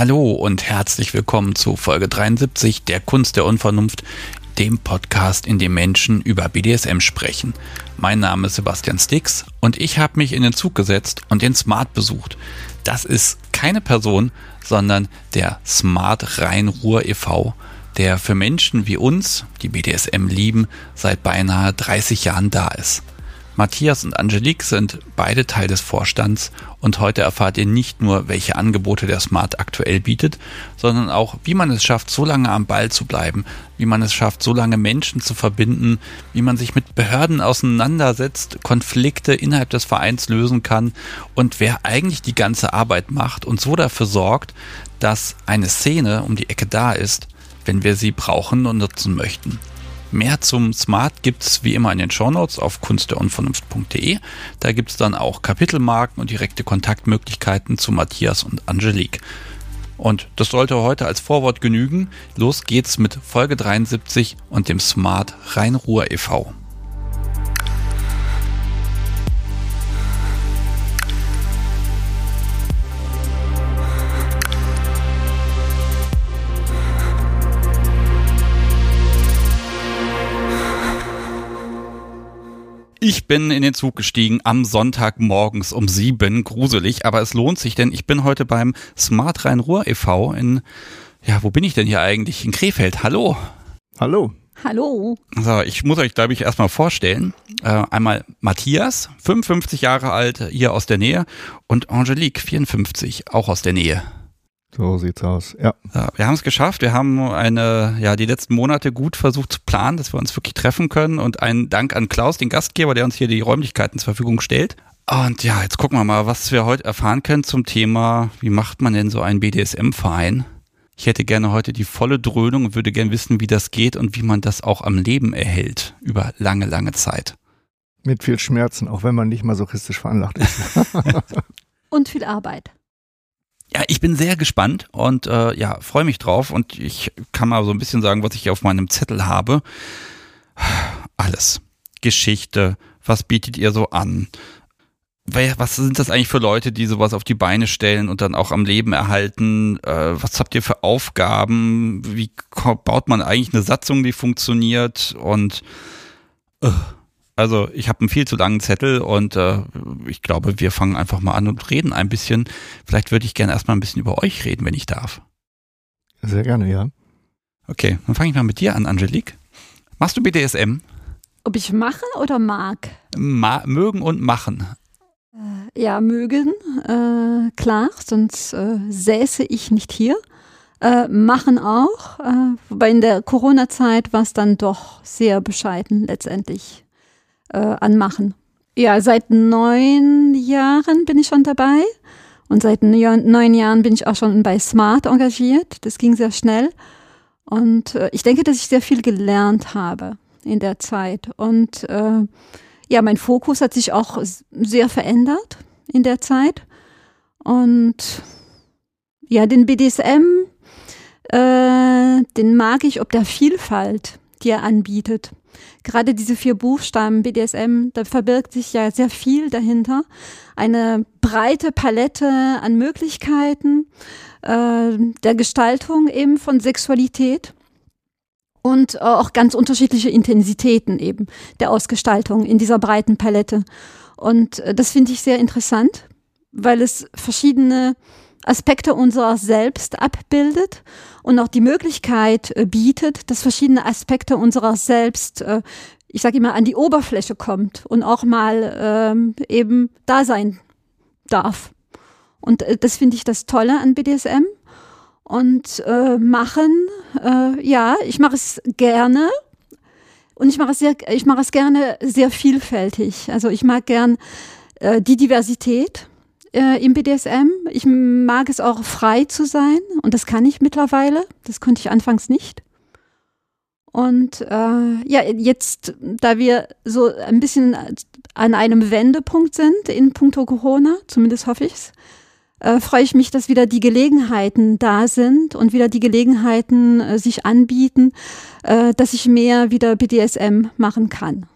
Hallo und herzlich willkommen zu Folge 73 der Kunst der Unvernunft, dem Podcast, in dem Menschen über BDSM sprechen. Mein Name ist Sebastian Stix und ich habe mich in den Zug gesetzt und den Smart besucht. Das ist keine Person, sondern der Smart Rhein-Ruhr e.V., der für Menschen wie uns, die BDSM lieben, seit beinahe 30 Jahren da ist. Matthias und Angelique sind beide Teil des Vorstands und heute erfahrt ihr nicht nur, welche Angebote der Smart aktuell bietet, sondern auch, wie man es schafft, so lange am Ball zu bleiben, wie man es schafft, so lange Menschen zu verbinden, wie man sich mit Behörden auseinandersetzt, Konflikte innerhalb des Vereins lösen kann und wer eigentlich die ganze Arbeit macht und so dafür sorgt, dass eine Szene um die Ecke da ist, wenn wir sie brauchen und nutzen möchten. Mehr zum Smart gibt's wie immer in den Shownotes auf kunstderunvernunft.de. Da gibt's dann auch Kapitelmarken und direkte Kontaktmöglichkeiten zu Matthias und Angelique. Und das sollte heute als Vorwort genügen. Los geht's mit Folge 73 und dem Smart Rhein-Ruhr e.V. Ich bin in den Zug gestiegen am Sonntag morgens um sieben. Gruselig, aber es lohnt sich, denn ich bin heute beim Smart Rhein-Ruhr e.V. in, ja, wo bin ich denn hier eigentlich? In Krefeld. Hallo. Hallo. Hallo. So, ich muss euch, glaube ich, erstmal vorstellen. Äh, einmal Matthias, 55 Jahre alt, hier aus der Nähe, und Angelique, 54, auch aus der Nähe. So sieht's aus, ja. ja wir haben es geschafft. Wir haben eine, ja, die letzten Monate gut versucht zu planen, dass wir uns wirklich treffen können. Und ein Dank an Klaus, den Gastgeber, der uns hier die Räumlichkeiten zur Verfügung stellt. Und ja, jetzt gucken wir mal, was wir heute erfahren können zum Thema, wie macht man denn so einen BDSM-Verein? Ich hätte gerne heute die volle Dröhnung und würde gerne wissen, wie das geht und wie man das auch am Leben erhält über lange, lange Zeit. Mit viel Schmerzen, auch wenn man nicht masochistisch veranlagt ist. und viel Arbeit. Ja, ich bin sehr gespannt und äh, ja, freue mich drauf und ich kann mal so ein bisschen sagen, was ich auf meinem Zettel habe. Alles. Geschichte, was bietet ihr so an? Was sind das eigentlich für Leute, die sowas auf die Beine stellen und dann auch am Leben erhalten? Äh, was habt ihr für Aufgaben? Wie baut man eigentlich eine Satzung, die funktioniert? Und uh, also ich habe einen viel zu langen Zettel und äh, ich glaube, wir fangen einfach mal an und reden ein bisschen. Vielleicht würde ich gerne erstmal ein bisschen über euch reden, wenn ich darf. Sehr gerne, ja. Okay, dann fange ich mal mit dir an, Angelique. Machst du BDSM? Ob ich mache oder mag? Ma mögen und machen. Äh, ja, mögen, äh, klar, sonst äh, säße ich nicht hier. Äh, machen auch, äh, wobei in der Corona-Zeit war es dann doch sehr bescheiden letztendlich äh, anmachen. Ja, seit neun Jahren bin ich schon dabei und seit neun Jahren bin ich auch schon bei Smart engagiert. Das ging sehr schnell und äh, ich denke, dass ich sehr viel gelernt habe in der Zeit und äh, ja, mein Fokus hat sich auch sehr verändert in der Zeit und ja, den BDSM, äh, den mag ich ob der Vielfalt, die er anbietet gerade diese vier Buchstaben BDSM, da verbirgt sich ja sehr viel dahinter. Eine breite Palette an Möglichkeiten äh, der Gestaltung eben von Sexualität und äh, auch ganz unterschiedliche Intensitäten eben der Ausgestaltung in dieser breiten Palette. Und äh, das finde ich sehr interessant, weil es verschiedene Aspekte unserer selbst abbildet und auch die Möglichkeit äh, bietet, dass verschiedene Aspekte unserer selbst, äh, ich sage immer, an die Oberfläche kommt und auch mal ähm, eben da sein darf. Und äh, das finde ich das Tolle an BDSM. Und äh, machen, äh, ja, ich mache es gerne. Und ich mache es sehr, ich mache es gerne sehr vielfältig. Also ich mag gern äh, die Diversität äh, im BDSM. Ich mag es auch frei zu sein und das kann ich mittlerweile. Das konnte ich anfangs nicht. Und äh, ja, jetzt, da wir so ein bisschen an einem Wendepunkt sind in puncto Corona, zumindest hoffe ich's, äh, freue ich mich, dass wieder die Gelegenheiten da sind und wieder die Gelegenheiten äh, sich anbieten, äh, dass ich mehr wieder BDSM machen kann.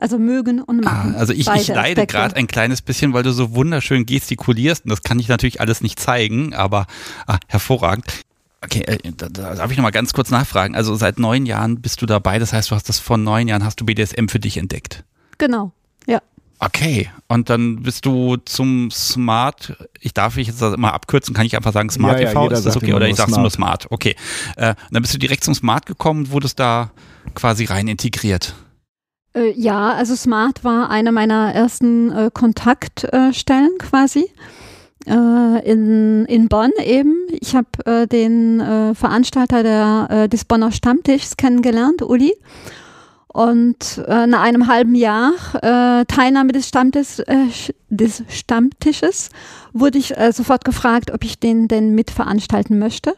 Also mögen und machen. Ah, also ich, ich leide gerade ein kleines bisschen, weil du so wunderschön gestikulierst und das kann ich natürlich alles nicht zeigen, aber ah, hervorragend. Okay, äh, da, da darf ich nochmal ganz kurz nachfragen. Also seit neun Jahren bist du dabei, das heißt, du hast das vor neun Jahren, hast du BDSM für dich entdeckt. Genau, ja. Okay, und dann bist du zum Smart, ich darf mich jetzt mal abkürzen, kann ich einfach sagen Smart ja, TV, ja, ist das okay? Oder ich sag's nur Smart, okay. Äh, dann bist du direkt zum Smart gekommen und wurdest da quasi rein integriert. Äh, ja, also Smart war eine meiner ersten äh, Kontaktstellen quasi äh, in, in Bonn eben. Ich habe äh, den äh, Veranstalter der, äh, des Bonner Stammtischs kennengelernt, Uli. Und äh, nach einem halben Jahr äh, Teilnahme des, Stammtisch, des Stammtisches wurde ich sofort gefragt, ob ich den denn mitveranstalten möchte.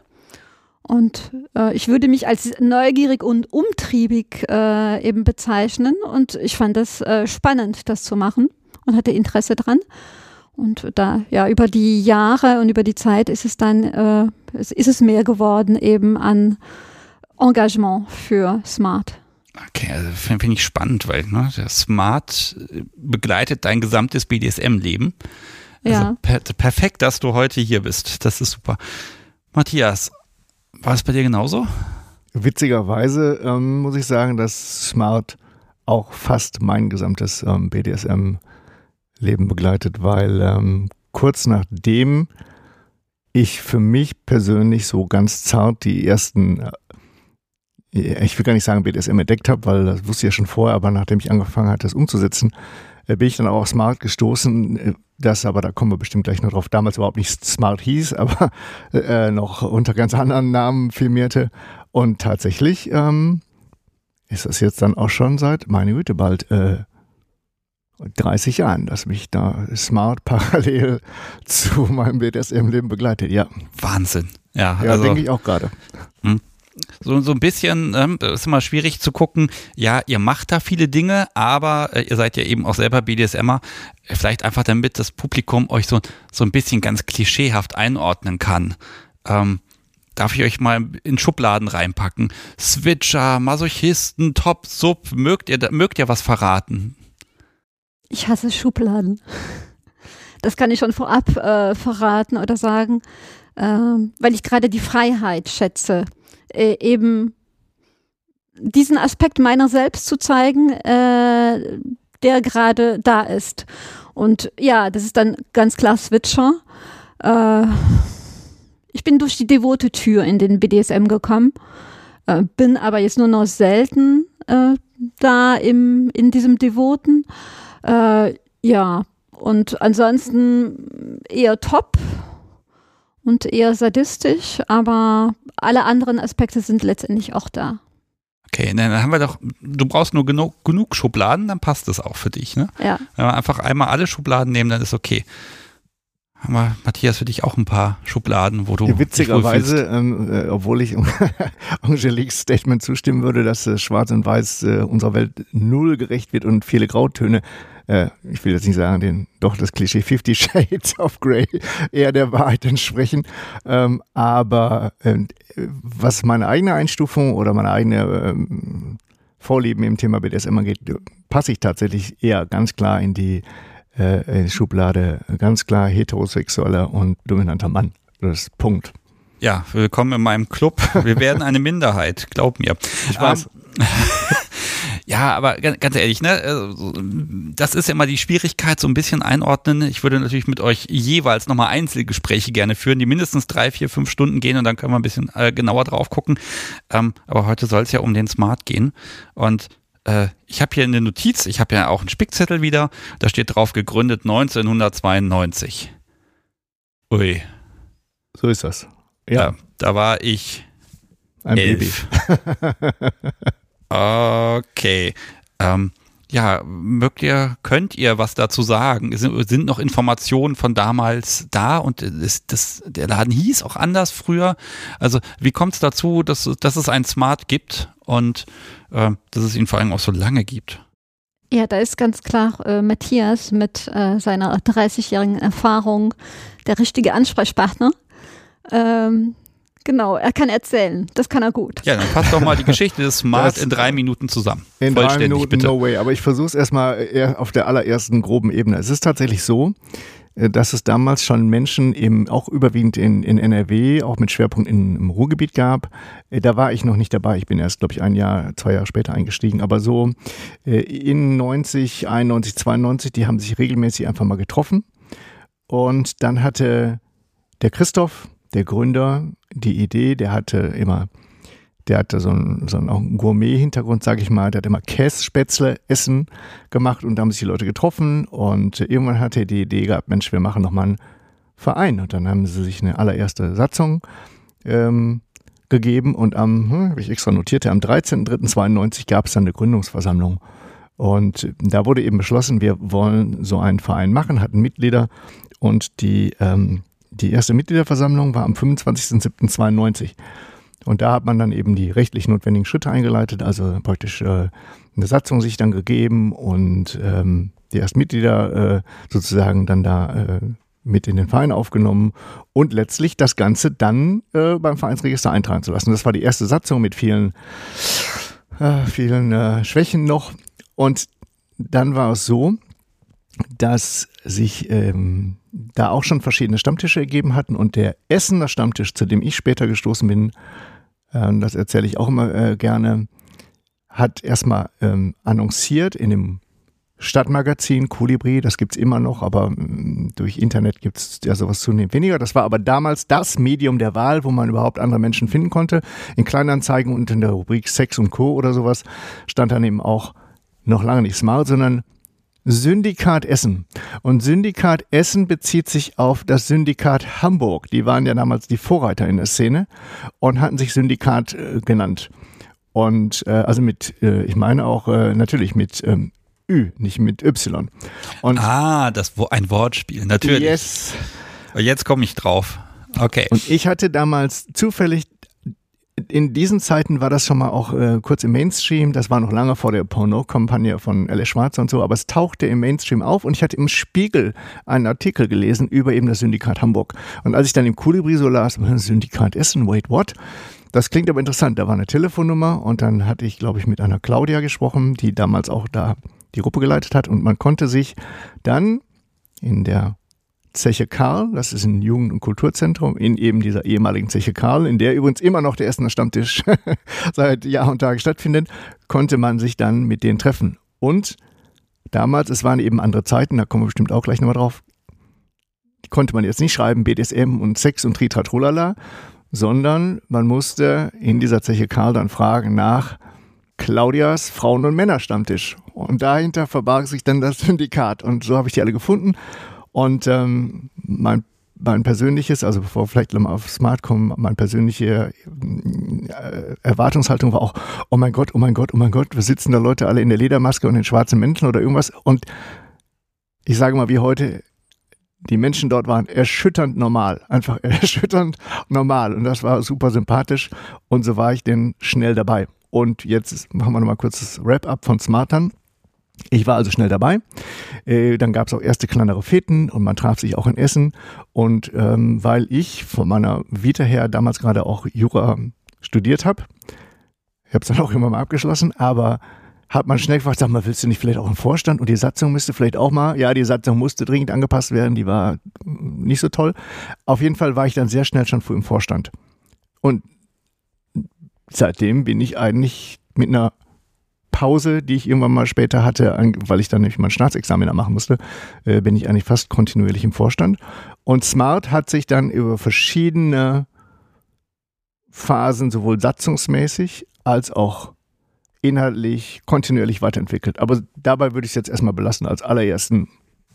Und äh, ich würde mich als neugierig und umtriebig äh, eben bezeichnen. Und ich fand das äh, spannend, das zu machen und hatte Interesse dran. Und da, ja, über die Jahre und über die Zeit ist es dann, äh, ist es mehr geworden eben an Engagement für Smart. Okay, also finde find ich spannend, weil ne, der Smart begleitet dein gesamtes BDSM-Leben. Also Ja. per perfekt, dass du heute hier bist. Das ist super. Matthias, war es bei dir genauso? Witzigerweise ähm, muss ich sagen, dass Smart auch fast mein gesamtes ähm, BDSM-Leben begleitet, weil ähm, kurz nachdem ich für mich persönlich so ganz zart die ersten, äh, ich will gar nicht sagen BDSM entdeckt habe, weil das wusste ich ja schon vorher, aber nachdem ich angefangen hatte, das umzusetzen, bin ich dann auch auf Smart gestoßen. Äh, Das aber, da kommen wir bestimmt gleich noch drauf, damals überhaupt nicht Smart hieß, aber äh, noch unter ganz anderen Namen firmierte. Und tatsächlich ähm, ist das jetzt dann auch schon seit, meine Güte, bald äh, 30 Jahren, dass mich da Smart parallel zu meinem BDSM-Leben begleitet. Ja, Wahnsinn. Ja, ja also denke ich auch gerade. So, so ein bisschen, ähm, ist immer schwierig zu gucken, ja, ihr macht da viele Dinge, aber äh, ihr seid ja eben auch selber BDSMer, vielleicht einfach damit das Publikum euch so, so ein bisschen ganz klischeehaft einordnen kann. Ähm, darf ich euch mal in Schubladen reinpacken? Switcher, Masochisten, Top, Sub, mögt ihr, mögt ihr was verraten? Ich hasse Schubladen. Das kann ich schon vorab äh, verraten oder sagen, ähm, weil ich gerade die Freiheit schätze, äh, eben diesen Aspekt meiner selbst zu zeigen, äh, der gerade da ist. Und ja, das ist dann ganz klar Switcher. Äh, ich bin durch die devote Tür in den BDSM gekommen, äh, bin aber jetzt nur noch selten äh, da im, in diesem Devoten. Äh, ja, und ansonsten eher top und eher sadistisch, aber alle anderen Aspekte sind letztendlich auch da. Okay, dann haben wir doch, du brauchst nur genug, genug Schubladen, dann passt das auch für dich, ne? Ja. Wenn wir einfach einmal alle Schubladen nehmen, dann ist okay. Haben wir, Matthias, für dich auch ein paar Schubladen, wo du. Ja, witzigerweise, ähm, äh, obwohl ich Angeliques Statement zustimmen würde, dass äh, Schwarz und Weiß äh, unserer Welt null gerecht wird und viele Grautöne, äh, ich will jetzt nicht sagen, den, doch das Klischee 50 Shades of Grey eher der Wahrheit entsprechen. Ähm, aber ähm, was meine eigene Einstufung oder meine eigene ähm, Vorlieben im Thema BDSM angeht, passe ich tatsächlich eher ganz klar in die äh, Schublade, ganz klar heterosexueller und dominanter Mann. Das ist Punkt. Ja, willkommen in meinem Club. Wir werden eine Minderheit, glaub mir. Ich weiß. Ähm, ja, aber ganz ehrlich, ne, also, das ist ja immer die Schwierigkeit, so ein bisschen einordnen. Ich würde natürlich mit euch jeweils nochmal Einzelgespräche gerne führen, die mindestens drei, vier, fünf Stunden gehen und dann können wir ein bisschen äh, genauer drauf gucken. Ähm, aber heute soll es ja um den Smart gehen. Und äh, ich habe hier eine Notiz, ich habe ja auch einen Spickzettel wieder, da steht drauf gegründet 1992. Ui, So ist das. da, Ja, da war ich ein elf. okay. Ähm, ja, mögt ihr, könnt ihr was dazu sagen? Sind, sind noch Informationen von damals da und ist das, der Laden hieß auch anders früher? Also wie kommt es dazu, dass, dass es ein Smart gibt und äh, dass es ihn vor allem auch so lange gibt? Ja, da ist ganz klar äh, Matthias mit äh, seiner 30-jährigen Erfahrung der richtige Ansprechpartner. Ähm, Genau, er kann erzählen. Das kann er gut. Ja, dann fasst doch mal die Geschichte des Smart in drei Minuten zusammen. In drei Minuten, bitte. no way. Aber ich versuche es erstmal auf der allerersten groben Ebene. Es ist tatsächlich so, äh, dass es damals schon Menschen eben auch überwiegend in, in NRW, auch mit Schwerpunkt in, im Ruhrgebiet gab. Äh, da war ich noch nicht dabei. Ich bin erst, glaube ich, ein Jahr, zwei Jahre später eingestiegen. Aber so äh, in 90, 91, 92, die haben sich regelmäßig einfach mal getroffen. Und dann hatte der Christoph, der Gründer, die Idee, der hatte immer der hatte so einen, so einen Gourmet-Hintergrund, sage ich mal. Der hat immer Kässpätzle essen gemacht und da haben sich die Leute getroffen und irgendwann hatte er die Idee gehabt, Mensch, wir machen nochmal einen Verein. Und dann haben sie sich eine allererste Satzung ähm, gegeben und am, hm, habe ich extra notiert, am 13.03.92 gab es dann eine Gründungsversammlung. Und da wurde eben beschlossen, wir wollen so einen Verein machen, hatten Mitglieder und die, ähm, die erste Mitgliederversammlung war am 25.07.92. Und da hat man dann eben die rechtlich notwendigen Schritte eingeleitet, also praktisch äh, eine Satzung sich dann gegeben und ähm, die ersten Mitglieder äh, sozusagen dann da äh, mit in den Verein aufgenommen und letztlich das Ganze dann äh, beim Vereinsregister eintragen zu lassen. Das war die erste Satzung mit vielen, äh, vielen äh, Schwächen noch. Und dann war es so, dass sich ähm, da auch schon verschiedene Stammtische ergeben hatten und der Essener Stammtisch, zu dem ich später gestoßen bin, äh, das erzähle ich auch immer äh, gerne, hat erstmal ähm, annonciert in dem Stadtmagazin Kolibri, das gibt's immer noch, aber ähm, durch Internet gibt's ja sowas zunehmend weniger. Das war aber damals das Medium der Wahl, wo man überhaupt andere Menschen finden konnte. In Kleinanzeigen und in der Rubrik Sex und Co. oder sowas stand dann eben auch noch lange nicht Smart, sondern Syndikat Essen. Und Syndikat Essen bezieht sich auf das Syndikat Hamburg. Die waren ja damals die Vorreiter in der Szene und hatten sich Syndikat äh, genannt. Und äh, also mit, äh, ich meine auch äh, natürlich mit ähm, Ü, nicht mit Y. Und ah, das ein Wortspiel, natürlich. Yes. Jetzt komme ich drauf. Okay. Und ich hatte damals zufällig in diesen Zeiten war das schon mal auch äh, kurz im Mainstream. Das war noch lange vor der Porno-Kampagne von L.A. Schwarzer und so, aber es tauchte im Mainstream auf und ich hatte im Spiegel einen Artikel gelesen über eben das Syndikat Hamburg. Und als ich dann im Kolibri so las, Syndikat Essen, wait, what? Das klingt aber interessant. Da war eine Telefonnummer und dann hatte ich, glaube ich, mit einer Claudia gesprochen, die damals auch da die Gruppe geleitet hat und man konnte sich dann in der Zeche Karl, das ist ein Jugend- und Kulturzentrum in eben dieser ehemaligen Zeche Karl, in der übrigens immer noch der Essener Stammtisch seit Jahr und Tag stattfindet, konnte man sich dann mit denen treffen. Und damals, es waren eben andere Zeiten, da kommen wir bestimmt auch gleich nochmal drauf, konnte man jetzt nicht schreiben BDSM und Sex und Tritratrolala, sondern man musste in dieser Zeche Karl dann fragen nach Claudias Frauen- und Männerstammtisch. Und dahinter verbarg sich dann das Syndikat. Und so habe ich die alle gefunden und ähm, mein, mein persönliches, also bevor wir vielleicht mal auf Smart kommen, mein persönliche äh, Erwartungshaltung war auch, oh mein Gott, oh mein Gott, oh mein Gott, wir sitzen da Leute alle in der Ledermaske und in schwarzen Mänteln oder irgendwas. Und ich sage mal, wie heute, die Menschen dort waren erschütternd normal, einfach erschütternd normal. Und das war super sympathisch. Und so war ich denn schnell dabei. Und jetzt machen wir nochmal kurz das Wrap-up von Smartern. Ich war also schnell dabei. Äh, dann gab es auch erste kleinere Feten und man traf sich auch in Essen. Und ähm, weil ich von meiner Vita her damals gerade auch Jura studiert habe, ich habe es dann auch immer mal abgeschlossen, aber hat man schnell gefragt, sag mal, willst du nicht vielleicht auch im Vorstand? Und die Satzung müsste vielleicht auch mal, ja, die Satzung musste dringend angepasst werden, die war nicht so toll. Auf jeden Fall war ich dann sehr schnell schon früh im Vorstand. Und seitdem bin ich eigentlich mit einer Pause, die ich irgendwann mal später hatte, weil ich dann nämlich mein Staatsexamen machen musste, äh, bin ich eigentlich fast kontinuierlich im Vorstand. Und Smart hat sich dann über verschiedene Phasen sowohl satzungsmäßig als auch inhaltlich kontinuierlich weiterentwickelt. Aber dabei würde ich es jetzt erstmal belassen als allerersten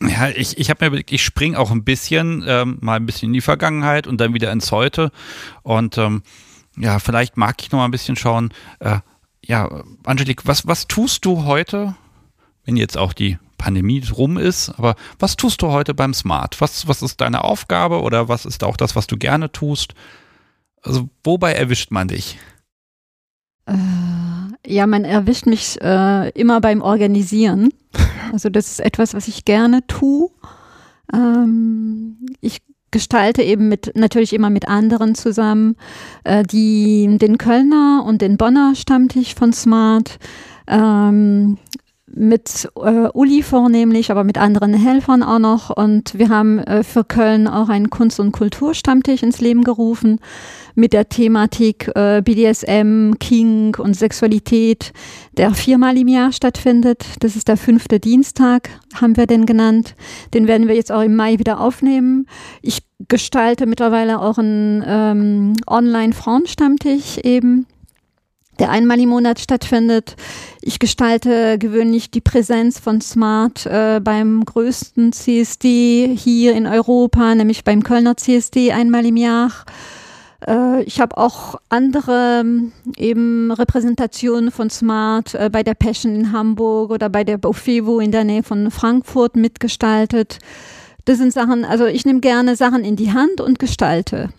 ja, ich, ich habe mir ich springe auch ein bisschen, ähm, mal ein bisschen in die Vergangenheit und dann wieder ins Heute. Und ähm, ja, vielleicht mag ich noch mal ein bisschen schauen, äh, ja, Angelique, was, was tust du heute, wenn jetzt auch die Pandemie rum ist, aber was tust du heute beim Smart? Was, was ist deine Aufgabe oder was ist auch das, was du gerne tust? Also, wobei erwischt man dich? Äh, ja, man erwischt mich äh, immer beim Organisieren. Also, das ist etwas, was ich gerne tue. Ähm, ich gestalte eben mit natürlich immer mit anderen zusammen, äh, die den Kölner und den Bonner Stammtisch von Smart. Ähm, mit äh, Uli vornehmlich, aber mit anderen Helfern auch noch. Und wir haben äh, für Köln auch einen Kunst- und Kulturstammtisch ins Leben gerufen mit der Thematik äh, BDSM, King und Sexualität, der viermal im Jahr stattfindet. Das ist der fünfte Dienstag, haben wir den genannt. Den werden wir jetzt auch im Mai wieder aufnehmen. Ich gestalte mittlerweile auch einen ähm, Online-Frauenstammtisch eben der einmal im Monat stattfindet. Ich gestalte gewöhnlich die Präsenz von Smart äh, beim größten CSD hier in Europa, nämlich beim Kölner CSD einmal im Jahr. Äh, ich habe auch andere eben Repräsentationen von Smart äh, bei der Passion in Hamburg oder bei der Bofevo in der Nähe von Frankfurt mitgestaltet. Das sind Sachen, also ich nehme gerne Sachen in die Hand und gestalte.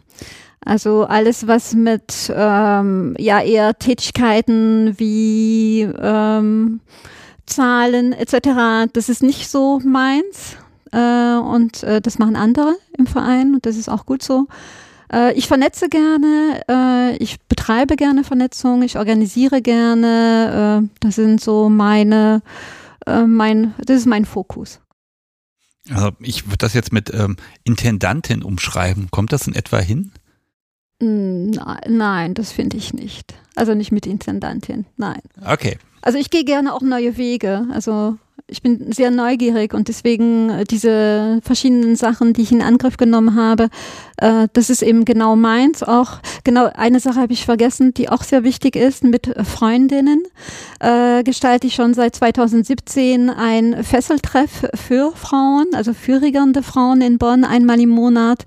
Also alles, was mit ähm, ja eher Tätigkeiten wie ähm, Zahlen etc., das ist nicht so meins. Äh, und äh, das machen andere im Verein und das ist auch gut so. Äh, ich vernetze gerne, äh, ich betreibe gerne Vernetzung, ich organisiere gerne. Äh, das sind so meine, äh, mein, das ist mein Fokus. Also ich würde das jetzt mit ähm, Intendantin umschreiben. Kommt das in etwa hin? Nein, das finde ich nicht. Also nicht mit Intendantin, nein. Okay. Also ich gehe gerne auch neue Wege. Also ich bin sehr neugierig und deswegen äh, diese verschiedenen Sachen, die ich in Angriff genommen habe, äh, das ist eben genau meins. Auch genau eine Sache habe ich vergessen, die auch sehr wichtig ist. Mit Freundinnen äh, gestalte ich schon seit 2017 ein Fesseltreff für Frauen, also für Frauen in Bonn einmal im Monat,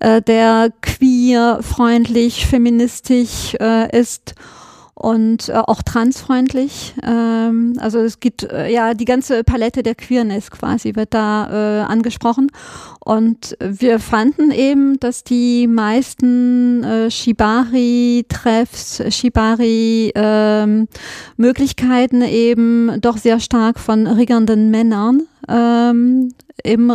äh, der queer, freundlich, feministisch äh, ist und äh, auch transfreundlich. Ähm, also es gibt äh, ja die ganze Palette der Queerness quasi wird da äh, angesprochen und wir fanden eben, dass die meisten äh, Shibari-Treffs, Shibari-Möglichkeiten ähm, eben doch sehr stark von riggernden Männern ähm, eben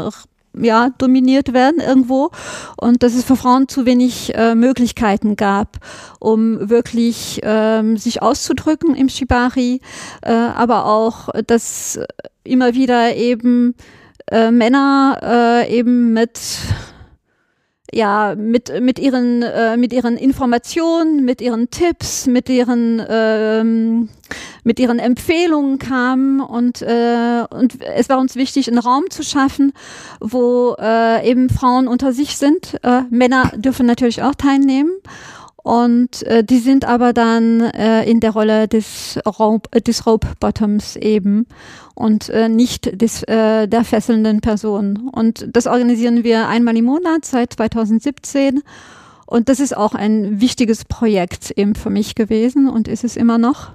ja, dominiert werden irgendwo. Und dass es für Frauen zu wenig äh, Möglichkeiten gab, um wirklich ähm, sich auszudrücken im Shibari, äh, aber auch, dass immer wieder eben äh, Männer äh, eben mit ja, mit, mit, ihren, äh, mit ihren Informationen, mit ihren Tipps, mit ihren, ähm, mit ihren Empfehlungen kamen und, äh, und es war uns wichtig, einen Raum zu schaffen, wo äh, eben Frauen unter sich sind. Äh, Männer dürfen natürlich auch teilnehmen und äh, die sind aber dann äh, in der Rolle des Rope, äh, des Rope Bottoms eben und äh, nicht des, äh, der fesselnden Person. Und das organisieren wir einmal im Monat seit 2017. Und das ist auch ein wichtiges Projekt eben für mich gewesen und ist es immer noch.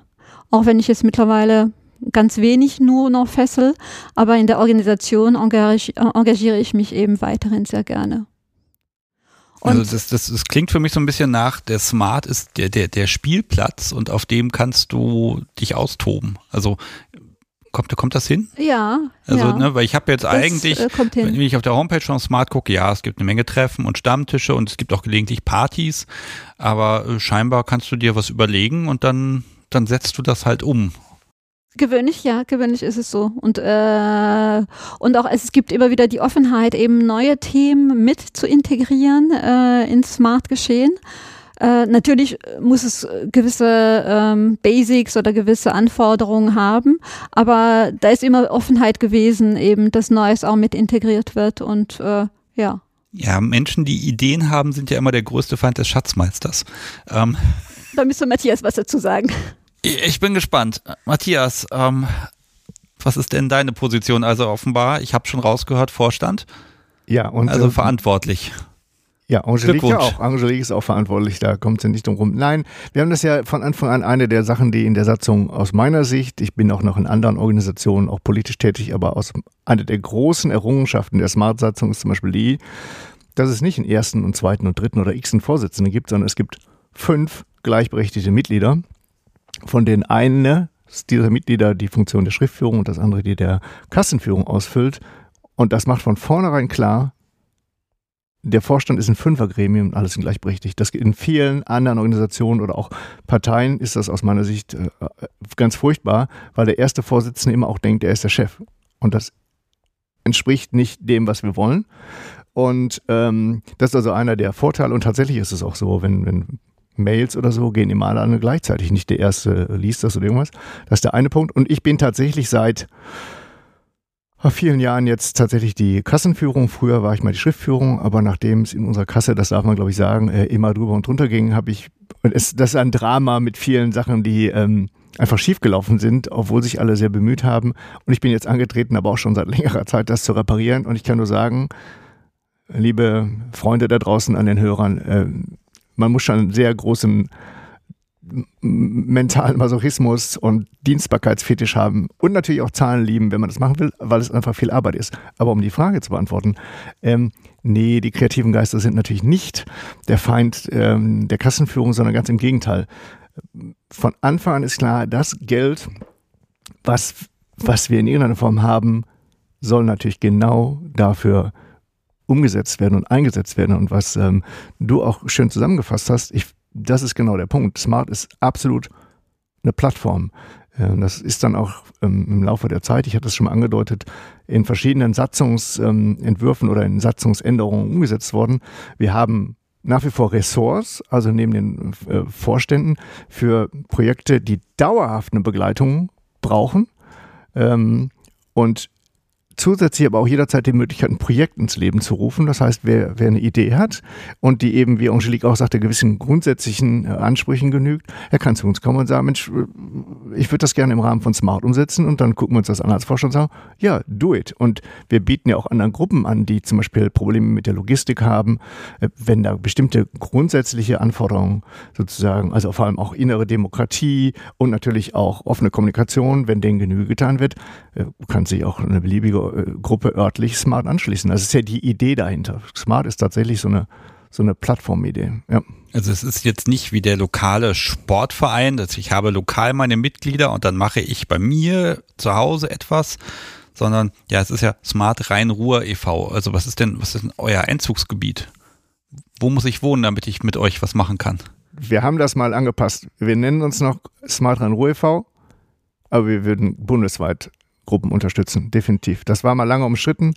Auch wenn ich jetzt mittlerweile ganz wenig nur noch fessel, aber in der Organisation engagiere ich mich eben weiterhin sehr gerne. Und also das, das, das klingt für mich so ein bisschen nach, der Smart ist der, der, der Spielplatz und auf dem kannst du dich austoben. Also kommt, kommt das hin? Ja. Also, ja. ne, weil ich habe jetzt das, eigentlich, äh, wenn ich auf der Homepage von Smart gucke, ja, es gibt eine Menge Treffen und Stammtische und es gibt auch gelegentlich Partys, aber äh, scheinbar kannst du dir was überlegen und dann, dann setzt du das halt um Gewöhnlich, ja, gewöhnlich ist es so. Und, äh, und auch es gibt immer wieder die Offenheit, eben neue Themen mit zu integrieren äh, ins Smart-Geschehen. Äh, natürlich muss es gewisse ähm, Basics oder gewisse Anforderungen haben, aber da ist immer Offenheit gewesen, eben, dass Neues auch mit integriert wird und äh, ja. Ja, Menschen, die Ideen haben, sind ja immer der größte Feind des Schatzmeisters. Ähm. Da müsste Matthias was dazu sagen. Ich bin gespannt. Matthias, ähm, was ist denn deine Position? Also offenbar, ich habe schon rausgehört, Vorstand. Ja, und also äh, verantwortlich. Ja, Angelique ja auch. Angelique ist auch verantwortlich, da kommt sie nicht drum rum. Nein, wir haben das ja von Anfang an eine der Sachen, die in der Satzung aus meiner Sicht, ich bin auch noch in anderen Organisationen auch politisch tätig, aber aus einer der großen Errungenschaften der Smart-Satzung ist zum Beispiel die, dass es nicht einen ersten und zweiten und dritten oder x Vorsitzenden gibt, sondern es gibt fünf gleichberechtigte Mitglieder von denen eine dieser Mitglieder die Funktion der Schriftführung und das andere die der Kassenführung ausfüllt. Und das macht von vornherein klar, der Vorstand ist ein Fünfergremium, alles sind gleichberechtigt. Das in vielen anderen Organisationen oder auch Parteien ist das aus meiner Sicht äh, ganz furchtbar, weil der erste Vorsitzende immer auch denkt, er ist der Chef. Und das entspricht nicht dem, was wir wollen. Und ähm, das ist also einer der Vorteile. Und tatsächlich ist es auch so, wenn, wenn Mails oder so gehen immer alle gleichzeitig. Nicht der erste liest das oder irgendwas. Das ist der eine Punkt. Und ich bin tatsächlich seit vor vielen Jahren jetzt tatsächlich die Kassenführung. Früher war ich mal die Schriftführung, aber nachdem es in unserer Kasse, das darf man glaube ich sagen, äh, immer drüber und drunter ging, habe ich, es, das ist ein Drama mit vielen Sachen, die ähm, einfach schiefgelaufen sind, obwohl sich alle sehr bemüht haben. Und ich bin jetzt angetreten, aber auch schon seit längerer Zeit, das zu reparieren. Und ich kann nur sagen, liebe Freunde da draußen an den Hörern, äh, man muss schon einen sehr großen mentalen Masochismus und Dienstbarkeitsfetisch haben und natürlich auch Zahlen lieben, wenn man das machen will, weil es einfach viel Arbeit ist. Aber um die Frage zu beantworten, ähm, nee, die kreativen Geister sind natürlich nicht der Feind ähm, der Kassenführung, sondern ganz im Gegenteil. Von Anfang an ist klar, das Geld, was, was wir in irgendeiner Form haben, soll natürlich genau dafür umgesetzt werden und eingesetzt werden. Und was ähm, du auch schön zusammengefasst hast, ich das ist genau der Punkt. Smart ist absolut eine Plattform. Das ist dann auch ähm, im Laufe der Zeit, ich hatte es schon mal angedeutet, in verschiedenen Satzungsentwürfen oder in Satzungsänderungen umgesetzt worden. Wir haben nach wie vor Ressorts, also neben den äh, Vorständen, für Projekte, die dauerhaft eine Begleitung brauchen. Ähm, und zusätzlich aber auch jederzeit die Möglichkeit, ein Projekt ins Leben zu rufen. Das heißt, wer, wer eine Idee hat und die eben, wie Angelique auch sagte, gewissen grundsätzlichen äh, Ansprüchen genügt, er kann zu uns kommen und sagen, Mensch, äh, ich würde das gerne im Rahmen von Smart umsetzen und dann gucken wir uns das an als Vorstand und sagen, ja, do it. Und wir bieten ja auch anderen Gruppen an, die zum Beispiel Probleme mit der Logistik haben, äh, wenn da bestimmte grundsätzliche Anforderungen sozusagen, also vor allem auch innere Demokratie und natürlich auch offene Kommunikation, wenn denen Genüge getan wird, kann sich auch eine beliebige Gruppe örtlich Smart anschließen. Das ist ja die Idee dahinter. Smart ist tatsächlich so eine, so eine Plattformidee. Ja. Also es ist jetzt nicht wie der lokale Sportverein, dass ich habe lokal meine Mitglieder und dann mache ich bei mir zu Hause etwas, sondern ja, es ist ja Smart Rhein-Ruhr e.V. Also was ist denn, was ist denn euer Einzugsgebiet? Wo muss ich wohnen, damit ich mit euch was machen kann? Wir haben das mal angepasst. Wir nennen uns noch Smart Rhein-Ruhr e.V., aber wir würden bundesweit Gruppen unterstützen, definitiv. Das war mal lange umstritten.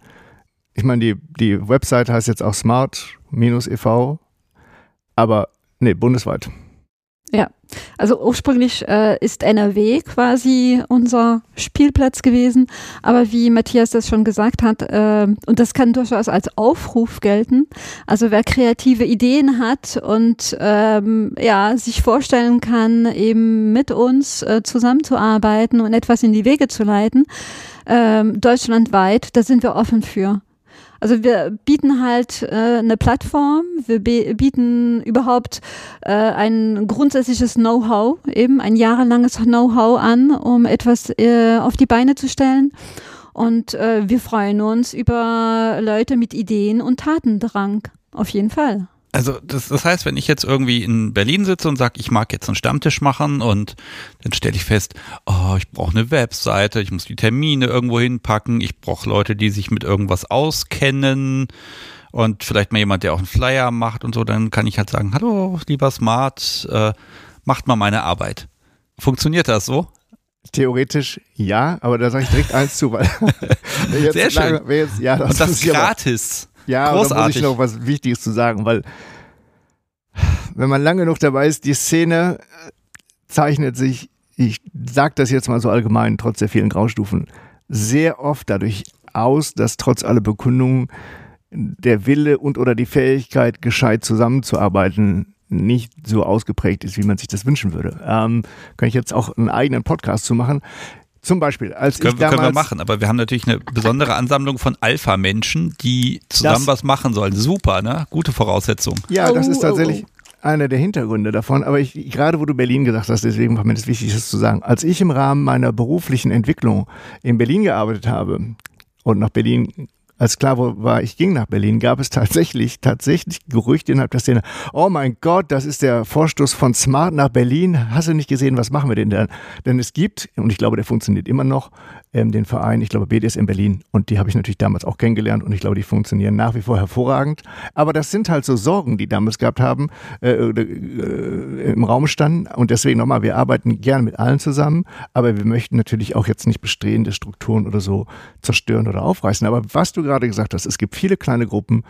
Ich meine, die, die Website heißt jetzt auch smart-ev, aber nee, bundesweit. Ja, also ursprünglich äh, ist NRW quasi unser Spielplatz gewesen, aber wie Matthias das schon gesagt hat, äh, und das kann durchaus als Aufruf gelten, also wer kreative Ideen hat und ähm, ja sich vorstellen kann, eben mit uns äh, zusammenzuarbeiten und etwas in die Wege zu leiten, äh, deutschlandweit, da sind wir offen für. Also wir bieten halt äh, eine Plattform, wir bieten überhaupt äh, ein grundsätzliches Know-how, eben ein jahrelanges Know-how an, um etwas äh, auf die Beine zu stellen. Und äh, wir freuen uns über Leute mit Ideen und Tatendrang, auf jeden Fall. Also das, das heißt, wenn ich jetzt irgendwie in Berlin sitze und sage, ich mag jetzt einen Stammtisch machen und dann stelle ich fest, oh, ich brauche eine Webseite, ich muss die Termine irgendwo hinpacken, ich brauche Leute, die sich mit irgendwas auskennen und vielleicht mal jemand, der auch einen Flyer macht und so, dann kann ich halt sagen, hallo, lieber Smart, äh, macht mal meine Arbeit. Funktioniert das so? Theoretisch ja, aber da sage ich direkt eins zu, weil Sehr schön. Lange, jetzt, ja, das und das gratis. Ja, Großartig. da muss ich noch was Wichtiges zu sagen, weil wenn man lange genug dabei ist, die Szene äh, zeichnet sich, ich sage das jetzt mal so allgemein, trotz der vielen Graustufen, sehr oft dadurch aus, dass trotz aller Bekundungen der Wille und oder die Fähigkeit, gescheit zusammenzuarbeiten, nicht so ausgeprägt ist, wie man sich das wünschen würde. Ähm, kann ich jetzt auch einen eigenen Podcast zu machen. Zum Beispiel, als können, ich damals, können wir machen, aber wir haben natürlich eine besondere Ansammlung von Alpha-Menschen, die zusammen das, was machen sollen. Super, ne? Gute Voraussetzung. Ja, das ist oh, oh, tatsächlich oh. einer der Hintergründe davon. Aber ich, gerade wo du Berlin gesagt hast, deswegen war mir das wichtig, das zu sagen. Als ich im Rahmen meiner beruflichen Entwicklung in Berlin gearbeitet habe und nach Berlin als klar war, ich ging nach Berlin, gab es tatsächlich, tatsächlich Gerüchte innerhalb der Szene, oh mein Gott, das ist der Vorstoß von Smart nach Berlin. Hast du nicht gesehen, was machen wir denn da? Denn es gibt, und ich glaube, der funktioniert immer noch, ähm, den Verein, ich glaube BDSM Berlin. Und die habe ich natürlich damals auch kennengelernt und ich glaube, die funktionieren nach wie vor hervorragend. Aber das sind halt so Sorgen, die damals gehabt haben, äh, äh, im Raum standen. Und deswegen nochmal, wir arbeiten gerne mit allen zusammen, aber wir möchten natürlich auch jetzt nicht bestehende Strukturen oder so zerstören oder aufreißen. Aber was du gerade gesagt hast, es gibt viele kleine Gruppen,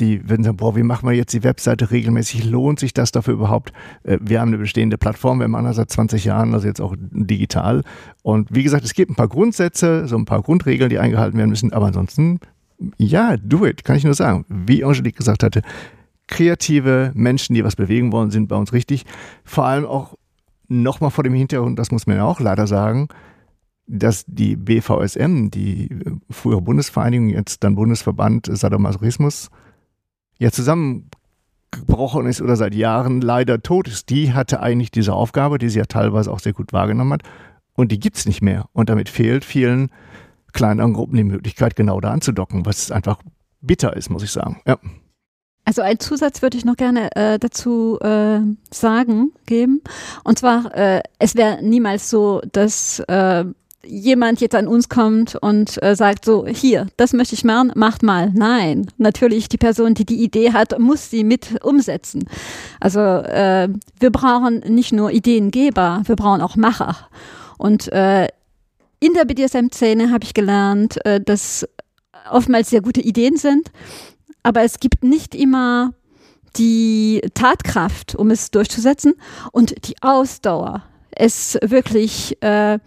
die würden sagen, boah, wie machen wir jetzt die Webseite regelmäßig? Lohnt sich das dafür überhaupt? Äh, wir haben eine bestehende Plattform, wir machen das seit 20 Jahren, also jetzt auch digital. Und wie gesagt, es gibt ein paar Grundsätze, so ein paar Grundregeln, die eingehalten werden müssen, aber ansonsten, ja, do it, kann ich nur sagen. Wie Angelique gesagt hatte, kreative Menschen, die was bewegen wollen, sind bei uns richtig. Vor allem auch nochmal vor dem Hintergrund, das muss man ja auch leider sagen, dass die BVSM, die frühere Bundesvereinigung, jetzt dann Bundesverband Sadomasochismus, ja zusammengebrochen ist oder seit Jahren leider tot ist, die hatte eigentlich diese Aufgabe, die sie ja teilweise auch sehr gut wahrgenommen hat. Und die gibt's nicht mehr. Und damit fehlt vielen kleineren Gruppen die Möglichkeit, genau da anzudocken, was einfach bitter ist, muss ich sagen. Ja. Also einen Zusatz würde ich noch gerne äh, dazu äh, sagen, geben. Und zwar, äh, es wäre niemals so, dass äh, jemand jetzt an uns kommt und äh, sagt so, hier, das möchte ich machen, macht mal. Nein, natürlich die Person, die die Idee hat, muss sie mit umsetzen. Also äh, wir brauchen nicht nur Ideengeber, wir brauchen auch Macher. Und äh, in der BDSM-Szene habe ich gelernt, äh, dass oftmals sehr gute Ideen sind, aber es gibt nicht immer die Tatkraft, um es durchzusetzen und die Ausdauer, es wirklich äh,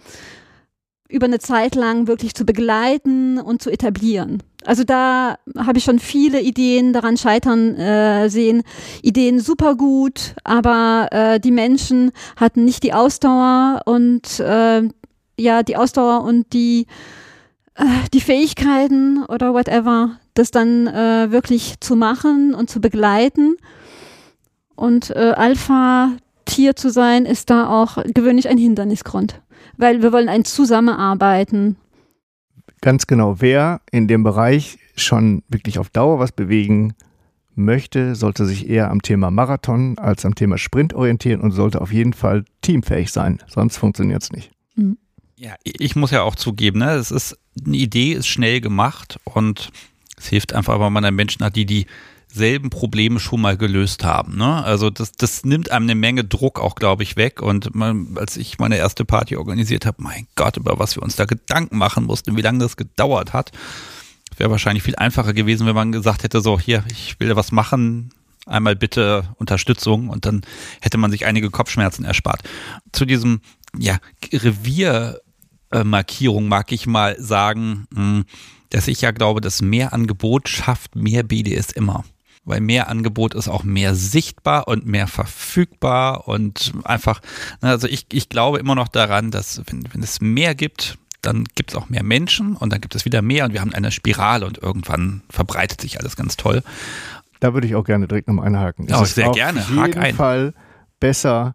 über eine Zeit lang wirklich zu begleiten und zu etablieren. Also da habe ich schon viele Ideen daran scheitern äh, sehen. Ideen super gut, aber äh, die Menschen hatten nicht die Ausdauer und äh, ja die Ausdauer und die äh, die Fähigkeiten oder whatever, das dann äh, wirklich zu machen und zu begleiten. Und äh, Alpha-Tier zu sein, ist da auch gewöhnlich ein Hindernisgrund weil wir wollen ein Zusammenarbeiten. Ganz genau. Wer in dem Bereich schon wirklich auf Dauer was bewegen möchte, sollte sich eher am Thema Marathon als am Thema Sprint orientieren und sollte auf jeden Fall teamfähig sein. Sonst funktioniert es nicht. Mhm. Ja, ich muss ja auch zugeben, ne, es ist eine Idee ist schnell gemacht und es hilft einfach, wenn man einen Menschen hat, die die selben Probleme schon mal gelöst haben. Ne? Also das, das nimmt einem eine Menge Druck auch, glaube ich, weg. Und man, als ich meine erste Party organisiert habe, mein Gott, über was wir uns da Gedanken machen mussten, wie lange das gedauert hat. Wäre wahrscheinlich viel einfacher gewesen, wenn man gesagt hätte, so, hier, ich will was machen, einmal bitte Unterstützung und dann hätte man sich einige Kopfschmerzen erspart. Zu diesem, ja, Reviermarkierung mag ich mal sagen, hm, dass ich ja glaube, dass mehr Angebot schafft mehr BDSMer weil mehr Angebot ist auch mehr sichtbar und mehr verfügbar und einfach, ne, also ich, ich glaube immer noch daran, dass wenn, wenn es mehr gibt, dann gibt es auch mehr Menschen und dann gibt es wieder mehr und wir haben eine Spirale und irgendwann verbreitet sich alles ganz toll. Da würde ich auch gerne direkt nochmal einhaken. Ja, sehr gerne. Auf jeden ein. Fall besser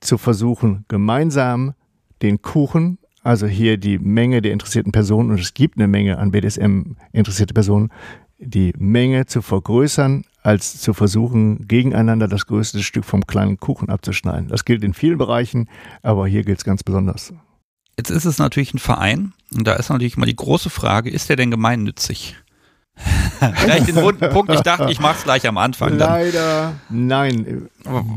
zu versuchen, gemeinsam den Kuchen, also hier die Menge der interessierten Personen, und es gibt eine Menge an BDSM interessierte Personen, die Menge zu vergrößern, als zu versuchen, gegeneinander das größte Stück vom kleinen Kuchen abzuschneiden. Das gilt in vielen Bereichen, aber hier gilt es ganz besonders. Jetzt ist es natürlich ein Verein und da ist natürlich mal die große Frage, ist der denn gemeinnützig? Gleich den wunden Punkt, ich dachte, ich mache es gleich am Anfang. Dann. Leider, nein.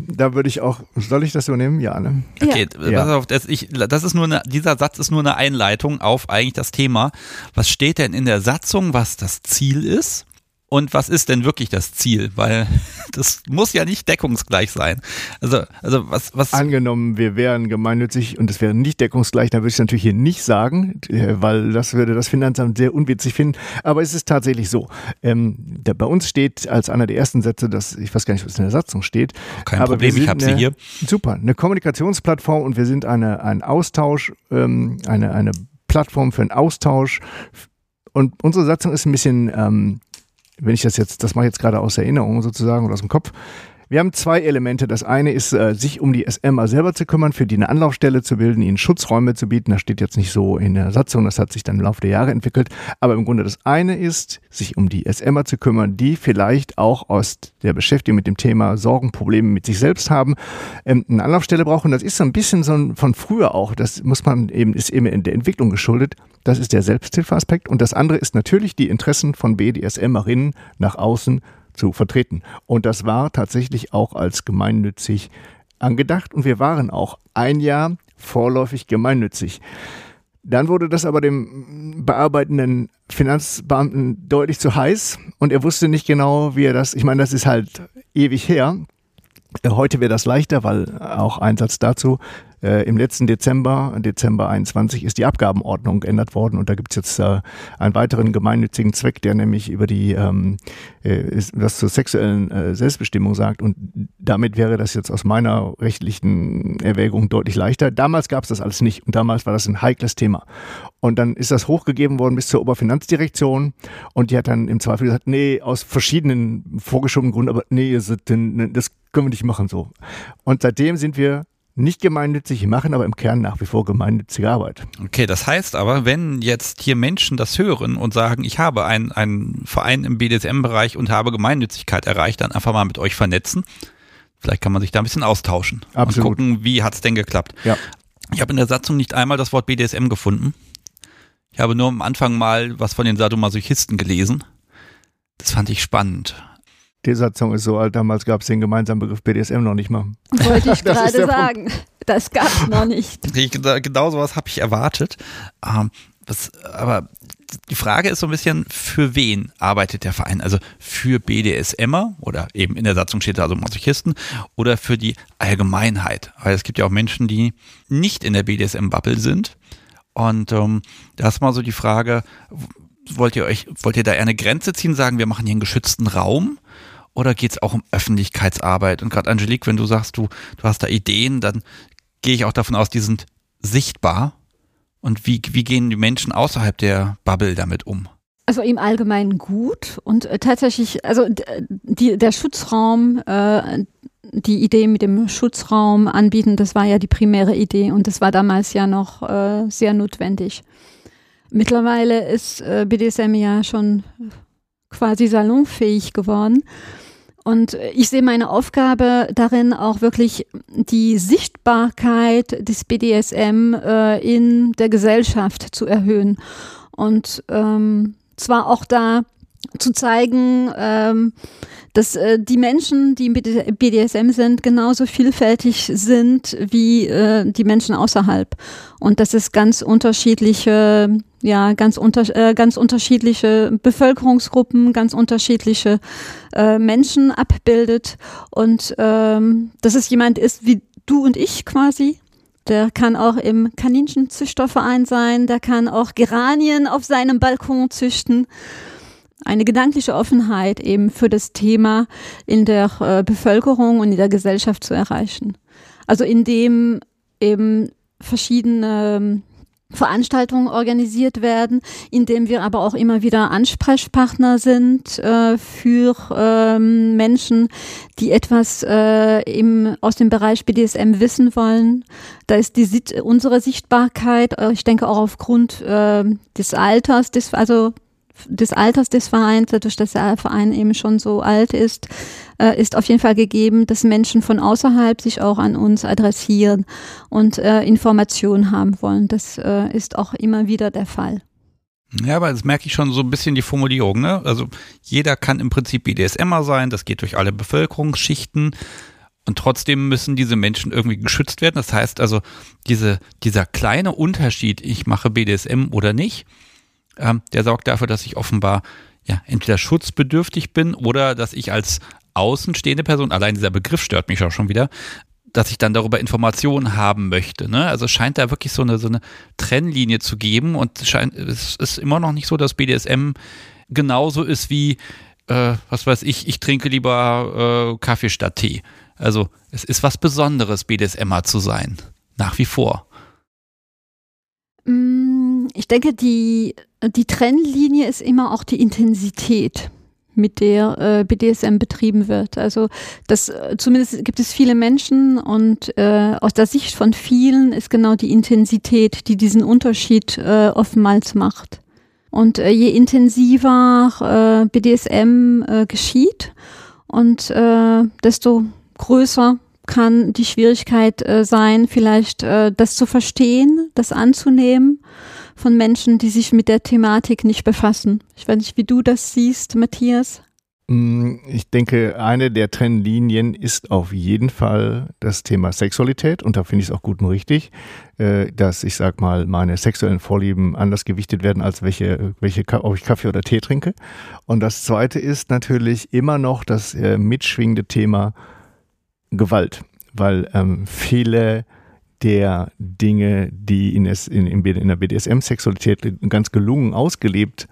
Da würde ich auch, soll ich das übernehmen? Ja, ne? Okay, ja. pass auf, das, ich, das ist nur eine, dieser Satz ist nur eine Einleitung auf eigentlich das Thema. Was steht denn in der Satzung, was das Ziel ist? Und was ist denn wirklich das Ziel? Weil das muss ja nicht deckungsgleich sein. Also, also was, was. Angenommen, wir wären gemeinnützig und es wäre nicht deckungsgleich, dann würde ich es natürlich hier nicht sagen, äh, weil das würde das Finanzamt sehr unwitzig finden. Aber es ist tatsächlich so. Ähm, da, bei uns steht als einer der ersten Sätze, dass ich weiß gar nicht, was in der Satzung steht. Kein aber Problem, ich habe sie hier. Super, eine Kommunikationsplattform und wir sind eine, ein Austausch, ähm, eine, eine Plattform für einen Austausch. Und unsere Satzung ist ein bisschen ähm, wenn ich das jetzt, das mache ich jetzt gerade aus Erinnerung sozusagen oder aus dem Kopf, Wir haben zwei Elemente. Das eine ist, äh, sich um die SMA selber zu kümmern, für die eine Anlaufstelle zu bilden, ihnen Schutzräume zu bieten. Das steht jetzt nicht so in der Satzung, das hat sich dann im Laufe der Jahre entwickelt. Aber im Grunde das eine ist, sich um die SMA zu kümmern, die vielleicht auch aus der Beschäftigung mit dem Thema Sorgen, Probleme mit sich selbst haben, ähm, eine Anlaufstelle brauchen. Das ist so ein bisschen so ein, von früher auch. Das muss man eben, ist eben in der Entwicklung geschuldet. Das ist der Selbsthilfeaspekt. Und das andere ist natürlich die Interessen von BDSMerinnen nach außen zu vertreten. Und das war tatsächlich auch als gemeinnützig angedacht und wir waren auch ein Jahr vorläufig gemeinnützig. Dann wurde das aber dem bearbeitenden Finanzbeamten deutlich zu heiß und er wusste nicht genau, wie er das, ich meine, das ist halt ewig her. Heute wäre das leichter, weil auch ein Satz dazu, äh, Im letzten Dezember, Dezember 21, ist die Abgabenordnung geändert worden und da gibt es jetzt äh, einen weiteren gemeinnützigen Zweck, der nämlich über die ähm, äh, was zur sexuellen äh, Selbstbestimmung sagt und damit wäre das jetzt aus meiner rechtlichen Erwägung deutlich leichter. Damals gab es das alles nicht und damals war das ein heikles Thema. Und dann ist das hochgegeben worden bis zur Oberfinanzdirektion und die hat dann im Zweifel gesagt, nee, aus verschiedenen vorgeschobenen Gründen, aber nee, das können wir nicht machen so. Und seitdem sind wir nicht gemeinnützig, machen aber im Kern nach wie vor gemeinnützige Arbeit. Okay, das heißt aber, wenn jetzt hier Menschen das hören und sagen, ich habe einen, einen Verein im BDSM-Bereich und habe Gemeinnützigkeit erreicht, dann einfach mal mit euch vernetzen. Vielleicht kann man sich da ein bisschen austauschen Absolut. und gucken, wie hat es denn geklappt. Ja. Ich habe in der Satzung nicht einmal das Wort BDSM gefunden. Ich habe nur am Anfang mal was von den Sadomasochisten gelesen. Das fand ich spannend. Die Satzung ist so alt, damals gab es den gemeinsamen Begriff BDSM noch nicht mal. Wollte ich gerade sagen. Das gab es noch nicht. Genau sowas habe ich erwartet. Ähm, das, aber die Frage ist so ein bisschen, für wen arbeitet der Verein? Also für BDSMer oder eben in der Satzung steht da also Masochisten oder für die Allgemeinheit? Weil es gibt ja auch Menschen, die nicht in der BDSM-Bubble sind. Und ähm, da ist mal so die Frage, wollt ihr euch, wollt ihr da eher eine Grenze ziehen, sagen, wir machen hier einen geschützten Raum? Oder geht es auch um Öffentlichkeitsarbeit? Und gerade Angelique, wenn du sagst, du, du hast da Ideen, dann gehe ich auch davon aus, die sind sichtbar. Und wie, wie gehen die Menschen außerhalb der Bubble damit um? Also im Allgemeinen gut und äh, tatsächlich, also die, der Schutzraum, äh, die Idee mit dem Schutzraum anbieten, das war ja die primäre Idee und das war damals ja noch äh, sehr notwendig. Mittlerweile ist äh, BDSM ja schon quasi salonfähig geworden. Und ich sehe meine Aufgabe darin, auch wirklich die Sichtbarkeit des BDSM äh, in der Gesellschaft zu erhöhen. Und ähm, zwar auch da zu zeigen, ähm, dass äh, die Menschen, die im BDSM sind, genauso vielfältig sind wie äh, die Menschen außerhalb. Und dass es ganz unterschiedliche ja ganz unter, äh, ganz unterschiedliche Bevölkerungsgruppen, ganz unterschiedliche äh, Menschen abbildet und ähm, dass es jemand ist wie du und ich quasi. Der kann auch im Kaninchenzüchterverein sein, der kann auch Geranien auf seinem Balkon züchten. Eine gedankliche Offenheit eben für das Thema in der äh, Bevölkerung und in der Gesellschaft zu erreichen. Also indem eben verschiedene Veranstaltungen organisiert werden, indem wir aber auch immer wieder Ansprechpartner sind äh, für ähm, Menschen, die etwas äh, im, aus dem Bereich BDSM wissen wollen. Da ist die, unsere Sichtbarkeit, äh, ich denke auch aufgrund äh, des Alters, des, also des Alters des Vereins, dadurch, dass der Verein eben schon so alt ist, äh, ist auf jeden Fall gegeben, dass Menschen von außerhalb sich auch an uns adressieren und äh, Informationen haben wollen. Das äh, ist auch immer wieder der Fall. Ja, aber das merke ich schon so ein bisschen die Formulierung. Ne? Also jeder kann im Prinzip BDSMer sein, das geht durch alle Bevölkerungsschichten. Und trotzdem müssen diese Menschen irgendwie geschützt werden. Das heißt also, diese, dieser kleine Unterschied, ich mache BDSM oder nicht, ähm, der sorgt dafür, dass ich offenbar ja entweder schutzbedürftig bin oder dass ich als außenstehende Person, allein dieser Begriff stört mich auch schon wieder, dass ich dann darüber Informationen haben möchte. Ne? Also scheint da wirklich so eine, so eine Trennlinie zu geben und es, scheint, es ist immer noch nicht so, dass BDSM genauso ist wie, äh, was weiß ich, ich trinke lieber äh, Kaffee statt Tee. Also es ist was Besonderes, BDSMer zu sein. Nach wie vor. Mm, ich denke, die, die Trennlinie ist immer auch die Intensität mit der äh, BDSM betrieben wird. Also das äh, zumindest gibt es viele Menschen und äh, aus der Sicht von vielen ist genau die Intensität, die diesen Unterschied äh, oftmals macht. Und äh, je intensiver äh, BDSM äh, geschieht und äh, desto größer kann die Schwierigkeit äh, sein, vielleicht äh, das zu verstehen, das anzunehmen von Menschen, die sich mit der Thematik nicht befassen. Ich weiß nicht, wie du das siehst, Matthias. Mm, ich denke, eine der Trennlinien ist auf jeden Fall das Thema Sexualität und da finde ich es auch gut und richtig, äh, dass ich sag mal meine sexuellen Vorlieben anders gewichtet werden als welche, welche ob ich Kaffee oder Tee trinke. Und das Zweite ist natürlich immer noch das äh, mitschwingende Thema Gewalt, weil ähm, viele der Dinge, die in, es, in, in der BDSM-Sexualität ganz gelungen ausgelebt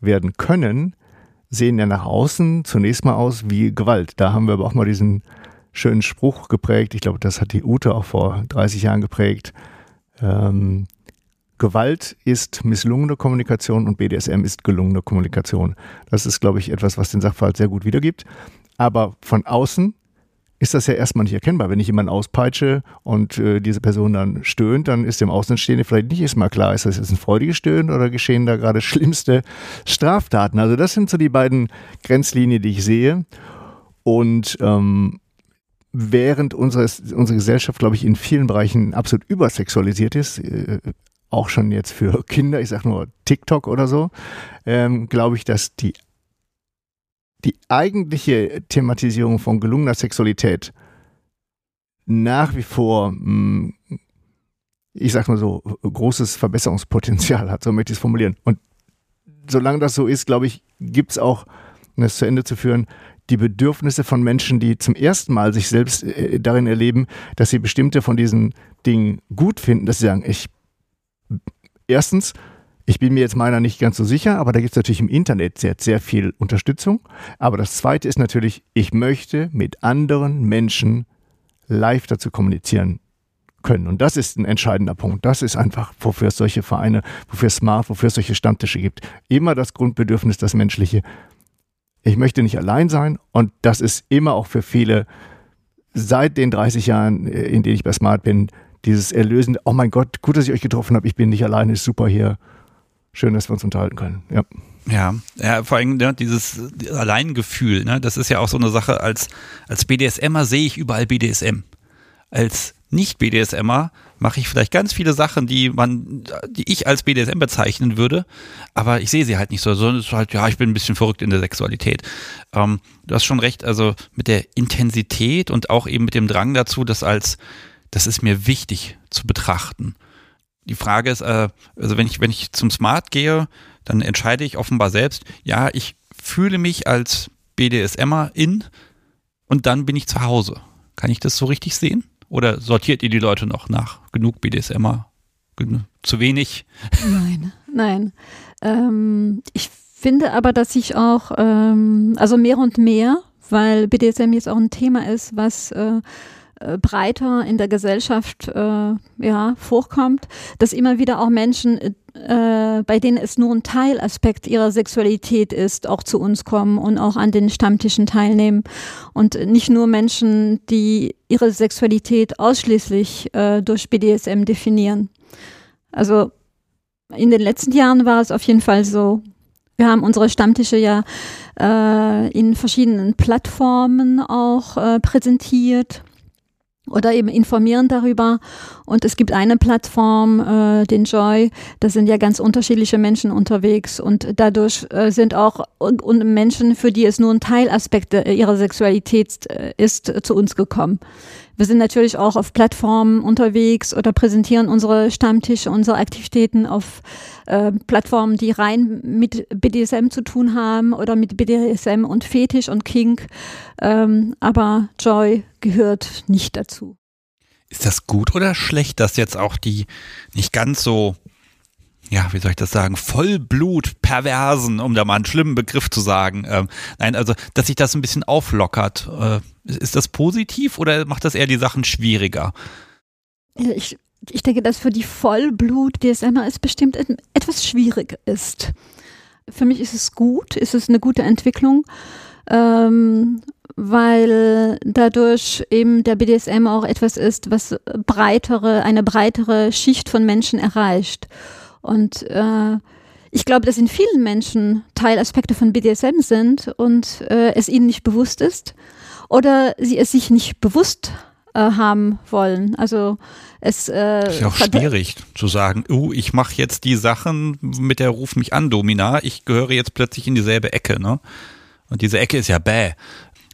werden können, sehen ja nach außen zunächst mal aus wie Gewalt. Da haben wir aber auch mal diesen schönen Spruch geprägt. Ich glaube, das hat die Ute auch vor 30 Jahren geprägt. Ähm, Gewalt ist misslungene Kommunikation und BDSM ist gelungene Kommunikation. Das ist, glaube ich, etwas, was den Sachverhalt sehr gut wiedergibt. Aber von außen ist das ja erstmal nicht erkennbar. Wenn ich jemanden auspeitsche und äh, diese Person dann stöhnt, dann ist dem Außenstehenden vielleicht nicht erstmal klar, ist das jetzt ein freudiges Stöhnen oder geschehen da gerade schlimmste Straftaten. Also das sind so die beiden Grenzlinien, die ich sehe. Und ähm, während unsere, unsere Gesellschaft, glaube ich, in vielen Bereichen absolut übersexualisiert ist, äh, auch schon jetzt für Kinder, ich sage nur TikTok oder so, ähm, glaube ich, dass die die eigentliche Thematisierung von gelungener Sexualität nach wie vor, hm, ich sag mal so, großes Verbesserungspotenzial hat, so möchte ich es formulieren. Und solange das so ist, glaube ich, gibt es auch, um das zu Ende zu führen, die Bedürfnisse von Menschen, die zum ersten Mal sich selbst äh, darin erleben, dass sie bestimmte von diesen Dingen gut finden, dass sie sagen, ich erstens ich bin mir jetzt meiner nicht ganz so sicher, aber da gibt es natürlich im Internet sehr, sehr viel Unterstützung. Aber das Zweite ist natürlich, ich möchte mit anderen Menschen live dazu kommunizieren können. Und das ist ein entscheidender Punkt. Das ist einfach, wofür es solche Vereine, wofür es Smart, wofür es solche Stammtische gibt. Immer das Grundbedürfnis, das Menschliche. Ich möchte nicht allein sein und das ist immer auch für viele seit den 30 Jahren, äh, in denen ich bei Smart bin, dieses Erlösende, oh mein Gott, gut, dass ich euch getroffen habe, ich bin nicht alleine, ist super hier schön, dass wir uns unterhalten können. Ja. Ja, ja, vor allem ne, dieses Alleingefühl, ne, das ist ja auch so eine Sache, als, als BDSMer sehe ich überall BDSM. Als Nicht-BDSMer mache ich vielleicht ganz viele Sachen, die man, die ich als BDSM bezeichnen würde, aber ich sehe sie halt nicht so, sondern es ist halt, ja, ich bin ein bisschen verrückt in der Sexualität. Ähm, du hast schon recht, also mit der Intensität und auch eben mit dem Drang dazu, das als, das ist mir wichtig zu betrachten die Frage ist, äh, also wenn ich, wenn ich zum Smart gehe, dann entscheide ich offenbar selbst, ja, ich fühle mich als BDSMer in und dann bin ich zu Hause. Kann ich das so richtig sehen? Oder sortiert ihr die Leute noch nach? Genug BDSMer? Zu wenig? Nein, nein. Ähm, ich finde aber, dass ich auch, ähm, also mehr und mehr, weil BDSM jetzt auch ein Thema ist, was äh, breiter in der Gesellschaft äh, ja, vorkommt, dass immer wieder auch Menschen, äh, bei denen es nur ein Teilaspekt ihrer Sexualität ist, auch zu uns kommen und auch an den Stammtischen teilnehmen. Und nicht nur Menschen, die ihre Sexualität ausschließlich äh, durch BDSM definieren. Also in den letzten Jahren war es auf jeden Fall so. Wir haben unsere Stammtische ja äh, in verschiedenen Plattformen auch äh, präsentiert oder eben informieren darüber. Und es gibt eine Plattform, äh, den Joy, da sind ja ganz unterschiedliche Menschen unterwegs und dadurch äh, sind auch und, Menschen, für die es nur ein Teilaspekt ihrer Sexualität äh, ist, zu uns gekommen. Wir sind natürlich auch auf Plattformen unterwegs oder präsentieren unsere Stammtische, unsere Aktivitäten auf äh, Plattformen, die rein mit BDSM zu tun haben oder mit BDSM und Fetisch und Kink. Ähm, aber Joy gehört nicht dazu. Ist das gut oder schlecht, dass jetzt auch die nicht ganz so ja, wie soll ich das sagen, Vollblut-Perversen, um da mal einen schlimmen Begriff zu sagen. Ähm, nein, also, dass sich das ein bisschen auflockert. Äh, ist das positiv oder macht das eher die Sachen schwieriger? Ich, ich denke, dass für die Vollblut-DSMer es bestimmt etwas schwierig ist. Für mich ist es gut, ist es eine gute Entwicklung, ähm, weil dadurch eben der BDSM auch etwas ist, was breitere, eine breitere Schicht von Menschen erreicht. Und äh, ich glaube, dass in vielen Menschen Teilaspekte von BDSM sind und äh, es ihnen nicht bewusst ist oder sie es sich nicht bewusst äh, haben wollen. Also es äh, ist ja auch schwierig zu sagen, oh, ich mache jetzt die Sachen mit der Ruf mich an Domina, ich gehöre jetzt plötzlich in dieselbe Ecke, ne? Und diese Ecke ist ja bäh.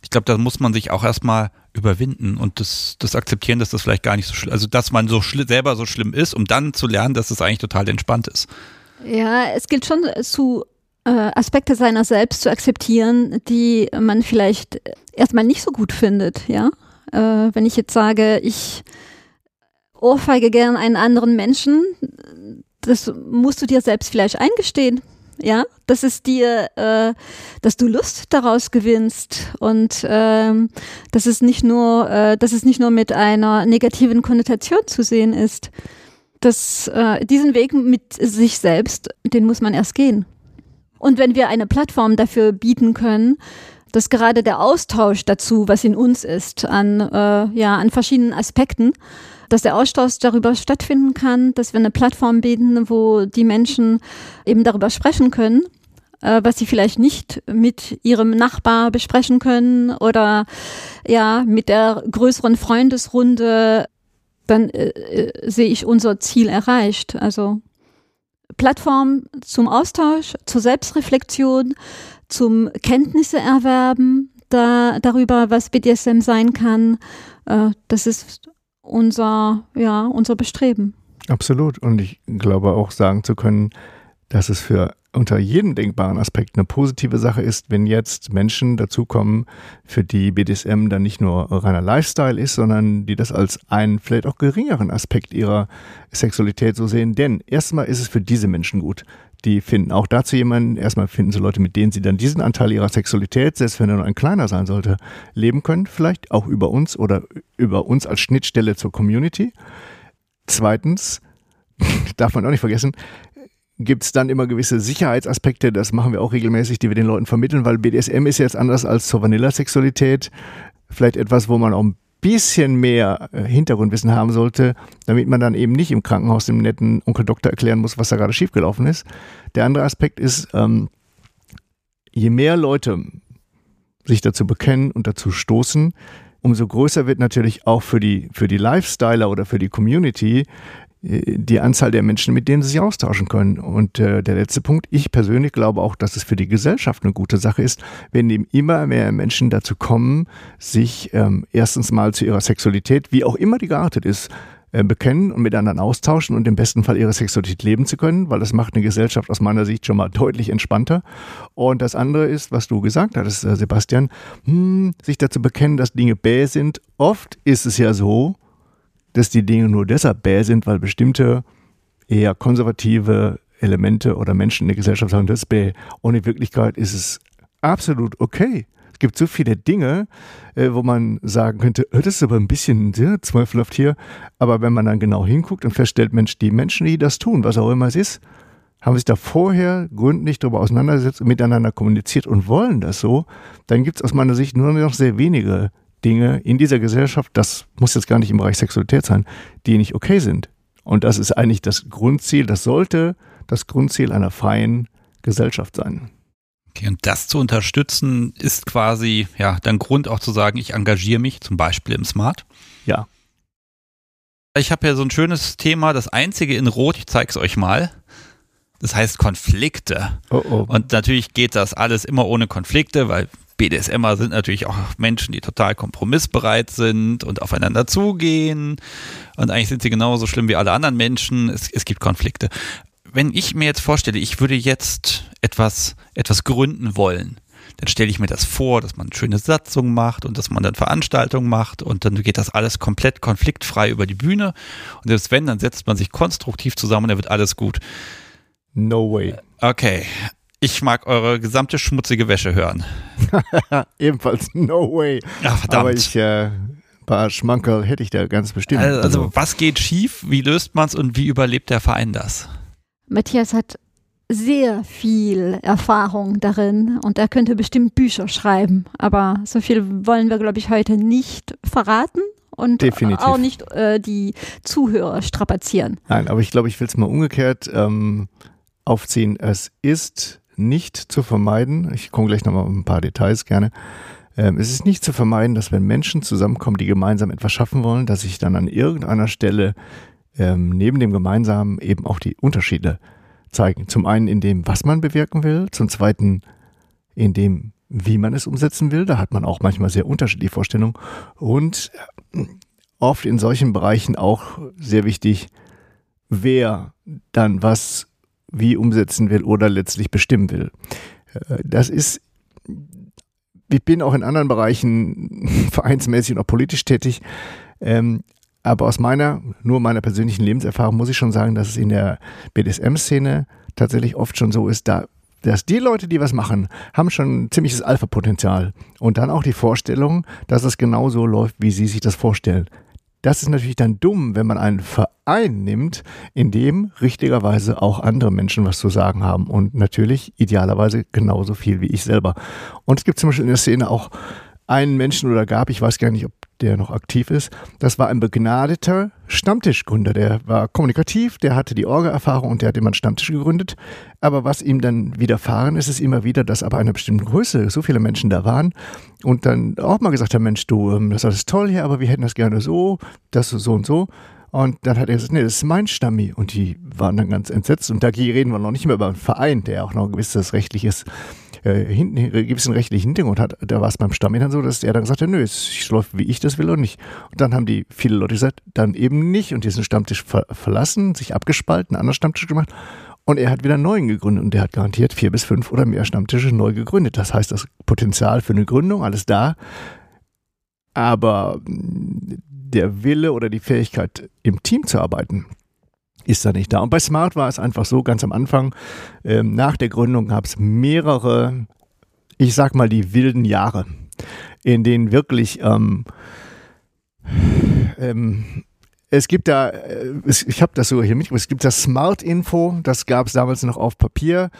Ich glaube, da muss man sich auch erstmal überwinden und das, das akzeptieren, dass das vielleicht gar nicht so schlimm, also dass man so selber so schlimm ist, um dann zu lernen, dass es das eigentlich total entspannt ist. Ja, es gilt schon zu äh, Aspekte seiner selbst zu akzeptieren, die man vielleicht erstmal nicht so gut findet, ja. Äh, wenn ich jetzt sage, ich ohrfeige gern einen anderen Menschen, das musst du dir selbst vielleicht eingestehen. Ja, dass es dir, äh, dass du Lust daraus gewinnst und ähm, dass es nicht nur, äh, dass es nicht nur mit einer negativen Konnotation zu sehen ist. Das, äh, diesen Weg mit sich selbst, den muss man erst gehen. Und wenn wir eine Plattform dafür bieten können, dass gerade der Austausch dazu, was in uns ist, an, äh, ja, an verschiedenen Aspekten, dass der Austausch darüber stattfinden kann, dass wir eine Plattform bieten, wo die Menschen eben darüber sprechen können, äh, was sie vielleicht nicht mit ihrem Nachbar besprechen können oder ja, mit der größeren Freundesrunde, dann äh, äh sehe ich unser Ziel erreicht. Also Plattform zum Austausch, zur Selbstreflexion, zum Kenntnisse erwerben da, darüber, was BDSM sein kann. Äh, das ist unser, ja, unser Bestreben. Absolut. Und ich glaube auch sagen zu können, dass es für unter jedem denkbaren Aspekt eine positive Sache ist, wenn jetzt Menschen dazukommen, für die BDSM dann nicht nur reiner Lifestyle ist, sondern die das als einen vielleicht auch geringeren Aspekt ihrer Sexualität so sehen. Denn erstmal ist es für diese Menschen gut. Die finden auch dazu jemanden, erstmal finden sie Leute, mit denen sie dann diesen Anteil ihrer Sexualität, selbst wenn er nur ein kleiner sein sollte, leben können, vielleicht auch über uns oder über uns als Schnittstelle zur Community. Zweitens, darf man auch nicht vergessen, gibt es dann immer gewisse Sicherheitsaspekte, das machen wir auch regelmäßig, die wir den Leuten vermitteln, weil BDSM ist jetzt anders als zur Vanilla-Sexualität. Vielleicht etwas, wo man auch ein bisschen mehr äh, Hintergrundwissen haben sollte, damit man dann eben nicht im Krankenhaus dem netten Onkel Doktor erklären muss, was da gerade schiefgelaufen ist. Der andere Aspekt ist, ähm, je mehr Leute sich dazu bekennen und dazu stoßen, umso größer wird natürlich auch für die, für die Lifestyler oder für die Community die Anzahl der Menschen, mit denen sie sich austauschen können. Und äh, der letzte Punkt, ich persönlich glaube auch, dass es für die Gesellschaft eine gute Sache ist, wenn eben immer mehr Menschen dazu kommen, sich ähm, erstens mal zu ihrer Sexualität, wie auch immer die geartet ist, äh, bekennen und mit anderen austauschen und im besten Fall ihre Sexualität leben zu können, weil das macht eine Gesellschaft aus meiner Sicht schon mal deutlich entspannter. Und das andere ist, was du gesagt hattest, äh, Sebastian, hm, sich dazu bekennen, dass Dinge bäh sind. Oft ist es ja so, dass die Dinge nur deshalb bäh sind, weil bestimmte eher konservative Elemente oder Menschen in der Gesellschaft sagen, das ist bäh. Und in Wirklichkeit ist es absolut okay. Es gibt so viele Dinge, äh, wo man sagen könnte, oh, das ist aber ein bisschen ja, zweifelhaft hier. Aber wenn man dann genau hinguckt und feststellt, Mensch, die Menschen, die das tun, was auch immer es ist, haben sich da vorher gründlich darüber auseinandergesetzt, miteinander kommuniziert und wollen das so, dann gibt es aus meiner Sicht nur noch sehr wenige Dinge in dieser Gesellschaft, das muss jetzt gar nicht im Bereich Sexualität sein, die nicht okay sind. Und das ist eigentlich das Grundziel, das sollte das Grundziel einer freien Gesellschaft sein. Okay, und das zu unterstützen ist quasi ja dann Grund auch zu sagen, ich engagiere mich zum Beispiel im Smart. Ja. Ich habe ja so ein schönes Thema, das einzige in Rot, ich zeige es euch mal. Das heißt Konflikte. Oh oh. Und natürlich geht das alles immer ohne Konflikte, weil BDSMer sind natürlich auch Menschen, die total kompromissbereit sind und aufeinander zugehen. Und eigentlich sind sie genauso schlimm wie alle anderen Menschen. Es, es gibt Konflikte. Wenn ich mir jetzt vorstelle, ich würde jetzt etwas, etwas gründen wollen, dann stelle ich mir das vor, dass man schöne Satzungen macht und dass man dann Veranstaltungen macht und dann geht das alles komplett konfliktfrei über die Bühne. Und selbst wenn, dann setzt man sich konstruktiv zusammen und dann wird alles gut. No way. Okay. Ich mag eure gesamte schmutzige Wäsche hören. Ebenfalls no way. Ja, verdammt. Aber ich, äh, ein paar Schmankerl hätte ich da ganz bestimmt. Also, also was geht schief, wie löst man es und wie überlebt der Verein das? Matthias hat sehr viel Erfahrung darin und er könnte bestimmt Bücher schreiben. Aber so viel wollen wir, glaube ich, heute nicht verraten und Definitiv. auch nicht äh, die Zuhörer strapazieren. Nein, aber ich glaube, ich will es mal umgekehrt ähm, aufziehen. Es ist nicht zu vermeiden, ich komme gleich nochmal auf ein paar Details gerne, ähm, es ist nicht zu vermeiden, dass wenn Menschen zusammenkommen, die gemeinsam etwas schaffen wollen, dass sich dann an irgendeiner Stelle ähm, neben dem Gemeinsamen eben auch die Unterschiede zeigen. Zum einen in dem, was man bewirken will, zum zweiten in dem, wie man es umsetzen will. Da hat man auch manchmal sehr unterschiedliche Vorstellungen. Und äh, oft in solchen Bereichen auch sehr wichtig, wer dann was wie umsetzen will oder letztlich bestimmen will. Äh, Das ist, ich bin auch in anderen Bereichen vereinsmäßig und auch politisch tätig. Ähm, aber aus meiner, nur meiner persönlichen Lebenserfahrung muss ich schon sagen, dass es in der BDSM-Szene tatsächlich oft schon so ist, da, dass die Leute, die was machen, haben schon ein ziemliches Alpha-Potenzial. Und dann auch die Vorstellung, dass es genau so läuft, wie sie sich das vorstellen. Das ist natürlich dann dumm, wenn man einen Verein nimmt, in dem richtigerweise auch andere Menschen was zu sagen haben und natürlich idealerweise genauso viel wie ich selber. Und es gibt zum Beispiel in der Szene auch einen Menschen oder gab, ich weiß gar nicht, ob der noch aktiv ist, das war ein begnadeter Stammtischgründer. Der war kommunikativ, der hatte die Orga-Erfahrung und der hat immer einen Stammtisch gegründet. Aber was ihm dann widerfahren ist, ist immer wieder, dass aber einer bestimmten Größe so viele Menschen da waren und dann auch mal gesagt haben, Mensch, du, ähm, das ist alles toll hier, aber wir hätten das gerne so, das so und so. Und dann hat er gesagt, nee, das ist mein Stammi. Und die waren dann ganz entsetzt. Und da reden wir noch nicht mehr über einen Verein, der auch noch ein gewisses rechtliches, äh, hinten, äh, gewissen rechtlichen Hintergrund hat. Da war es beim Stammi dann so, dass er dann gesagt hat, nö, es läuft, wie ich das will und nicht. Und dann haben die viele Leute gesagt, dann eben nicht und diesen Stammtisch ver verlassen, sich abgespalten, einen anderen Stammtisch gemacht. Und er hat wieder einen neuen gegründet und der hat garantiert vier bis fünf oder mehr Stammtische neu gegründet. Das heißt, das Potenzial für eine Gründung, alles da. Aber mh, der Wille oder die Fähigkeit, im Team zu arbeiten, ist da nicht da. Und bei Smart war es einfach so, ganz am Anfang, ähm, nach der Gründung gab es mehrere, ich sag mal, die wilden Jahre, in denen wirklich ähm, ähm, es gibt da, äh, ich habe das sogar hier mitgebracht, es gibt das Smart Info, das gab es damals noch auf Papier.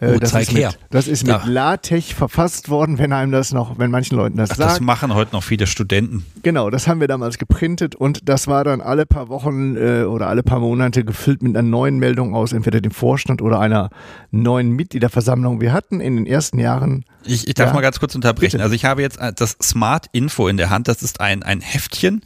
Äh, Oh, das, zeig ist mit, her. das ist mit Da. LaTeX verfasst worden, wenn einem das noch, wenn manchen Leuten das Ach, sagt. das machen heute noch viele Studenten. Genau, das haben wir damals geprintet und das war dann alle paar Wochen äh, oder alle paar Monate gefüllt mit einer neuen Meldung aus entweder dem Vorstand oder einer neuen Mitgliederversammlung. Wir hatten in den ersten Jahren Ich, ich darf Ja. mal ganz kurz unterbrechen. Bitte. Also ich habe jetzt äh, das Smart Info in der Hand. Das ist ein, ein Heftchen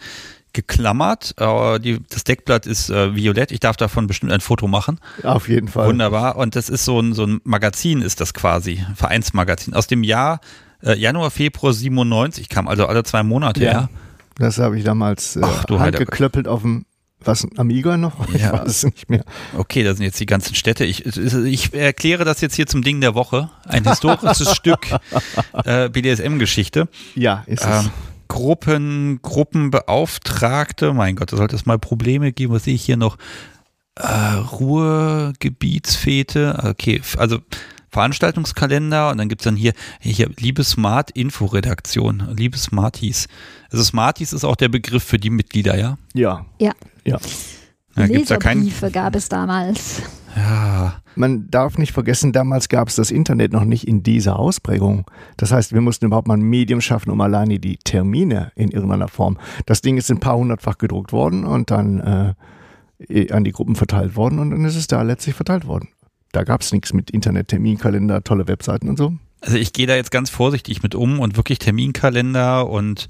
geklammert. Äh, die, das Deckblatt ist äh, violett. Ich darf davon bestimmt ein Foto machen. auf jeden Fall. Wunderbar. Und das ist so ein, so ein Magazin, ist das quasi. Vereinsmagazin. Aus dem Jahr äh, Januar, Februar 97 kam also alle zwei Monate. Ja. Ja. Das habe ich damals äh, Ach, du Heideck. handgeklöppelt auf dem was Amiga noch? Ich Ja. weiß es nicht mehr. Okay, das sind jetzt die ganzen Städte. Ich, ich erkläre das jetzt hier zum Ding der Woche. Ein historisches Stück äh, BDSM-Geschichte. Ja, ist es. Ähm, Gruppen, Gruppenbeauftragte, mein Gott, da sollte es mal Probleme geben. Was sehe ich hier noch? Äh, Ruhrgebietsfete, okay, also Veranstaltungskalender und dann gibt's dann hier, hier Liebe Smart Info-Redaktion, Liebe Smarties. Also Smarties ist auch der Begriff für die Mitglieder, ja? Ja. Ja. Ja. Da gibt's ja keinen. Leserbriefe gab es damals. Ja, Man darf nicht vergessen, damals gab es das Internet noch nicht in dieser Ausprägung. Das heißt, wir mussten überhaupt mal ein Medium schaffen, um alleine die Termine in irgendeiner Form. Das Ding ist ein paar hundertfach gedruckt worden und dann äh, an die Gruppen verteilt worden und dann ist es da letztlich verteilt worden. Da gab es nichts mit Internet, Terminkalender, tolle Webseiten und so. Also ich gehe da jetzt ganz vorsichtig mit um und wirklich Terminkalender und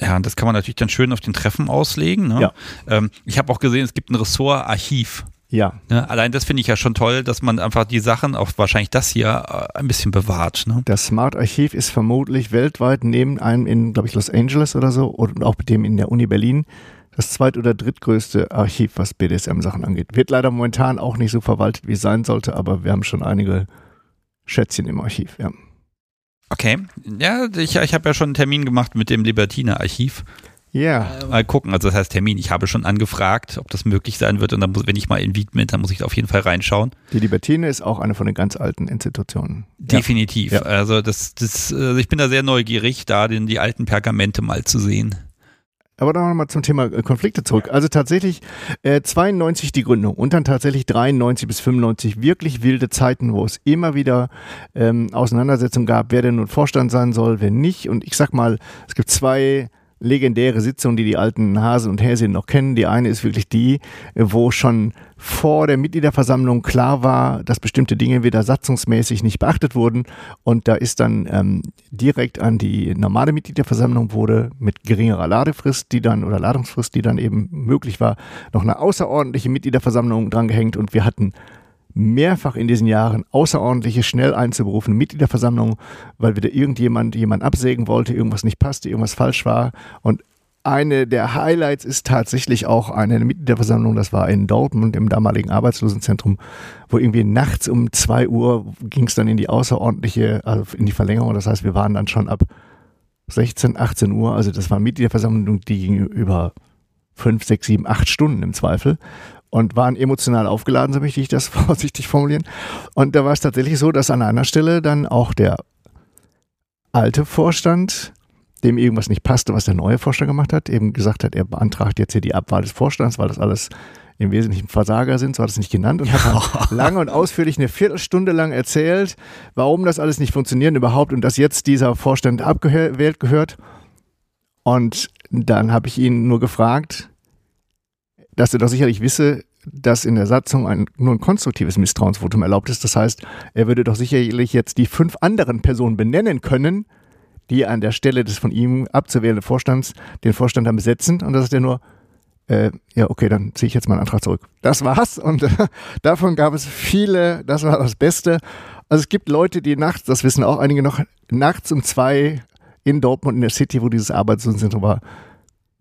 ja, und das kann man natürlich dann schön auf den Treffen auslegen. Ne? Ja. Ähm, ich habe auch gesehen, es gibt ein Ressort Archiv. Ja, Ne? Allein das finde ich ja schon toll, dass man einfach die Sachen, auch wahrscheinlich das hier, äh, ein bisschen bewahrt. Ne? das Smart Archiv ist vermutlich weltweit neben einem in, glaube ich, Los Angeles oder so und auch mit dem in der Uni Berlin das zweit- oder drittgrößte Archiv, was BDSM-Sachen angeht. Wird leider momentan auch nicht so verwaltet, wie es sein sollte, aber wir haben schon einige Schätzchen im Archiv. Ja, Okay. Ja, ich, ich habe ja schon einen Termin gemacht mit dem Libertine-Archiv. Ja Mal gucken, also das heißt Termin. Ich habe schon angefragt, ob das möglich sein wird. Und dann muss, wenn ich mal in Wien bin, dann muss ich da auf jeden Fall reinschauen. die Libertine ist auch eine von den ganz alten Institutionen. Definitiv. Ja. Also das, das, äh, ich bin da sehr neugierig, da den, die alten Pergamente mal zu sehen. Aber dann nochmal zum Thema äh, Konflikte zurück. Also tatsächlich äh, 92 die Gründung und dann tatsächlich 93 bis 95 wirklich wilde Zeiten, wo es immer wieder ähm, Auseinandersetzungen gab, wer denn nun Vorstand sein soll, wer nicht. Und ich sag mal, es gibt zwei legendäre Sitzungen, die die alten Hasen und Häschen noch kennen. Die eine ist wirklich die, wo schon vor der Mitgliederversammlung klar war, dass bestimmte Dinge wieder satzungsmäßig nicht beachtet wurden. Und da ist dann ähm, direkt an die normale Mitgliederversammlung wurde mit geringerer Ladefrist, die dann oder Ladungsfrist, die dann eben möglich war, noch eine außerordentliche Mitgliederversammlung drangehängt. Und wir hatten mehrfach in diesen Jahren außerordentliche, schnell einzuberufene Mitgliederversammlungen, weil wieder irgendjemand jemand absägen wollte, irgendwas nicht passte, irgendwas falsch war. Und eine der Highlights ist tatsächlich auch eine Mitgliederversammlung, das war in Dortmund im damaligen Arbeitslosenzentrum, wo irgendwie nachts um zwei Uhr ging es dann in die außerordentliche, also in die Verlängerung. Das heißt, wir waren dann schon ab 16, 18 Uhr, also das war eine Mitgliederversammlung, die ging über fünf, sechs, sieben, acht Stunden im Zweifel und waren emotional aufgeladen, so möchte ich das vorsichtig formulieren. Und da war es tatsächlich so, dass an einer Stelle dann auch der alte Vorstand, dem irgendwas nicht passte, was der neue Vorstand gemacht hat, eben gesagt hat, er beantragt jetzt hier die Abwahl des Vorstands, weil das alles im Wesentlichen Versager sind, so hat es nicht genannt und hat dann lange und ausführlich eine Viertelstunde lang erzählt, warum das alles nicht funktioniert überhaupt und dass jetzt dieser Vorstand abgewählt gehört. Und dann habe ich ihn nur gefragt, dass er doch sicherlich wisse, dass in der Satzung ein, nur ein konstruktives Misstrauensvotum erlaubt ist. Das heißt, er würde doch sicherlich jetzt die fünf anderen Personen benennen können, die an der Stelle des von ihm abzuwählenden Vorstands den Vorstand dann besetzen. Und das ist ja nur, äh, ja, okay, dann ziehe ich jetzt meinen Antrag zurück. Das war's. Und äh, davon gab es viele, das war das Beste. Also es gibt Leute, die nachts, das wissen auch einige noch, nachts um zwei in Dortmund in der City, wo dieses Arbeitslosenzentrum war,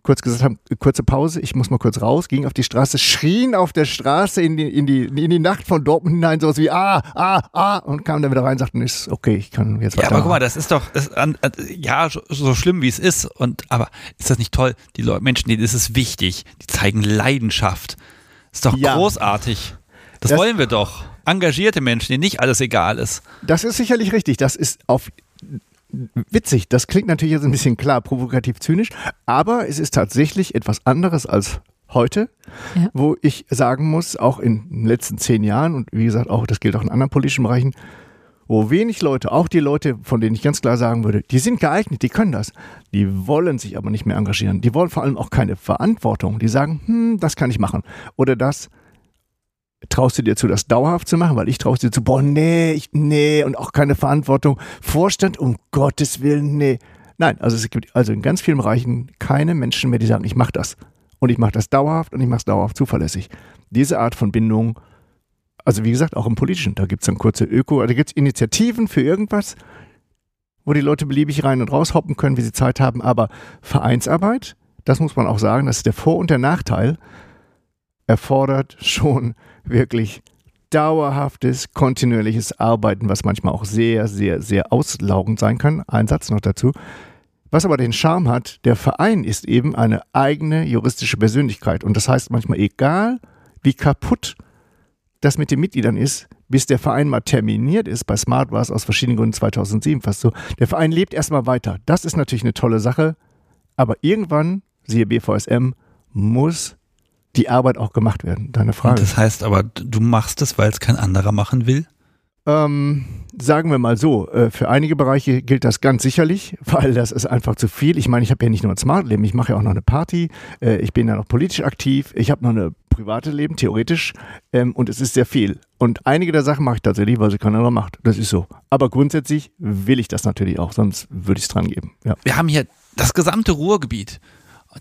kurz gesagt haben, kurze Pause, ich muss mal kurz raus, ging auf die Straße, schrien auf der Straße in die, in die, in die Nacht von Dortmund hinein, sowas wie ah, ah, ah und kam dann wieder rein und sagten, ist okay, ich kann jetzt weiter. Ja, aber guck mal, das ist doch, das, ja, so schlimm wie es ist und, aber ist das nicht toll? Die Leute, Menschen, denen ist es wichtig, die zeigen Leidenschaft. Ist doch ja. großartig. Das, das wollen wir doch. Engagierte Menschen, denen nicht alles egal ist. Das ist sicherlich richtig. Das ist auf witzig. Das klingt natürlich jetzt ein bisschen klar, provokativ zynisch, aber es ist tatsächlich etwas anderes als heute, ja. wo ich sagen muss, auch in den letzten zehn Jahren und wie gesagt, auch das gilt auch in anderen politischen Bereichen, wo wenig Leute, auch die Leute, von denen ich ganz klar sagen würde, die sind geeignet, die können das, die wollen sich aber nicht mehr engagieren. Die wollen vor allem auch keine Verantwortung. Die sagen, hm, das kann ich machen. Oder das, traust du dir zu, das dauerhaft zu machen? Weil ich traue dir zu, boah, nee, ich, nee, und auch keine Verantwortung. Vorstand, um Gottes Willen, nee. Nein, also es gibt also in ganz vielen Bereichen keine Menschen mehr, die sagen, ich mache das. Und ich mache das dauerhaft und ich mache es dauerhaft zuverlässig. Diese Art von Bindung, also wie gesagt, auch im Politischen, da gibt es dann kurze Öko, da gibt es Initiativen für irgendwas, wo die Leute beliebig rein und raus hoppen können, wie sie Zeit haben. Aber Vereinsarbeit, das muss man auch sagen, das ist der Vor- und der Nachteil, erfordert schon wirklich dauerhaftes, kontinuierliches Arbeiten, was manchmal auch sehr, sehr, sehr auslaugend sein kann. Ein Satz noch dazu. Was aber den Charme hat, der Verein ist eben eine eigene juristische Persönlichkeit. Und das heißt manchmal, egal wie kaputt das mit den Mitgliedern ist, bis der Verein mal terminiert ist, bei Smart war es aus verschiedenen Gründen 2007 fast so, der Verein lebt erstmal weiter. Das ist natürlich eine tolle Sache, aber irgendwann, siehe BVSM, muss die Arbeit auch gemacht werden. Deine Frage. Und das heißt aber, du machst es, weil es kein anderer machen will? Ähm, sagen wir mal so, äh, für einige Bereiche gilt das ganz sicherlich, weil das ist einfach zu viel. Ich meine, ich habe ja nicht nur ein Smart-Leben, ich mache ja auch noch eine Party, äh, ich bin ja noch politisch aktiv, ich habe noch eine private Leben, theoretisch, ähm, und es ist sehr viel. Und einige der Sachen mache ich tatsächlich, weil sie keiner anderer macht. Das ist so. Aber grundsätzlich will ich das natürlich auch, sonst würde ich es dran geben. Ja. Wir haben hier das gesamte Ruhrgebiet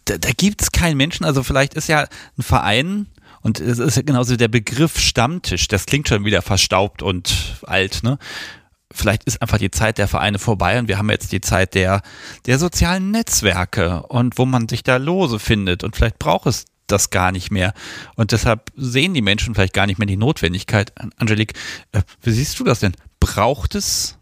da, da gibt es keinen Menschen, also vielleicht ist ja ein Verein, und es ist ja genauso der Begriff Stammtisch, das klingt schon wieder verstaubt und alt, ne? Vielleicht ist einfach die Zeit der Vereine vorbei und wir haben jetzt die Zeit der, der sozialen Netzwerke und wo man sich da lose findet und vielleicht braucht es das gar nicht mehr. Und deshalb sehen die Menschen vielleicht gar nicht mehr die Notwendigkeit. Angelique, äh, wie siehst du das denn? Braucht es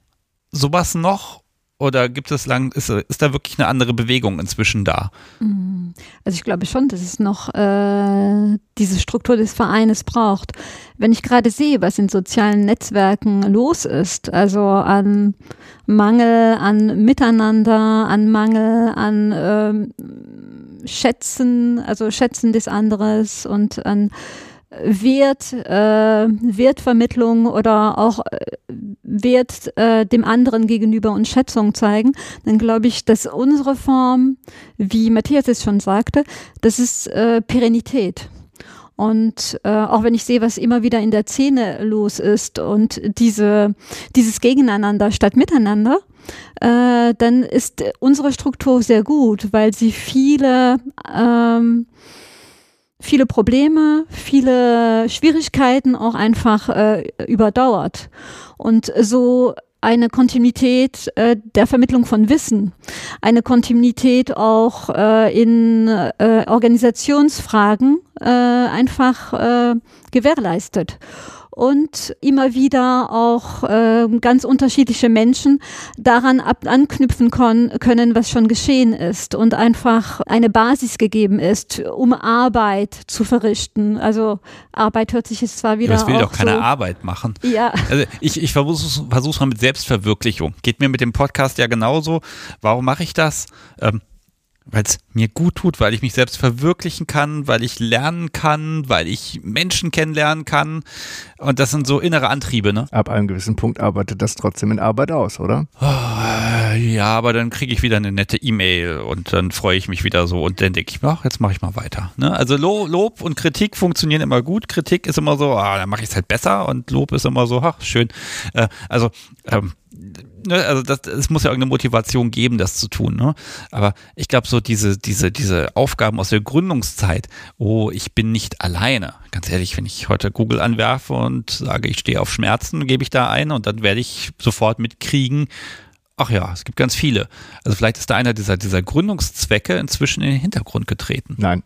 sowas noch oder gibt es lang, ist, ist da wirklich eine andere Bewegung inzwischen da? Mm. Also ich glaube schon, dass es noch äh, diese Struktur des Vereines braucht. Wenn ich gerade sehe, was in sozialen Netzwerken los ist, also an Mangel an Miteinander, an Mangel an ähm, Schätzen, also Schätzen des anderes und an Wert, äh, Wertvermittlung oder auch äh, Wert äh, dem anderen gegenüber und Schätzung zeigen, dann glaube ich, dass unsere Form, wie Matthias es schon sagte, das ist äh, Perennität. Und äh, auch wenn ich sehe, was immer wieder in der Szene los ist und diese, dieses Gegeneinander statt Miteinander, äh, dann ist unsere Struktur sehr gut, weil sie viele, ähm, viele Probleme, viele Schwierigkeiten auch einfach äh, überdauert. Und so eine Kontinuität äh, der Vermittlung von Wissen, eine Kontinuität auch äh, in äh, Organisationsfragen äh, einfach äh, gewährleistet und immer wieder auch äh, ganz unterschiedliche Menschen daran ab anknüpfen können, was schon geschehen ist und einfach eine Basis gegeben ist, um Arbeit zu verrichten. Also Arbeit hört sich jetzt zwar wieder. Das will doch keine so, Arbeit machen. Ja. Also ich, ich versuche es mal mit Selbstverwirklichung. Geht mir mit dem Podcast ja genauso. Warum mache ich das? Ähm, weil es mir gut tut, weil ich mich selbst verwirklichen kann, weil ich lernen kann, weil ich Menschen kennenlernen kann. Und das sind so innere Antriebe, ne? Ab einem gewissen Punkt arbeitet das trotzdem in Arbeit aus, oder? Oh, ja, aber dann kriege ich wieder eine nette E-Mail und dann freue ich mich wieder so und dann denke ich, ach, jetzt mache ich mal weiter. Ne? Also Lob und Kritik funktionieren immer gut. Kritik ist immer so, ah, dann mache ich es halt besser und Lob ist immer so, ach, schön. Äh, also ähm, ne, also das, es muss ja irgendeine Motivation geben, das zu tun. Ne? Aber ich glaube, so diese, diese, diese Aufgaben aus der Gründungszeit, oh, ich bin nicht alleine. Ganz ehrlich, wenn ich heute Google anwerfe und sage, ich stehe auf Schmerzen, gebe ich da ein und dann werde ich sofort mitkriegen, ach ja, es gibt ganz viele. Also vielleicht ist da einer dieser, dieser Gründungszwecke inzwischen in den Hintergrund getreten. Nein.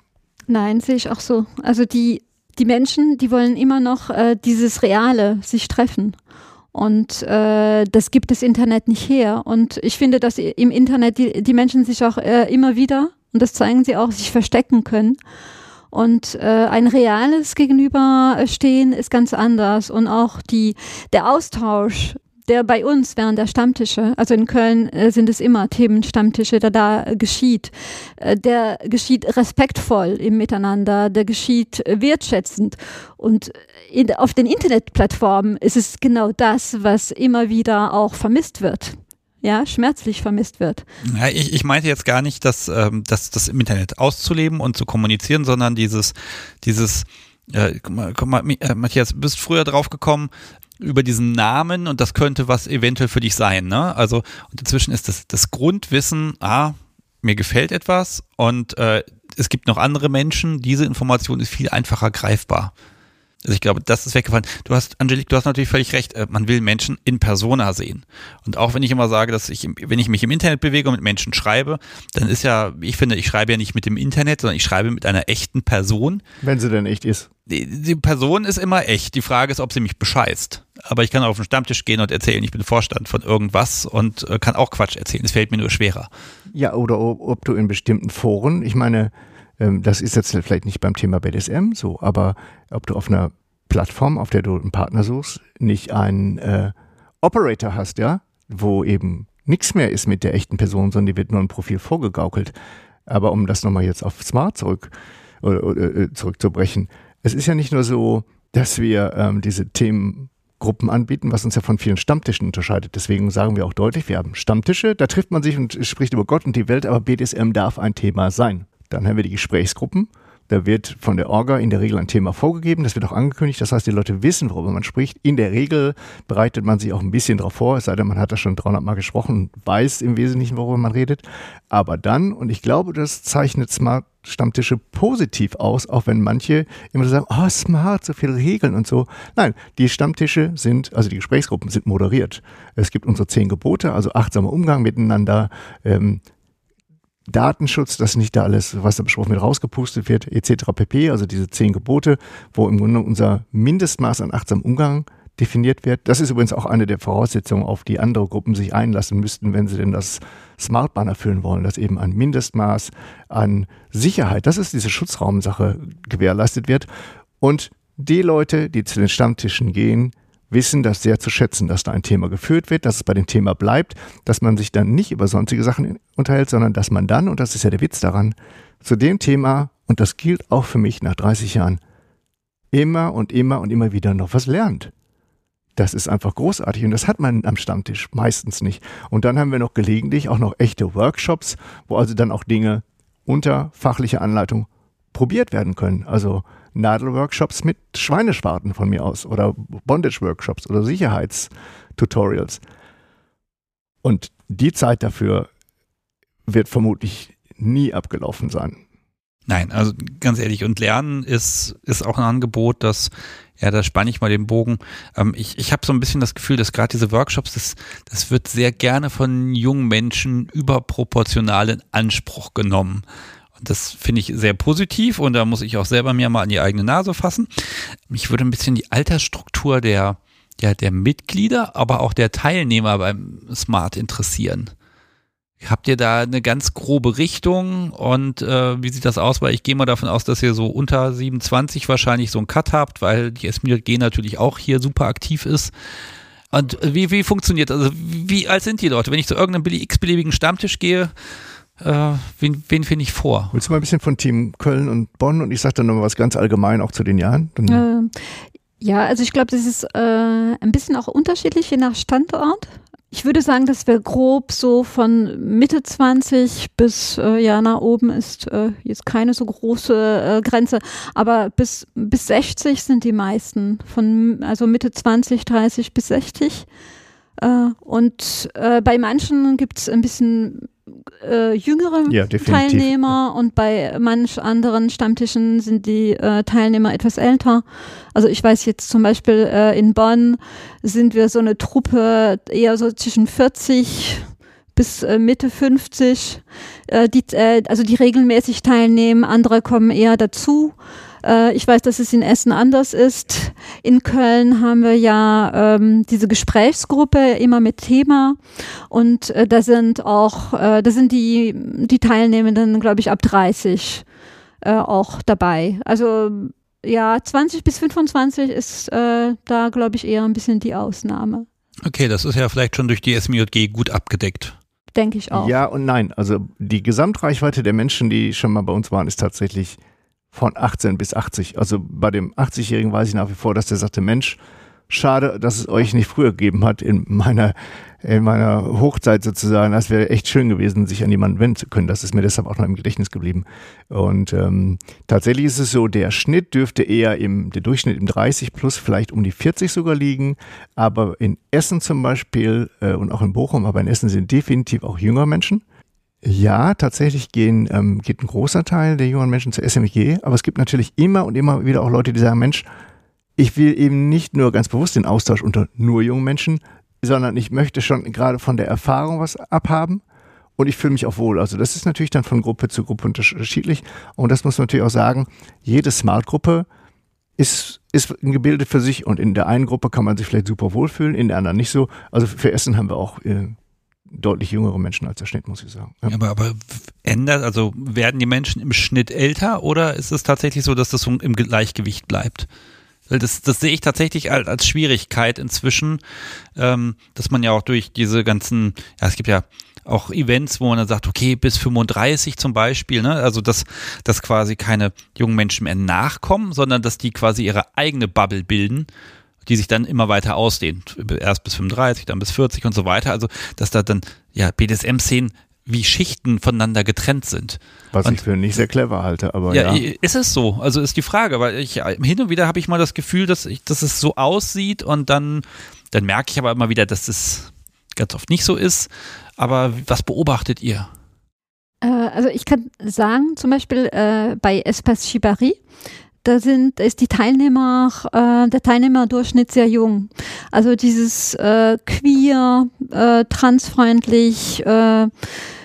Nein, sehe ich auch so. Also die, die Menschen, die wollen immer noch äh, dieses Reale sich treffen. Und äh, das gibt das Internet nicht her. Und ich finde, dass im Internet die, die Menschen sich auch äh, immer wieder, und das zeigen sie auch, sich verstecken können. Und äh, ein reales Gegenüberstehen ist ganz anders. Und auch die, der Austausch der bei uns während der Stammtische, also in Köln äh, sind es immer Themenstammtische, der da geschieht, äh, der geschieht respektvoll im Miteinander, der geschieht wertschätzend. Und in, auf den Internetplattformen ist es genau das, was immer wieder auch vermisst wird ja, schmerzlich vermisst wird. Ja, ich, ich meinte jetzt gar nicht, dass, ähm, dass das im Internet auszuleben und zu kommunizieren, sondern dieses, dieses, äh, mal, äh, Matthias, bist früher drauf gekommen, über diesen Namen und das könnte was eventuell für dich sein. Ne? Also und inzwischen ist das, das Grundwissen, ah, mir gefällt etwas und äh, es gibt noch andere Menschen, diese Information ist viel einfacher greifbar. Also ich glaube, das ist weggefallen. Du hast, Angelique, du hast natürlich völlig recht. Äh, man will Menschen in Persona sehen. Und auch wenn ich immer sage, dass ich, wenn ich mich im Internet bewege und mit Menschen schreibe, dann ist ja, ich finde, ich schreibe ja nicht mit dem Internet, sondern ich schreibe mit einer echten Person. Wenn sie denn echt ist. Die, die Person ist immer echt. Die Frage ist, ob sie mich bescheißt. Aber ich kann auch auf den Stammtisch gehen und erzählen, ich bin Vorstand von irgendwas und äh, kann auch Quatsch erzählen. Es fällt mir nur schwerer. Ja, oder ob, du in bestimmten Foren, ich meine, das ist jetzt vielleicht nicht beim Thema BDSM so, aber ob du auf einer Plattform, auf der du einen Partner suchst, nicht einen äh, Operator hast, ja, wo eben nichts mehr ist mit der echten Person, sondern die wird nur ein Profil vorgegaukelt. Aber um das nochmal jetzt auf Smart zurück oder, oder, äh, zurückzubrechen, es ist ja nicht nur so, dass wir ähm, diese Themengruppen anbieten, was uns ja von vielen Stammtischen unterscheidet. Deswegen sagen wir auch deutlich, wir haben Stammtische, da trifft man sich und spricht über Gott und die Welt, aber BDSM darf ein Thema sein. Dann haben wir die Gesprächsgruppen. Da wird von der Orga in der Regel ein Thema vorgegeben, das wird auch angekündigt, das heißt, die Leute wissen, worüber man spricht. In der Regel bereitet man sich auch ein bisschen darauf vor, es sei denn, man hat da schon 300 Mal gesprochen, weiß im Wesentlichen, worüber man redet. Aber dann, und ich glaube, das zeichnet Smart Stammtische positiv aus, auch wenn manche immer so sagen, oh, smart, so viele Regeln und so. Nein, die Stammtische sind, also die Gesprächsgruppen sind moderiert. Es gibt unsere zehn Gebote, also achtsamer Umgang miteinander, ähm, Datenschutz, dass nicht da alles, was da besprochen wird, rausgepustet wird, etc. pp. Also diese zehn Gebote, wo im Grunde unser Mindestmaß an achtsamem Umgang definiert wird. Das ist übrigens auch eine der Voraussetzungen, auf die andere Gruppen sich einlassen müssten, wenn sie denn das Smart erfüllen wollen, dass eben ein Mindestmaß an Sicherheit, das ist diese Schutzraumsache, gewährleistet wird. Und die Leute, die zu den Stammtischen gehen, wissen das sehr zu schätzen, dass da ein Thema geführt wird, dass es bei dem Thema bleibt, dass man sich dann nicht über sonstige Sachen unterhält, sondern dass man dann, und das ist ja der Witz daran, zu dem Thema, und das gilt auch für mich nach 30 Jahren, immer und immer und immer wieder noch was lernt. Das ist einfach großartig und das hat man am Stammtisch meistens nicht. Und dann haben wir noch gelegentlich auch noch echte Workshops, wo also dann auch Dinge unter fachlicher Anleitung probiert werden können. Also Nadelworkshops mit Schweineschwarten von mir aus oder Bondage-Workshops oder Sicherheitstutorials. Und die Zeit dafür wird vermutlich nie abgelaufen sein. Nein, also ganz ehrlich, und Lernen ist, ist auch ein Angebot, das, ja, da spanne ich mal den Bogen. Ähm, ich ich habe so ein bisschen das Gefühl, dass gerade diese Workshops, das, das wird sehr gerne von jungen Menschen überproportional in Anspruch genommen. Und das finde ich sehr positiv und da muss ich auch selber mir mal an die eigene Nase fassen. Mich würde ein bisschen die Altersstruktur der, ja, der Mitglieder, aber auch der Teilnehmer beim Smart interessieren. Habt ihr da eine ganz grobe Richtung und äh, wie sieht das aus? Weil ich gehe mal davon aus, dass ihr so unter 27 wahrscheinlich so einen Cut habt, weil die SMG natürlich auch hier super aktiv ist. Und wie, wie funktioniert das? Also wie alt sind die Leute? Wenn ich zu irgendeinem x-beliebigen Stammtisch gehe, äh, wen, wen finde ich vor? Willst du mal ein bisschen von Team Köln und Bonn und ich sage dann noch was ganz allgemein auch zu den Jahren? Dann äh, ja, also ich glaube, das ist äh, ein bisschen auch unterschiedlich je nach Standort. Ich würde sagen, dass wir grob so von Mitte 20 bis äh, ja nach oben ist äh, jetzt keine so große äh, Grenze, aber bis bis 60 sind die meisten von also Mitte 20, 30 bis 60. Äh, und äh, bei manchen gibt es ein bisschen äh, jüngere ja, Teilnehmer und bei manch anderen Stammtischen sind die äh, Teilnehmer etwas älter. Also ich weiß jetzt zum Beispiel äh, in Bonn sind wir so eine Truppe eher so zwischen 40 bis äh, Mitte 50, äh, die, äh, also die regelmäßig teilnehmen, andere kommen eher dazu. Äh, ich weiß, dass es in Essen anders ist. In Köln haben wir ja ähm, diese Gesprächsgruppe immer mit Thema und äh, da sind auch, äh, da sind die, die Teilnehmenden, glaube ich, ab 30 äh, auch dabei. Also ja, 20 bis 25 ist äh, da, glaube ich, eher ein bisschen die Ausnahme. Okay, das ist ja vielleicht schon durch die SMJG gut abgedeckt. Denke ich auch. Ja und nein. Also die Gesamtreichweite der Menschen, die schon mal bei uns waren, ist tatsächlich von 18 bis 80. Also bei dem 80-Jährigen weiß ich nach wie vor, dass der sagte, Mensch, schade, dass es euch nicht früher gegeben hat in meiner, in meiner Hochzeit sozusagen. Das wäre echt schön gewesen, sich an jemanden wenden zu können. Das ist mir deshalb auch noch im Gedächtnis geblieben. Und ähm, tatsächlich ist es so, der Schnitt dürfte eher im, der Durchschnitt im 30 plus vielleicht um die 40 sogar liegen. Aber in Essen zum Beispiel äh, und auch in Bochum, aber in Essen sind definitiv auch jüngere Menschen. Ja, tatsächlich gehen, ähm, geht ein großer Teil der jungen Menschen zur SMG, aber es gibt natürlich immer und immer wieder auch Leute, die sagen, Mensch, ich will eben nicht nur ganz bewusst den Austausch unter nur jungen Menschen, sondern ich möchte schon gerade von der Erfahrung was abhaben und ich fühle mich auch wohl. Also das ist natürlich dann von Gruppe zu Gruppe unterschiedlich und das muss man natürlich auch sagen, jede Smart-Gruppe ist, ist ein Gebilde für sich und in der einen Gruppe kann man sich vielleicht super wohlfühlen, in der anderen nicht so. Also für Essen haben wir auch äh, deutlich jüngere Menschen als der Schnitt, muss ich sagen. Ja. Aber, aber ändert, also werden die Menschen im Schnitt älter oder ist es tatsächlich so, dass das im Gleichgewicht bleibt? Das, das sehe ich tatsächlich als, als Schwierigkeit inzwischen, ähm, dass man ja auch durch diese ganzen, ja, es gibt ja auch Events, wo man dann sagt, okay, bis 35 zum Beispiel, ne? also dass, dass quasi keine jungen Menschen mehr nachkommen, sondern dass die quasi ihre eigene Bubble bilden die sich dann immer weiter ausdehnt. Erst bis 35, dann bis 40 und so weiter. Also, dass da dann, ja, BDSM-Szenen wie Schichten voneinander getrennt sind. Was und, ich für nicht sehr clever halte, aber ja, ja. Ist es so? Also ist die Frage, weil ich hin und wieder habe ich mal das Gefühl, dass, ich, dass es so aussieht und dann, dann merke ich aber immer wieder, dass es ganz oft nicht so ist. Aber was beobachtet ihr? Äh, also ich kann sagen, zum Beispiel äh, bei Espace Shibari, da sind, ist die Teilnehmer, äh, der Teilnehmerdurchschnitt sehr jung. Also dieses äh, queer, äh, transfreundlich, äh,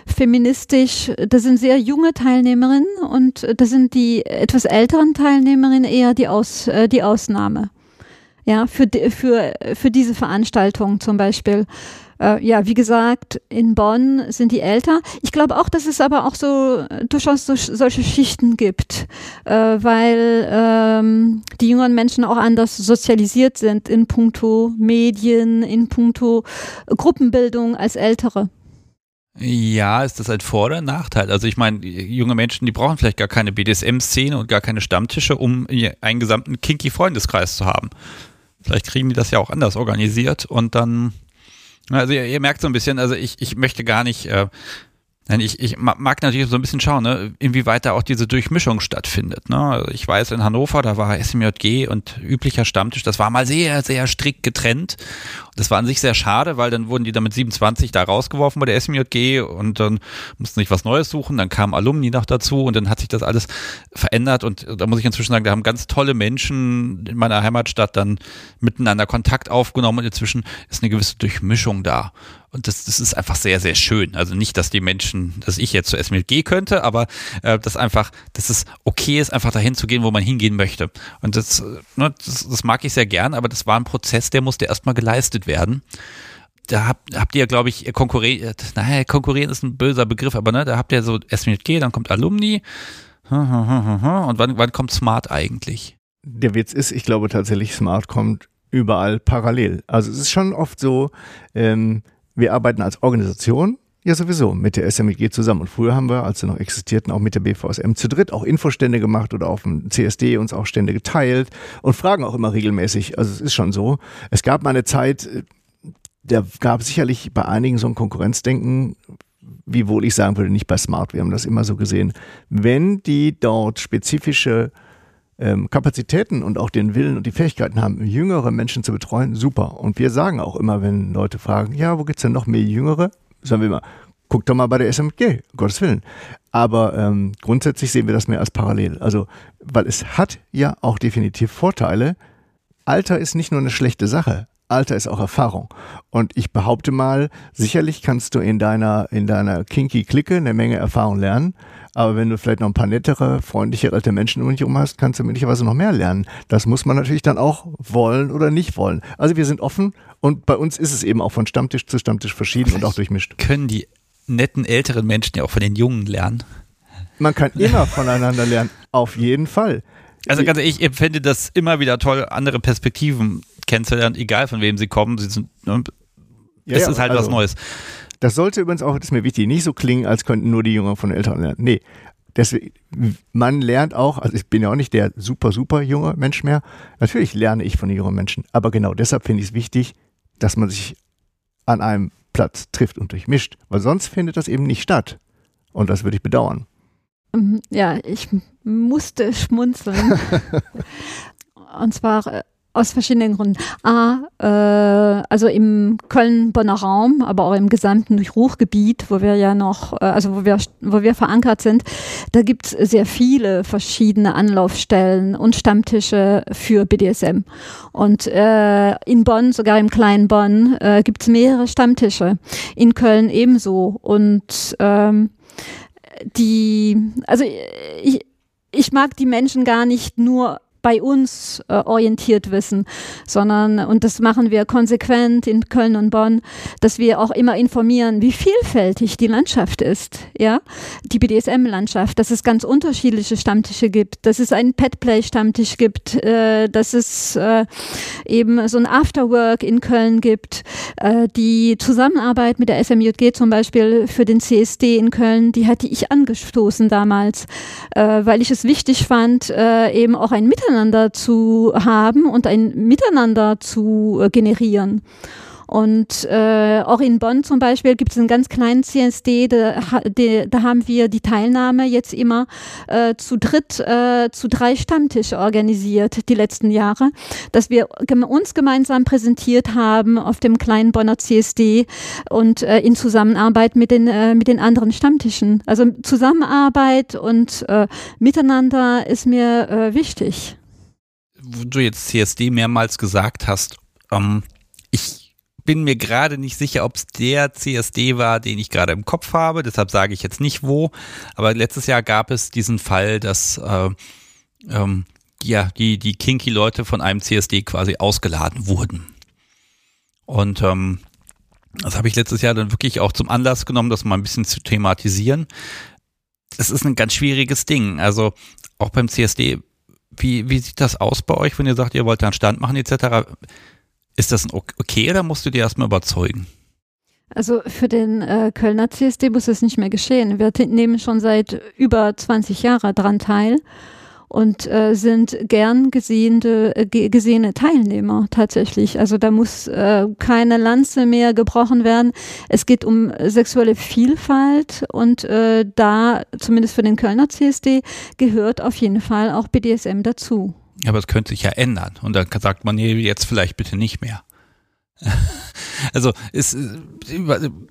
feministisch, da sind sehr junge Teilnehmerinnen und da sind die etwas älteren Teilnehmerinnen eher die, Aus, äh, die Ausnahme. Ja, für, für, für diese Veranstaltung zum Beispiel. Äh, ja, wie gesagt, in Bonn sind die älter. Ich glaube auch, dass es aber auch so durchaus so, solche Schichten gibt, äh, weil ähm, die jüngeren Menschen auch anders sozialisiert sind in puncto Medien, in puncto Gruppenbildung als ältere. Ja, ist das ein Vor- oder Nachteil? Also ich meine, junge Menschen, die brauchen vielleicht gar keine BDSM-Szene und gar keine Stammtische, um einen gesamten kinky Freundeskreis zu haben. Vielleicht kriegen die das ja auch anders organisiert und dann, also ihr, ihr merkt so ein bisschen, also ich, ich möchte gar nicht äh, ich, ich mag natürlich so ein bisschen schauen, ne, inwieweit da auch diese Durchmischung stattfindet. Ne? Also ich weiß, in Hannover, da war SMJG und üblicher Stammtisch, das war mal sehr, sehr strikt getrennt. Das war an sich sehr schade, weil dann wurden die dann mit 27 da rausgeworfen bei der SMJG und dann mussten sich was Neues suchen. Dann kamen Alumni noch dazu und dann hat sich das alles verändert. Und da muss ich inzwischen sagen, da haben ganz tolle Menschen in meiner Heimatstadt dann miteinander Kontakt aufgenommen und inzwischen ist eine gewisse Durchmischung da. Und das, das ist einfach sehr, sehr schön. Also nicht, dass die Menschen, dass ich jetzt zur SMLG könnte, aber äh, dass einfach, dass es okay ist, einfach dahin zu gehen, wo man hingehen möchte. Und das, ne, das, das mag ich sehr gern, aber das war ein Prozess, der musste erstmal geleistet werden. Da habt, habt ihr, glaube ich, konkurriert, naja, konkurrieren ist ein böser Begriff, aber ne, da habt ihr so SMLG, dann kommt Alumni. Und wann, wann kommt Smart eigentlich? Der Witz ist, ich glaube tatsächlich, Smart kommt überall parallel. Also es ist schon oft so, ähm, wir arbeiten als Organisation ja sowieso mit der SMEG zusammen. Und früher haben wir, als sie noch existierten, auch mit der BVSM zu dritt auch Infostände gemacht oder auf dem CSD uns auch Stände geteilt und fragen auch immer regelmäßig. Also es ist schon so. Es gab mal eine Zeit, da gab sicherlich bei einigen so ein Konkurrenzdenken, wiewohl ich sagen würde, nicht bei Smart. Wir haben das immer so gesehen. Wenn die dort spezifische ähm, Kapazitäten und auch den Willen und die Fähigkeiten haben, jüngere Menschen zu betreuen, super. Und wir sagen auch immer, wenn Leute fragen, ja, wo gibt's denn noch mehr Jüngere? Sagen wir immer, guck doch mal bei der SMG, Gottes Willen. Aber ähm, grundsätzlich sehen wir das mehr als parallel. Also, weil es hat ja auch definitiv Vorteile. Alter ist nicht nur eine schlechte Sache. Alter ist auch Erfahrung. Und ich behaupte mal, sicherlich kannst du in deiner, in deiner kinky Clique eine Menge Erfahrung lernen. Aber wenn du vielleicht noch ein paar nettere, freundliche alte Menschen um dich herum hast, kannst du möglicherweise noch mehr lernen. Das muss man natürlich dann auch wollen oder nicht wollen. Also wir sind offen und bei uns ist es eben auch von Stammtisch zu Stammtisch verschieden und auch durchmischt. Können die netten älteren Menschen ja auch von den Jungen lernen? Man kann immer voneinander lernen, auf jeden Fall. Also ganz ehrlich, ich empfinde das immer wieder toll, andere Perspektiven kennenzulernen, egal von wem sie kommen. Sie sind, ne, ja, es ja, ist halt also, was Neues. Das sollte übrigens auch, das ist mir wichtig, nicht so klingen, als könnten nur die Jüngeren von den Älteren lernen. Nee. Deswegen, man lernt auch, also ich bin ja auch nicht der super, super junge Mensch mehr. Natürlich lerne ich von den jungen Menschen. Aber genau deshalb finde ich es wichtig, dass man sich an einem Platz trifft und durchmischt. Weil sonst findet das eben nicht statt. Und das würde ich bedauern. Mhm, ja, ich musste schmunzeln. und zwar äh, aus verschiedenen Gründen. A, äh, also im Köln-Bonner Raum, aber auch im gesamten Ruhrgebiet, wo wir ja noch, äh, also wo wir, wo wir verankert sind, da gibt es sehr viele verschiedene Anlaufstellen und Stammtische für BDSM. Und äh, in Bonn, sogar im kleinen Bonn, äh, gibt es mehrere Stammtische. In Köln ebenso. Und ähm, die, also ich, ich mag die Menschen gar nicht nur bei uns äh, orientiert wissen, sondern, und das machen wir konsequent in Köln und Bonn, dass wir auch immer informieren, wie vielfältig die Landschaft ist, ja, die BDSM-Landschaft, dass es ganz unterschiedliche Stammtische gibt, dass es einen Petplay-Stammtisch gibt, äh, dass es äh, eben so ein Afterwork in Köln gibt, äh, die Zusammenarbeit mit der SMJG zum Beispiel für den CSD in Köln, die hatte ich angestoßen damals, äh, weil ich es wichtig fand, äh, eben auch ein Miteinander Miteinander zu haben und ein Miteinander zu äh, generieren. Und äh, auch in Bonn zum Beispiel gibt es einen ganz kleinen CSD, da, da haben wir die Teilnahme jetzt immer äh, zu dritt, äh, zu drei Stammtische organisiert, die letzten Jahre, dass wir uns gemeinsam präsentiert haben auf dem kleinen Bonner CSD und äh, in Zusammenarbeit mit den, äh, mit den anderen Stammtischen. Also Zusammenarbeit und äh, Miteinander ist mir äh, wichtig wo du jetzt CSD mehrmals gesagt hast, ähm, ich bin mir gerade nicht sicher, ob es der CSD war, den ich gerade im Kopf habe. Deshalb sage ich jetzt nicht wo. Aber letztes Jahr gab es diesen Fall, dass äh, ähm, ja die die kinky Leute von einem CSD quasi ausgeladen wurden. Und ähm, das habe ich letztes Jahr dann wirklich auch zum Anlass genommen, das mal ein bisschen zu thematisieren. Es ist ein ganz schwieriges Ding. Also auch beim CSD wie, wie sieht das aus bei euch, wenn ihr sagt, ihr wollt einen Stand machen etc.? Ist das okay oder musst du dir erstmal überzeugen? Also für den äh, Kölner CSD muss es nicht mehr geschehen. Wir nehmen schon seit über 20 Jahren daran teil und äh, sind gern gesehene, äh, gesehene Teilnehmer tatsächlich. Also da muss äh, keine Lanze mehr gebrochen werden. Es geht um sexuelle Vielfalt und äh, da, zumindest für den Kölner CSD, gehört auf jeden Fall auch BDSM dazu. Aber es könnte sich ja ändern und dann sagt man, jetzt vielleicht bitte nicht mehr. Also ist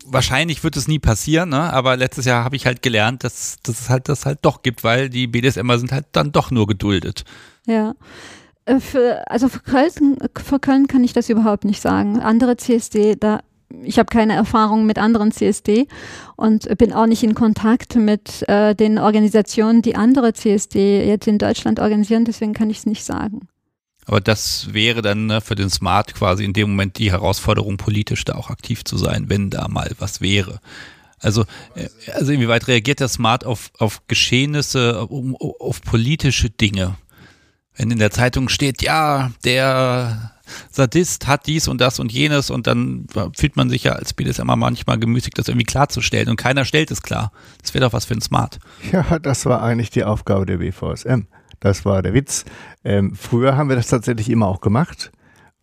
wahrscheinlich wird es nie passieren, ne? aber letztes Jahr habe ich halt gelernt, dass, dass es halt das halt doch gibt, weil die BDSMer sind halt dann doch nur geduldet. Ja. Äh, für, also für Köln, für Köln kann ich das überhaupt nicht sagen. Andere CSD, da ich habe keine Erfahrung mit anderen CSD und bin auch nicht in Kontakt mit äh, den Organisationen, die andere CSD jetzt in Deutschland organisieren, deswegen kann ich es nicht sagen. Aber das wäre dann ne, für den Smart quasi in dem Moment die Herausforderung, politisch da auch aktiv zu sein, wenn da mal was wäre. Also, äh, also inwieweit reagiert der Smart auf, auf Geschehnisse, auf, auf politische Dinge? Wenn in der Zeitung steht, ja, der Sadist hat dies und das und jenes und dann fühlt man sich ja als BDSMer manchmal gemüßigt, das irgendwie klarzustellen und keiner stellt es klar. Das wäre doch was für ein Smart. Ja, das war eigentlich die Aufgabe der BVSM. Das war der Witz. Ähm, früher haben wir das tatsächlich immer auch gemacht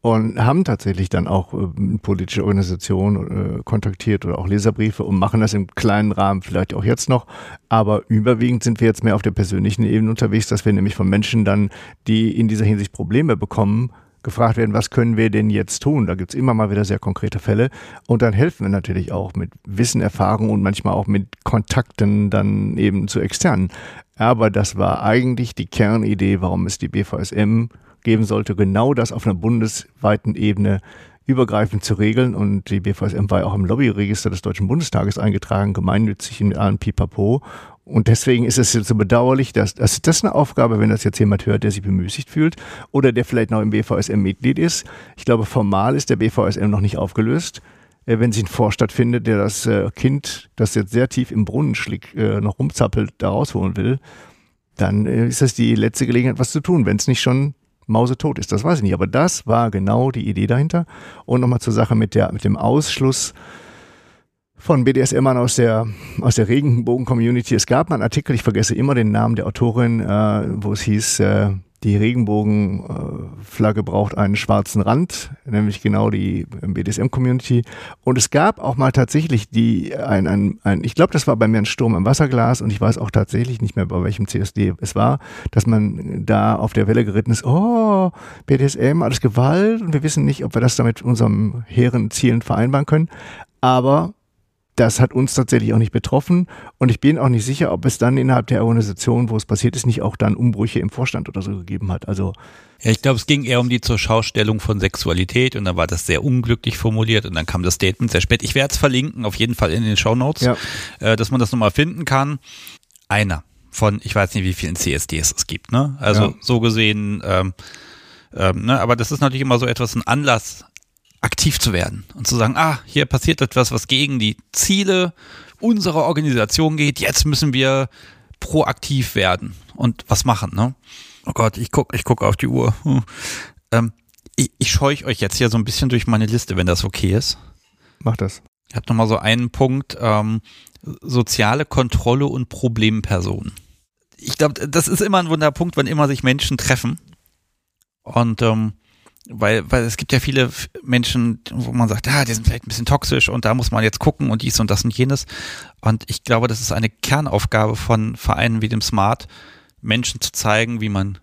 und haben tatsächlich dann auch äh, politische Organisationen äh, kontaktiert oder auch Leserbriefe und machen das im kleinen Rahmen vielleicht auch jetzt noch. Aber überwiegend sind wir jetzt mehr auf der persönlichen Ebene unterwegs, dass wir nämlich von Menschen dann, die in dieser Hinsicht Probleme bekommen, gefragt werden, was können wir denn jetzt tun? Da gibt's immer mal wieder sehr konkrete Fälle. Und dann helfen wir natürlich auch mit Wissen, Erfahrung und manchmal auch mit Kontakten dann eben zu externen. Aber das war eigentlich die Kernidee, warum es die BVSM geben sollte, genau das auf einer bundesweiten Ebene übergreifend zu regeln. Und die BVSM war ja auch im Lobbyregister des Deutschen Bundestages eingetragen, gemeinnützig in allen Pipapo. Und deswegen ist es jetzt so bedauerlich, dass, dass das eine Aufgabe, wenn das jetzt jemand hört, der sich bemüßigt fühlt oder der vielleicht noch im BVSM Mitglied ist. Ich glaube, formal ist der BVSM noch nicht aufgelöst. Äh, wenn sich ein Vorstadt findet, der das äh, Kind, das jetzt sehr tief im Brunnen schlägt, äh, noch rumzappelt, da rausholen will, dann ist das die letzte Gelegenheit, was zu tun, wenn es nicht schon mausetot ist. Das weiß ich nicht. Aber das war genau die Idee dahinter. Und nochmal zur Sache mit, der, mit dem Ausschluss von BDSMern aus der, aus der Regenbogen-Community. Es gab mal einen Artikel, ich vergesse immer den Namen der Autorin, äh, wo es hieß, äh, die Regenbogenflagge braucht einen schwarzen Rand, nämlich genau die BDSM-Community. Und es gab auch mal tatsächlich die, ein, ein, ein ich glaube, das war bei mir ein Sturm im Wasserglas und ich weiß auch tatsächlich nicht mehr, bei welchem CSD es war, dass man da auf der Welle geritten ist, oh, BDSM, alles Gewalt und wir wissen nicht, ob wir das damit unserem hehren Zielen vereinbaren können. Aber das hat uns tatsächlich auch nicht betroffen und ich bin auch nicht sicher, ob es dann innerhalb der Organisation, wo es passiert ist, nicht auch dann Umbrüche im Vorstand oder so gegeben hat. Also ja, ich glaube, es ging eher um die Zurschaustellung von Sexualität und dann war das sehr unglücklich formuliert und dann kam das Statement sehr spät. Ich werde es verlinken, auf jeden Fall in den Show Notes, ja. äh, dass man das nochmal finden kann. Einer von, ich weiß nicht, wie vielen CSDs es gibt, ne? Also ja. so gesehen, ähm, ähm, ne? aber das ist natürlich immer so etwas ein Anlass, aktiv zu werden und zu sagen, ah, hier passiert etwas, was gegen die Ziele unserer Organisation geht, jetzt müssen wir proaktiv werden und was machen, ne? Oh Gott, ich guck, ich guck auf die Uhr. Hm. Ähm, ich, ich scheuche euch jetzt hier so ein bisschen durch meine Liste, wenn das okay ist. Mach das. Ich habe nochmal so einen Punkt, ähm, soziale Kontrolle und Problempersonen. Ich glaube, das ist immer ein Wunderpunkt, wenn immer sich Menschen treffen. Und ähm, weil, weil es gibt ja viele Menschen, wo man sagt, ah, die sind vielleicht ein bisschen toxisch und da muss man jetzt gucken und dies und das und jenes. Und ich glaube, das ist eine Kernaufgabe von Vereinen wie dem Smart, Menschen zu zeigen, wie man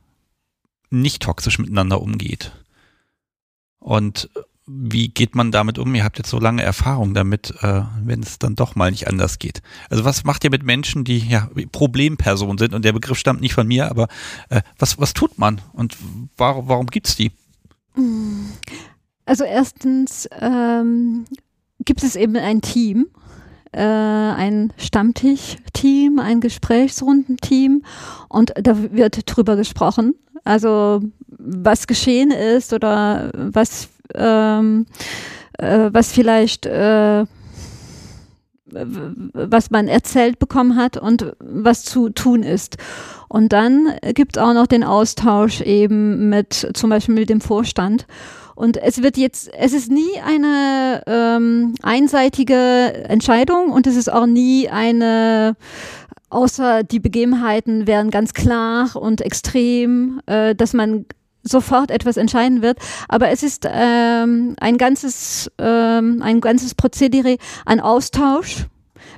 nicht toxisch miteinander umgeht. Und wie geht man damit um? Ihr habt jetzt so lange Erfahrung damit, äh, wenn es dann doch mal nicht anders geht. Also was macht ihr mit Menschen, die ja Problempersonen sind? Und der Begriff stammt nicht von mir, aber äh, was, was tut man? Und warum, warum gibt's die? Also erstens ähm, gibt es eben ein Team, äh, ein Stammtisch-Team, ein Gesprächsrundenteam und da wird drüber gesprochen. Also was geschehen ist oder was, ähm, äh, was vielleicht äh, was man erzählt bekommen hat und was zu tun ist. Und dann gibt es auch noch den Austausch eben mit zum Beispiel mit dem Vorstand. Und es wird jetzt, es ist nie eine ähm, einseitige Entscheidung und es ist auch nie eine außer die Begebenheiten wären ganz klar und extrem, äh, dass man sofort etwas entscheiden wird. Aber es ist ähm, ein ganzes, ähm, ein ganzes Prozedere an Austausch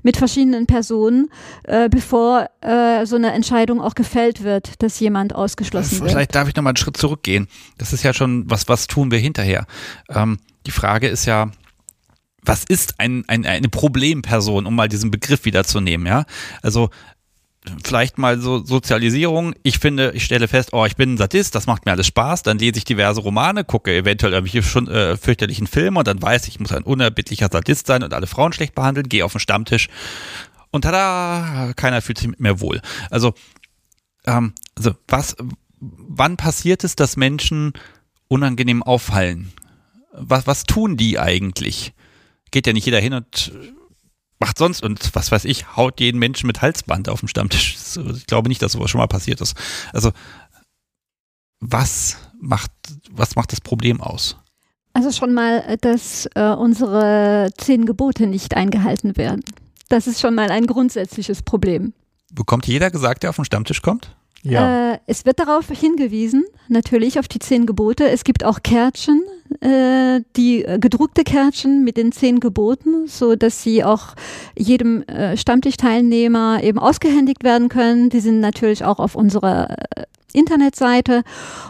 mit verschiedenen Personen, äh, bevor äh, so eine Entscheidung auch gefällt wird, dass jemand ausgeschlossen Vielleicht wird. Vielleicht darf ich noch mal einen Schritt zurückgehen. Das ist ja schon, was, was tun wir hinterher? Ähm, die Frage ist ja, was ist ein, ein, eine Problemperson, um mal diesen Begriff wiederzunehmen, ja? Also vielleicht mal so Sozialisierung. Ich finde, ich stelle fest, oh, ich bin ein Sadist, das macht mir alles Spaß. Dann lese ich diverse Romane, gucke eventuell irgendwelche schon äh, fürchterlichen Filme und dann weiß ich, ich muss ein unerbittlicher Sadist sein und alle Frauen schlecht behandeln, gehe auf den Stammtisch und tada, keiner fühlt sich mir wohl. Also, ähm, also was, wann passiert es, dass Menschen unangenehm auffallen? Was, was tun die eigentlich? Geht ja nicht jeder hin und macht sonst und was weiß ich, haut jeden Menschen mit Halsband auf dem Stammtisch. Ich glaube nicht, dass sowas schon mal passiert ist. Also was macht, was macht das Problem aus? Also schon mal, dass äh, unsere zehn Gebote nicht eingehalten werden. Das ist schon mal ein grundsätzliches Problem. Bekommt jeder gesagt, der auf den Stammtisch kommt? Ja. Äh, es wird darauf hingewiesen, natürlich auf die zehn Gebote. Es gibt auch Kärtchen, äh, die äh, gedruckte Kärtchen mit den zehn Geboten, so dass sie auch jedem äh, Stammtischteilnehmer eben ausgehändigt werden können. Die sind natürlich auch auf unserer äh, Internetseite.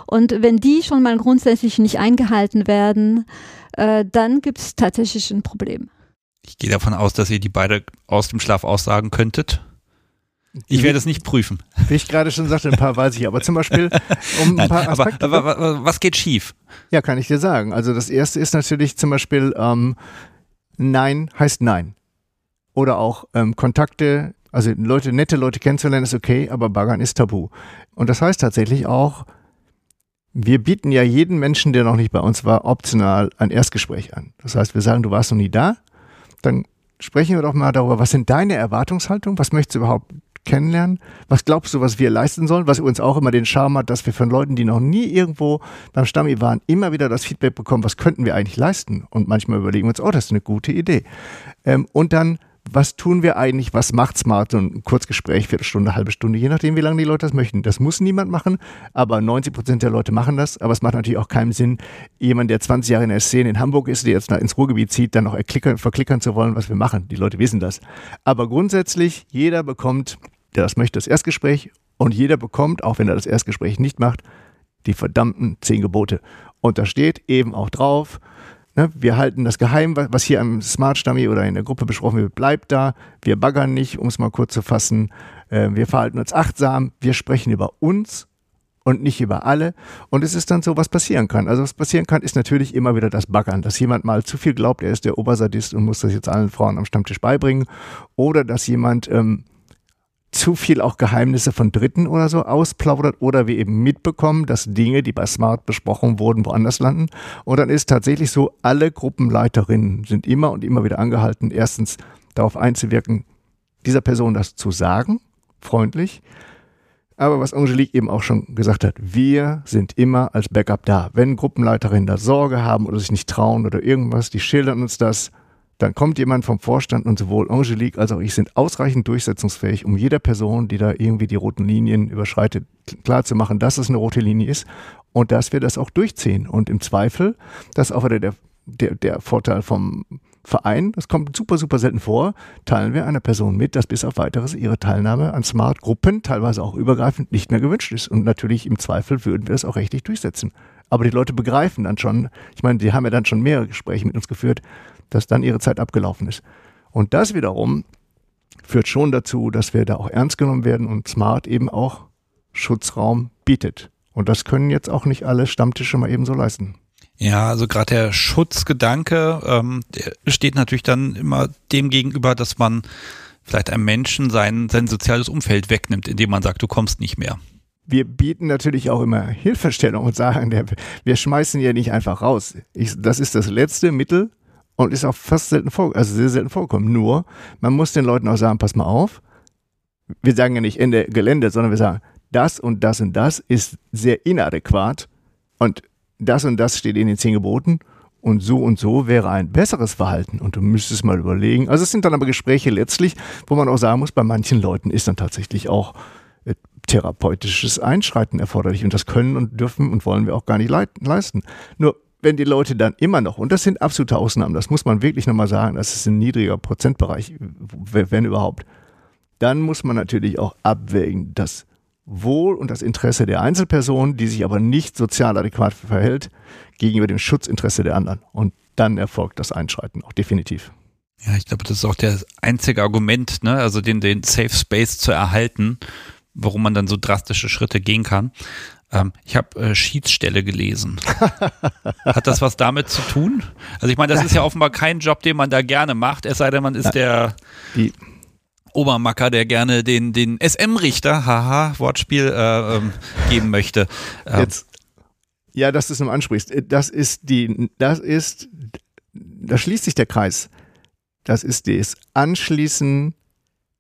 Und wenn die schon mal grundsätzlich nicht eingehalten werden, äh, dann gibt es tatsächlich ein Problem. Ich gehe davon aus, dass ihr die beide aus dem Schlaf aussagen könntet. Ich werde es nicht prüfen. Wie ich gerade schon sagte, ein paar weiß ich, aber zum Beispiel, um ein paar aber, Aspekte. aber, aber was geht schief? Ja, kann ich dir sagen. Also das erste ist natürlich zum Beispiel ähm, Nein heißt Nein. Oder auch ähm, Kontakte, also Leute, nette Leute kennenzulernen ist okay, aber Baggern ist tabu. Und das heißt tatsächlich auch, wir bieten ja jeden Menschen, der noch nicht bei uns war, optional ein Erstgespräch an. Das heißt, wir sagen, du warst noch nie da, dann sprechen wir doch mal darüber, was sind deine Erwartungshaltungen, was möchtest du überhaupt kennenlernen? Was glaubst du, was wir leisten sollen? Was uns auch immer den Charme hat, dass wir von Leuten, die noch nie irgendwo beim Stammi waren, immer wieder das Feedback bekommen, was könnten wir eigentlich leisten? Und manchmal überlegen wir uns, oh, das ist eine gute Idee. Ähm, und dann, was tun wir eigentlich? Was macht Smart? So ein Kurzgespräch, Viertelstunde, halbe Stunde, je nachdem, wie lange die Leute das möchten. Das muss niemand machen, aber 90 Prozent der Leute machen das. Aber es macht natürlich auch keinen Sinn, jemand, der 20 Jahre in der Szene in Hamburg ist, der jetzt ins Ruhrgebiet zieht, dann noch erklickern, verklickern zu wollen, was wir machen. Die Leute wissen das. Aber grundsätzlich, jeder bekommt der das möchte, das Erstgespräch. Und jeder bekommt, auch wenn er das Erstgespräch nicht macht, die verdammten zehn Gebote. Und da steht eben auch drauf, ne, wir halten das geheim, was hier am Smart Stammi oder in der Gruppe besprochen wird, bleibt da. Wir baggern nicht, um es mal kurz zu fassen. Äh, wir verhalten uns achtsam. Wir sprechen über uns und nicht über alle. Und es ist dann so, was passieren kann. Also was passieren kann, ist natürlich immer wieder das Baggern, dass jemand mal zu viel glaubt, er ist der Obersadist und muss das jetzt allen Frauen am Stammtisch beibringen. Oder dass jemand ähm, zu viel auch Geheimnisse von Dritten oder so ausplaudert oder wir eben mitbekommen, dass Dinge, die bei Smart besprochen wurden, woanders landen. Und dann ist tatsächlich so, alle Gruppenleiterinnen sind immer und immer wieder angehalten, erstens darauf einzuwirken, dieser Person das zu sagen, freundlich. Aber was Angelique eben auch schon gesagt hat, wir sind immer als Backup da. Wenn Gruppenleiterinnen da Sorge haben oder sich nicht trauen oder irgendwas, die schildern uns das, dann kommt jemand vom Vorstand und sowohl Angelique als auch ich sind ausreichend durchsetzungsfähig, um jeder Person, die da irgendwie die roten Linien überschreitet, klarzumachen, dass es eine rote Linie ist und dass wir das auch durchziehen. Und im Zweifel, das ist auch wieder der, der, der Vorteil vom Verein, das kommt super, super selten vor, teilen wir einer Person mit, dass bis auf weiteres ihre Teilnahme an Smart-Gruppen, teilweise auch übergreifend, nicht mehr gewünscht ist. Und natürlich im Zweifel würden wir das auch rechtlich durchsetzen. Aber die Leute begreifen dann schon, ich meine, die haben ja dann schon mehrere Gespräche mit uns geführt, dass dann ihre Zeit abgelaufen ist. Und das wiederum führt schon dazu, dass wir da auch ernst genommen werden und Smart eben auch Schutzraum bietet. Und das können jetzt auch nicht alle Stammtische mal eben so leisten. Ja, also gerade der Schutzgedanke, ähm, der steht natürlich dann immer dem gegenüber, dass man vielleicht einem Menschen sein, sein soziales Umfeld wegnimmt, indem man sagt, du kommst nicht mehr. Wir bieten natürlich auch immer Hilfestellung und sagen, wir schmeißen ja nicht einfach raus. Ich, das ist das letzte Mittel, und ist auch fast selten vor, also sehr selten vorkommen. Nur, man muss den Leuten auch sagen, pass mal auf. Wir sagen ja nicht Ende Gelände, sondern wir sagen, das und das und das ist sehr inadäquat und das und das steht in den zehn Geboten und so und so wäre ein besseres Verhalten und du müsstest mal überlegen. Also es sind dann aber Gespräche letztlich, wo man auch sagen muss, bei manchen Leuten ist dann tatsächlich auch äh, therapeutisches Einschreiten erforderlich und das können und dürfen und wollen wir auch gar nicht leisten. Nur wenn die Leute dann immer noch, und das sind absolute Ausnahmen, das muss man wirklich nochmal sagen, das ist ein niedriger Prozentbereich, wenn überhaupt, dann muss man natürlich auch abwägen, das Wohl und das Interesse der Einzelperson, die sich aber nicht sozial adäquat verhält, gegenüber dem Schutzinteresse der anderen. Und dann erfolgt das Einschreiten auch definitiv. Ja, ich glaube, das ist auch der einzige Argument, ne? also den, den Safe Space zu erhalten, warum man dann so drastische Schritte gehen kann. Ähm, ich habe äh, Schiedsstelle gelesen. Hat das was damit zu tun? Also ich meine, das ist ja offenbar kein Job, den man da gerne macht, es sei denn, man ist der Die Obermacker, der gerne den, den SM-Richter, haha, Wortspiel, äh, ähm, geben möchte. Ähm. Jetzt, ja, dass du es nur ansprichst. Das ist die, das ist, da schließt sich der Kreis. Das ist das Anschließen,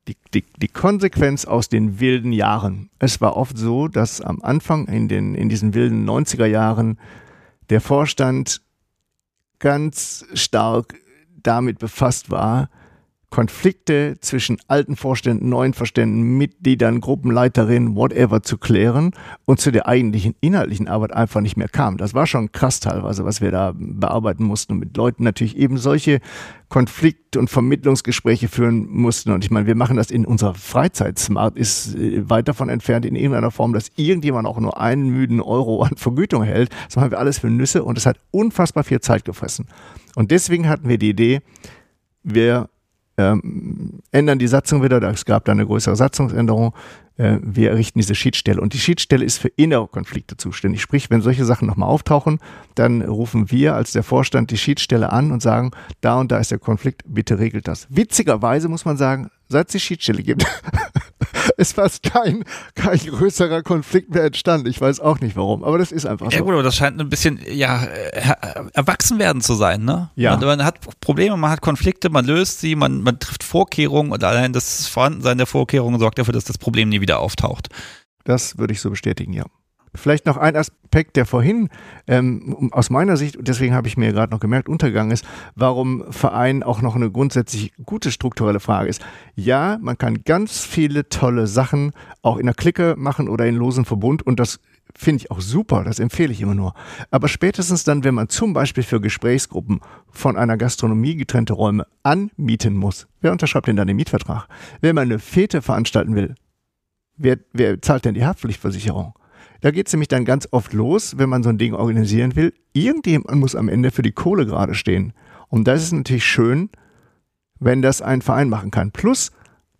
die, die, die Konsequenz aus den wilden Jahren. Es war oft so, dass am Anfang in, den, in diesen wilden 90er Jahren der Vorstand ganz stark damit befasst war, Konflikte zwischen alten Vorständen, neuen Vorständen, Mitgliedern, Gruppenleiterinnen, whatever zu klären und zu der eigentlichen inhaltlichen Arbeit einfach nicht mehr kam. Das war schon krass teilweise, was wir da bearbeiten mussten und mit Leuten natürlich eben solche Konflikt- und Vermittlungsgespräche führen mussten. Und ich meine, wir machen das in unserer Freizeit. Smart ist äh, weit davon entfernt in irgendeiner Form, dass irgendjemand auch nur einen müden Euro an Vergütung hält. Das machen wir alles für Nüsse und es hat unfassbar viel Zeit gefressen. Und deswegen hatten wir die Idee, wir ähm, ändern die Satzung wieder, es gab da eine größere Satzungsänderung, äh, wir errichten diese Schiedsstelle. Und die Schiedsstelle ist für innere Konflikte zuständig. Sprich, wenn solche Sachen nochmal auftauchen, dann rufen wir als der Vorstand die Schiedsstelle an und sagen, da und da ist der Konflikt, bitte regelt das. Witzigerweise muss man sagen, seit es die Schiedsstelle gibt, ist fast kein, kein größerer Konflikt mehr entstanden. Ich weiß auch nicht warum, aber das ist einfach so. Ja gut, aber das scheint ein bisschen, ja, erwachsen werden zu sein, ne? Ja. Man, man, hat Probleme, man hat Konflikte, man löst sie, man, man trifft Vorkehrungen und allein das Vorhandensein der Vorkehrungen sorgt dafür, dass das Problem nie wieder auftaucht. Das würde ich so bestätigen, ja. Vielleicht noch ein Aspekt, der vorhin ähm, aus meiner Sicht, und deswegen habe ich mir gerade noch gemerkt, untergegangen ist, warum Verein auch noch eine grundsätzlich gute strukturelle Frage ist. Ja, man kann ganz viele tolle Sachen auch in der Clique machen oder in losen Verbund und das finde ich auch super, das empfehle ich immer nur. Aber spätestens dann, wenn man zum Beispiel für Gesprächsgruppen von einer Gastronomie getrennte Räume anmieten muss, wer unterschreibt denn dann den Mietvertrag? Wenn man eine Fete veranstalten will, wer, wer zahlt denn die Haftpflichtversicherung? Da geht es nämlich dann ganz oft los, wenn man so ein Ding organisieren will. Irgendjemand muss am Ende für die Kohle gerade stehen. Und das ist natürlich schön, wenn das ein Verein machen kann. Plus,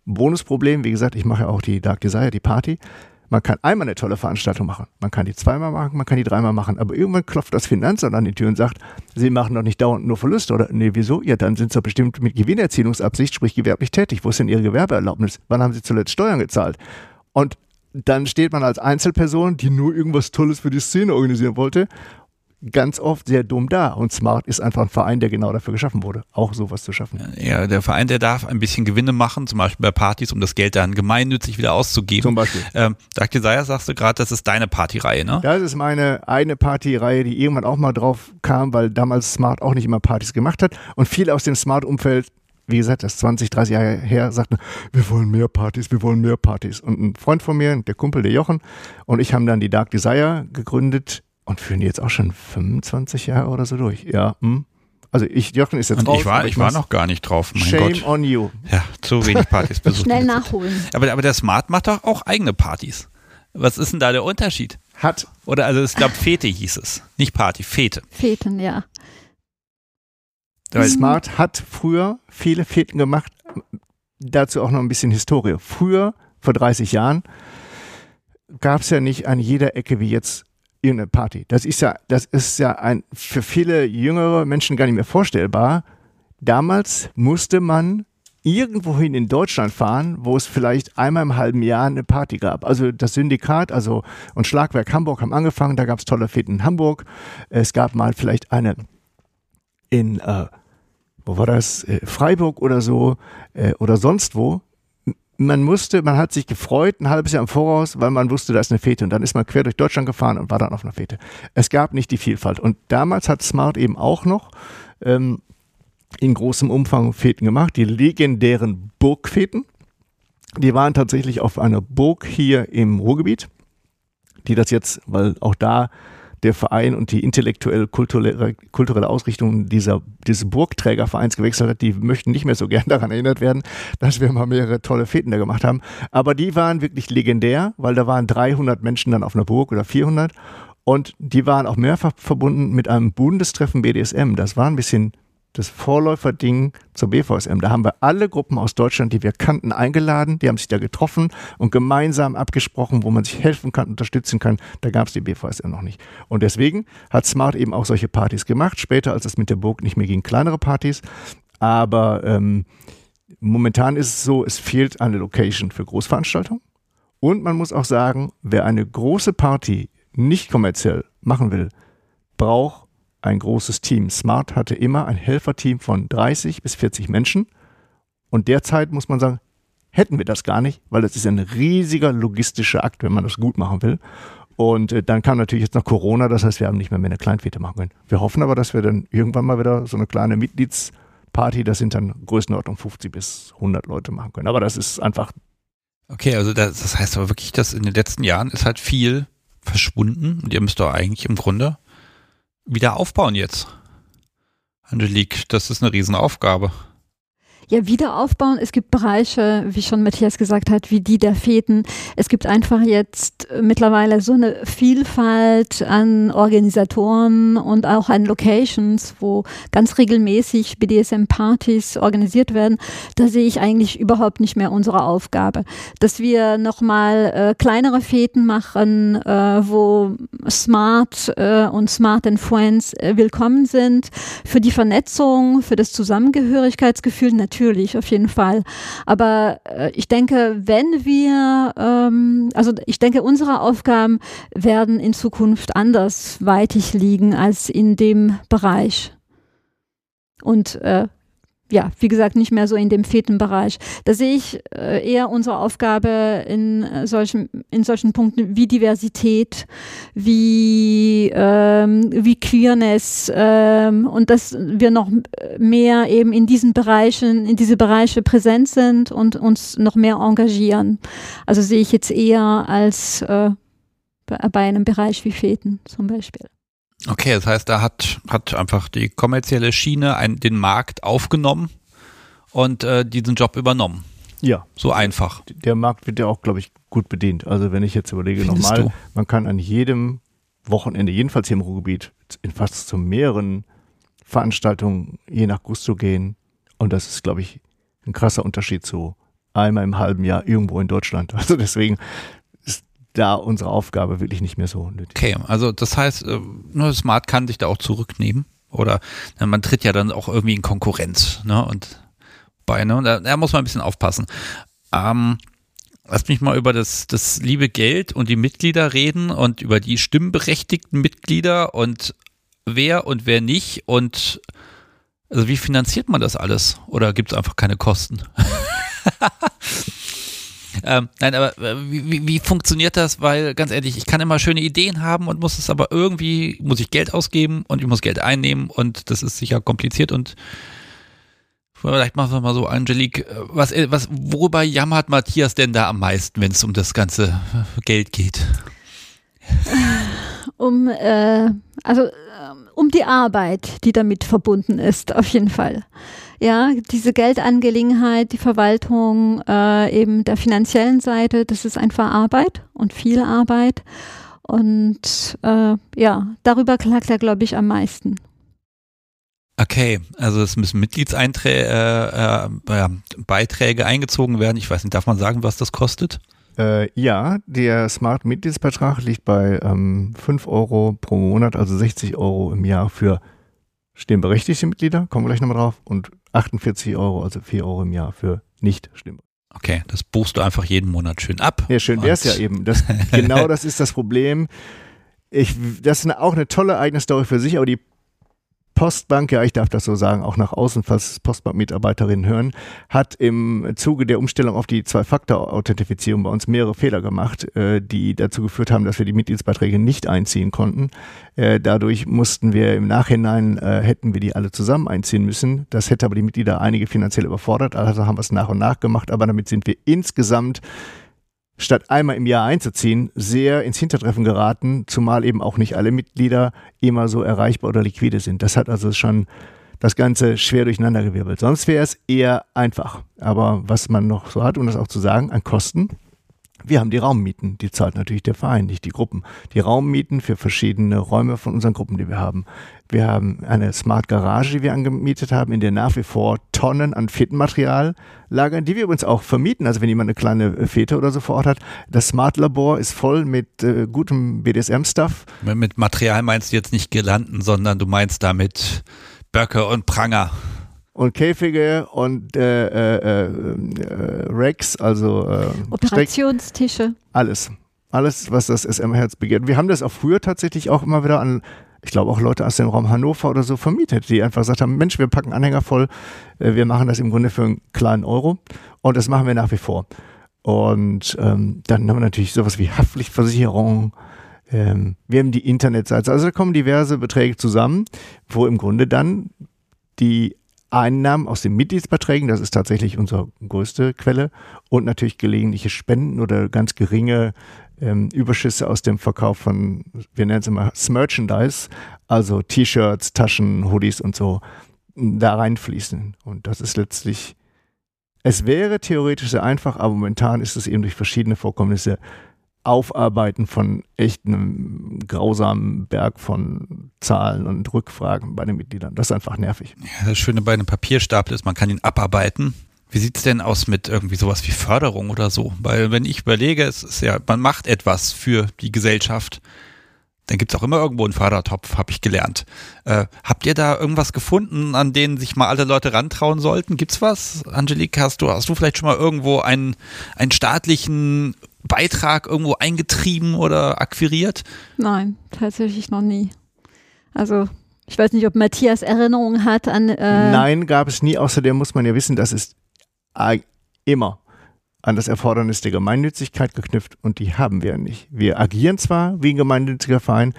Bonusproblem, wie gesagt, ich mache ja auch die Dark Desire, die Party. Man kann einmal eine tolle Veranstaltung machen. Man kann die zweimal machen, man kann die dreimal machen. Aber irgendwann klopft das Finanzamt an die Tür und sagt, Sie machen doch nicht dauernd nur Verluste. Oder, nee, wieso? Ja, dann sind Sie doch bestimmt mit Gewinnerzielungsabsicht, sprich gewerblich tätig. Wo ist denn Ihre Gewerbeerlaubnis? Wann haben Sie zuletzt Steuern gezahlt? Und dann steht man als Einzelperson, die nur irgendwas Tolles für die Szene organisieren wollte, ganz oft sehr dumm da. Und Smart ist einfach ein Verein, der genau dafür geschaffen wurde, auch sowas zu schaffen. Ja, der Verein, der darf ein bisschen Gewinne machen, zum Beispiel bei Partys, um das Geld dann gemeinnützig wieder auszugeben. Zum Beispiel. Ähm, Dr. Seyer, sagst du gerade, das ist deine Partyreihe, ne? Das ist meine eine Partyreihe, die irgendwann auch mal drauf kam, weil damals Smart auch nicht immer Partys gemacht hat. Und viele aus dem Smart-Umfeld wie gesagt, das ist 20, 30 Jahre her, sagten, wir wollen mehr Partys, wir wollen mehr Partys. Und ein Freund von mir, der Kumpel, der Jochen, und ich haben dann die Dark Desire gegründet und führen die jetzt auch schon 25 Jahre oder so durch. Ja, hm. Also ich, Jochen ist jetzt und raus. Ich war, ich war noch gar nicht drauf. Mein Shame Gott. on you. Ja, zu wenig Partys besucht. Schnell nachholen. Aber, aber der Smart macht doch auch eigene Partys. Was ist denn da der Unterschied? Hat. Oder also ich glaube Fete hieß es. Nicht Party, Fete. Feten, ja. Weil Smart hat früher viele Feten gemacht. Dazu auch noch ein bisschen Historie. Früher, vor 30 Jahren, gab es ja nicht an jeder Ecke wie jetzt irgendeine Party. Das ist ja, das ist ja ein, für viele jüngere Menschen gar nicht mehr vorstellbar. Damals musste man irgendwohin in Deutschland fahren, wo es vielleicht einmal im halben Jahr eine Party gab. Also das Syndikat, also und Schlagwerk Hamburg haben angefangen, da gab es tolle Feten in Hamburg. Es gab mal vielleicht eine in, äh, wo war das, äh, Freiburg oder so, äh, oder sonst wo. man musste, man hat sich gefreut, ein halbes Jahr im Voraus, weil man wusste, da ist eine Fete. Und dann ist man quer durch Deutschland gefahren und war dann auf einer Fete. Es gab nicht die Vielfalt. Und damals hat Smart eben auch noch ähm, in großem Umfang Feten gemacht, die legendären Burgfeten. Die waren tatsächlich auf einer Burg hier im Ruhrgebiet, die das jetzt, weil auch da der Verein und die intellektuell-kulturelle kulturelle Ausrichtung dieser, dieses Burgträgervereins gewechselt hat, die möchten nicht mehr so gern daran erinnert werden, dass wir mal mehrere tolle Feten da gemacht haben. Aber die waren wirklich legendär, weil da waren 300 Menschen dann auf einer Burg oder 400 und die waren auch mehrfach verbunden mit einem Bundestreffen BDSM. Das war ein bisschen das Vorläuferding zur BVSM. Da haben wir alle Gruppen aus Deutschland, die wir kannten, eingeladen. Die haben sich da getroffen und gemeinsam abgesprochen, wo man sich helfen kann, unterstützen kann. Da gab es die BVSM noch nicht. Und deswegen hat Smart eben auch solche Partys gemacht. Später, als es mit der Burg nicht mehr ging, kleinere Partys. Aber ähm, momentan ist es so, es fehlt eine Location für Großveranstaltungen. Und man muss auch sagen, wer eine große Party nicht kommerziell machen will, braucht ein großes Team. Smart hatte immer ein Helferteam von 30 bis 40 Menschen. Und derzeit muss man sagen, hätten wir das gar nicht, weil es ist ein riesiger logistischer Akt, wenn man das gut machen will. Und äh, dann kam natürlich jetzt noch Corona, das heißt, wir haben nicht mehr, mehr eine Kleinfete machen können. Wir hoffen aber, dass wir dann irgendwann mal wieder so eine kleine Mitgliedsparty, das sind dann Größenordnung 50 bis 100 Leute machen können. Aber das ist einfach. Okay, also das, das heißt aber wirklich, dass in den letzten Jahren ist halt viel verschwunden und ihr müsst doch eigentlich im Grunde wieder aufbauen jetzt. Angelique, das ist eine Riesenaufgabe ja, wieder aufbauen. Es gibt Bereiche, wie schon Matthias gesagt hat, wie die der Feten. Es gibt einfach jetzt mittlerweile so eine Vielfalt an Organisatoren und auch an Locations, wo ganz regelmäßig BDSM-Partys organisiert werden. Da sehe ich eigentlich überhaupt nicht mehr unsere Aufgabe. Dass wir nochmal äh, kleinere Feten machen, äh, wo Smart äh, und Smart and Friends äh, willkommen sind. Für die Vernetzung, für das Zusammengehörigkeitsgefühl natürlich natürlich, auf jeden Fall. Aber äh, ich denke, wenn wir, ähm, also ich denke, unsere Aufgaben werden in Zukunft andersweitig liegen als in dem Bereich. Und äh, ja, wie gesagt, nicht mehr so in dem Fetenbereich. Da sehe ich äh, eher unsere Aufgabe in äh, solchen, in solchen Punkten wie Diversität, wie, ähm, wie Queerness ähm, und dass wir noch mehr eben in diesen Bereichen, in diese Bereiche präsent sind und uns noch mehr engagieren. Also sehe ich jetzt eher als äh, bei einem Bereich wie Feten zum Beispiel. Okay, das heißt, da hat, hat einfach die kommerzielle Schiene ein, den Markt aufgenommen und äh, diesen Job übernommen. Ja. So einfach. Der Markt wird ja auch, glaube ich, gut bedient. Also wenn ich jetzt überlege, nochmal, man kann an jedem Wochenende, jedenfalls hier im Ruhrgebiet, in fast zu mehreren Veranstaltungen je nach Gusto gehen. Und das ist, glaube ich, ein krasser Unterschied zu einmal im halben Jahr irgendwo in Deutschland. Also deswegen da unsere Aufgabe wirklich nicht mehr so nötig. Okay, also das heißt, äh, nur Smart kann sich da auch zurücknehmen oder man tritt ja dann auch irgendwie in Konkurrenz, ne? Und bei, ne? Da, da muss man ein bisschen aufpassen. Ähm, Lass mich mal über das, das liebe Geld und die Mitglieder reden und über die stimmberechtigten Mitglieder und wer und wer nicht und also wie finanziert man das alles? Oder gibt es einfach keine Kosten? Ähm, nein, aber äh, wie, wie, funktioniert das? Weil ganz ehrlich, ich kann immer schöne Ideen haben und muss es aber irgendwie, muss ich Geld ausgeben und ich muss Geld einnehmen und das ist sicher kompliziert und vielleicht machen wir mal so, Angelique, äh, was, äh, was, worüber jammert Matthias denn da am meisten, wenn es um das ganze Geld geht? Um, äh, also um die Arbeit, die damit verbunden ist, auf jeden Fall. Ja, diese Geldangelegenheit, die Verwaltung äh, eben der finanziellen Seite, das ist einfach Arbeit und viel Arbeit. Und äh, ja, darüber klagt er, glaube ich, am meisten. Okay, also es müssen Mitgliedseinträge, äh, äh, Beiträge eingezogen werden. Ich weiß nicht, darf man sagen, was das kostet? Äh, ja, der Smart-Mitgliedsbetrag liegt bei ähm, 5 Euro pro Monat, also 60 Euro im Jahr für stimmberechtigte Mitglieder, kommen wir gleich nochmal drauf, und 48 Euro, also 4 Euro im Jahr für nicht stimmberechtigte. Okay, das buchst du einfach jeden Monat schön ab. Ja, schön wäre es ja eben. Das, genau das ist das Problem. Ich, das ist eine, auch eine tolle eigene Story für sich, aber die Postbank, ja, ich darf das so sagen, auch nach außen, falls Postbank-Mitarbeiterinnen hören, hat im Zuge der Umstellung auf die Zwei-Faktor-Authentifizierung bei uns mehrere Fehler gemacht, äh, die dazu geführt haben, dass wir die Mitgliedsbeiträge nicht einziehen konnten. Äh, dadurch mussten wir im Nachhinein, äh, hätten wir die alle zusammen einziehen müssen. Das hätte aber die Mitglieder einige finanziell überfordert, also haben wir es nach und nach gemacht, aber damit sind wir insgesamt statt einmal im Jahr einzuziehen, sehr ins Hintertreffen geraten, zumal eben auch nicht alle Mitglieder immer so erreichbar oder liquide sind. Das hat also schon das Ganze schwer durcheinandergewirbelt. Sonst wäre es eher einfach. Aber was man noch so hat, um das auch zu sagen, an Kosten, wir haben die Raummieten, die zahlt natürlich der Verein, nicht die Gruppen. Die Raummieten für verschiedene Räume von unseren Gruppen, die wir haben. Wir haben eine Smart Garage, die wir angemietet haben, in der nach wie vor Tonnen an Fittenmaterial lagern, die wir übrigens auch vermieten. Also wenn jemand eine kleine Fete oder so vor Ort hat. Das Smart Labor ist voll mit äh, gutem BDSM-Stuff. Mit Material meinst du jetzt nicht Girlanden, sondern du meinst damit Böcke und Pranger und Käfige und äh, äh, äh, Racks, also äh, Operationstische. Steck, alles. Alles, was das SM-Herz begehrt. Wir haben das auch früher tatsächlich auch immer wieder an, ich glaube auch Leute aus dem Raum Hannover oder so vermietet, die einfach gesagt haben, Mensch, wir packen Anhänger voll, äh, wir machen das im Grunde für einen kleinen Euro und das machen wir nach wie vor. Und ähm, dann haben wir natürlich sowas wie Haftpflichtversicherung, ähm, wir haben die Internetseite, also da kommen diverse Beträge zusammen, wo im Grunde dann die Einnahmen aus den Mitgliedsbeiträgen, das ist tatsächlich unsere größte Quelle, und natürlich gelegentliche Spenden oder ganz geringe ähm, Überschüsse aus dem Verkauf von, wir nennen es immer Merchandise, also T-Shirts, Taschen, Hoodies und so, da reinfließen. Und das ist letztlich, es wäre theoretisch sehr einfach, aber momentan ist es eben durch verschiedene Vorkommnisse Aufarbeiten von echt einem grausamen Berg von Zahlen und Rückfragen bei den Mitgliedern. Das ist einfach nervig. Ja, das Schöne bei einem Papierstapel ist, man kann ihn abarbeiten. Wie sieht es denn aus mit irgendwie sowas wie Förderung oder so? Weil wenn ich überlege, es ist ja, man macht etwas für die Gesellschaft, dann gibt es auch immer irgendwo einen Fördertopf, habe ich gelernt. Äh, habt ihr da irgendwas gefunden, an denen sich mal alle Leute rantrauen sollten? Gibt's was? Angelique, hast du, hast du vielleicht schon mal irgendwo einen, einen staatlichen Beitrag irgendwo eingetrieben oder akquiriert? Nein, tatsächlich noch nie. Also ich weiß nicht, ob Matthias Erinnerungen hat an. Äh Nein, gab es nie. Außerdem muss man ja wissen, dass es immer an das Erfordernis der Gemeinnützigkeit geknüpft und die haben wir nicht. Wir agieren zwar wie ein gemeinnütziger Verein,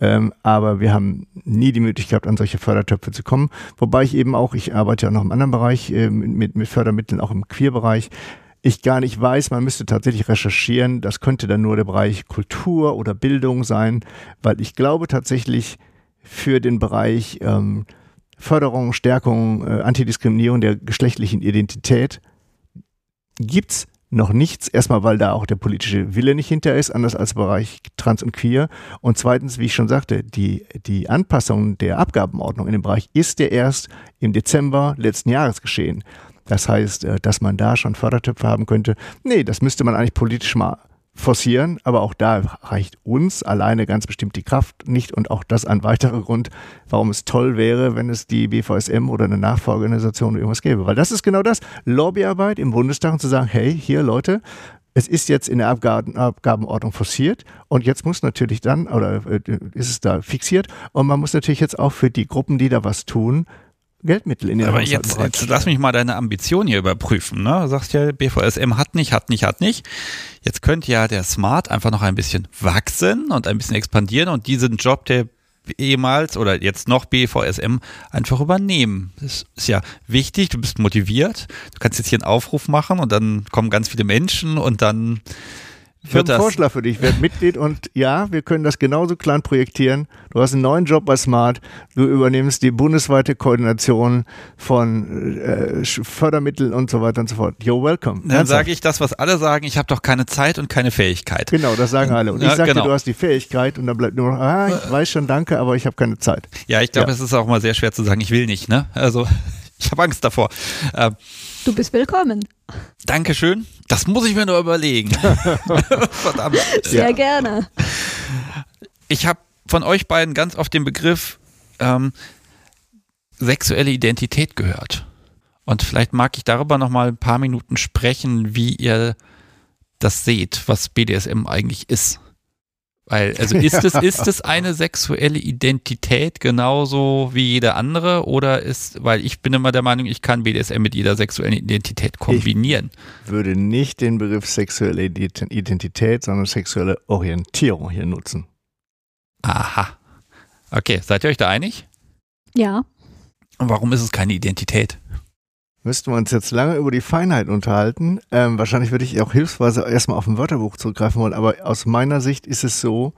ähm, aber wir haben nie die Möglichkeit, an solche Fördertöpfe zu kommen. Wobei ich eben auch, ich arbeite ja noch im anderen Bereich äh, mit, mit Fördermitteln, auch im Queerbereich ich gar nicht weiß, man müsste tatsächlich recherchieren, das könnte dann nur der Bereich Kultur oder Bildung sein, weil ich glaube tatsächlich für den Bereich ähm, Förderung, Stärkung, äh, Antidiskriminierung der geschlechtlichen Identität gibt's noch nichts. Erstmal, weil da auch der politische Wille nicht hinter ist, anders als Bereich Trans und Queer. Und zweitens, wie ich schon sagte, die, die Anpassung der Abgabenordnung in dem Bereich ist ja erst im Dezember letzten Jahres geschehen. Das heißt, äh, dass man da schon Fördertöpfe haben könnte. Nee, das müsste man eigentlich politisch mal forcieren, aber auch da reicht uns alleine ganz bestimmt die Kraft nicht und auch das ein weiterer Grund, warum es toll wäre, wenn es die BVSM oder eine Nachfolgeorganisation oder irgendwas gäbe. Weil das ist genau das, Lobbyarbeit im Bundestag und zu sagen, hey, hier Leute, es ist jetzt in der Abgaben, Abgabenordnung forciert und jetzt muss natürlich dann, oder äh, ist es da fixiert und man muss natürlich jetzt auch für die Gruppen, die da was tun, Geldmittel in den Aber jetzt, jetzt lass mich mal deine Ambition hier überprüfen. Ne? Du sagst ja, BVSM hat nicht, hat nicht, hat nicht. Jetzt könnte ja der Smart einfach noch ein bisschen wachsen und ein bisschen expandieren und diesen Job der ehemals oder jetzt noch BVSM einfach übernehmen. Das ist ja wichtig, du bist motiviert, du kannst jetzt hier einen Aufruf machen und dann kommen ganz viele Menschen und dann ich habe einen Vorschlag für dich. Ich werde Mitglied und ja, wir können das genauso klein projektieren. Du hast einen neuen Job bei Smart. Du übernimmst die bundesweite Koordination von äh, Fördermitteln und so weiter und so fort. You're welcome. Dann sage ich das, was alle sagen. Ich habe doch keine Zeit und keine Fähigkeit. Genau, das sagen alle. Und ja, ich sage genau. du hast die Fähigkeit und dann bleibt nur ah, ich weiß schon, danke, aber ich habe keine Zeit. Ja, ich glaube, ja. es ist auch mal sehr schwer zu sagen, ich will nicht. Ne? Also ich habe Angst davor. Ähm, du bist willkommen. Dankeschön. Das muss ich mir nur überlegen. Verdammt. Sehr ja. gerne. Ich habe von euch beiden ganz oft den Begriff ähm, sexuelle Identität gehört. Und vielleicht mag ich darüber noch mal ein paar Minuten sprechen, wie ihr das seht, was BDSM eigentlich ist. Weil, also ist es, ist es eine sexuelle Identität genauso wie jede andere oder ist, weil ich bin immer der Meinung, ich kann BDSM mit jeder sexuellen Identität kombinieren. Ich würde nicht den Begriff sexuelle Identität, sondern sexuelle Orientierung hier nutzen. Aha. Okay, seid ihr euch da einig? Ja. Und warum ist es keine Identität? Müssten wir uns jetzt lange über die Feinheit unterhalten. Ähm, wahrscheinlich würde ich auch hilfsweise erstmal auf ein Wörterbuch zurückgreifen wollen, aber aus meiner Sicht ist es so,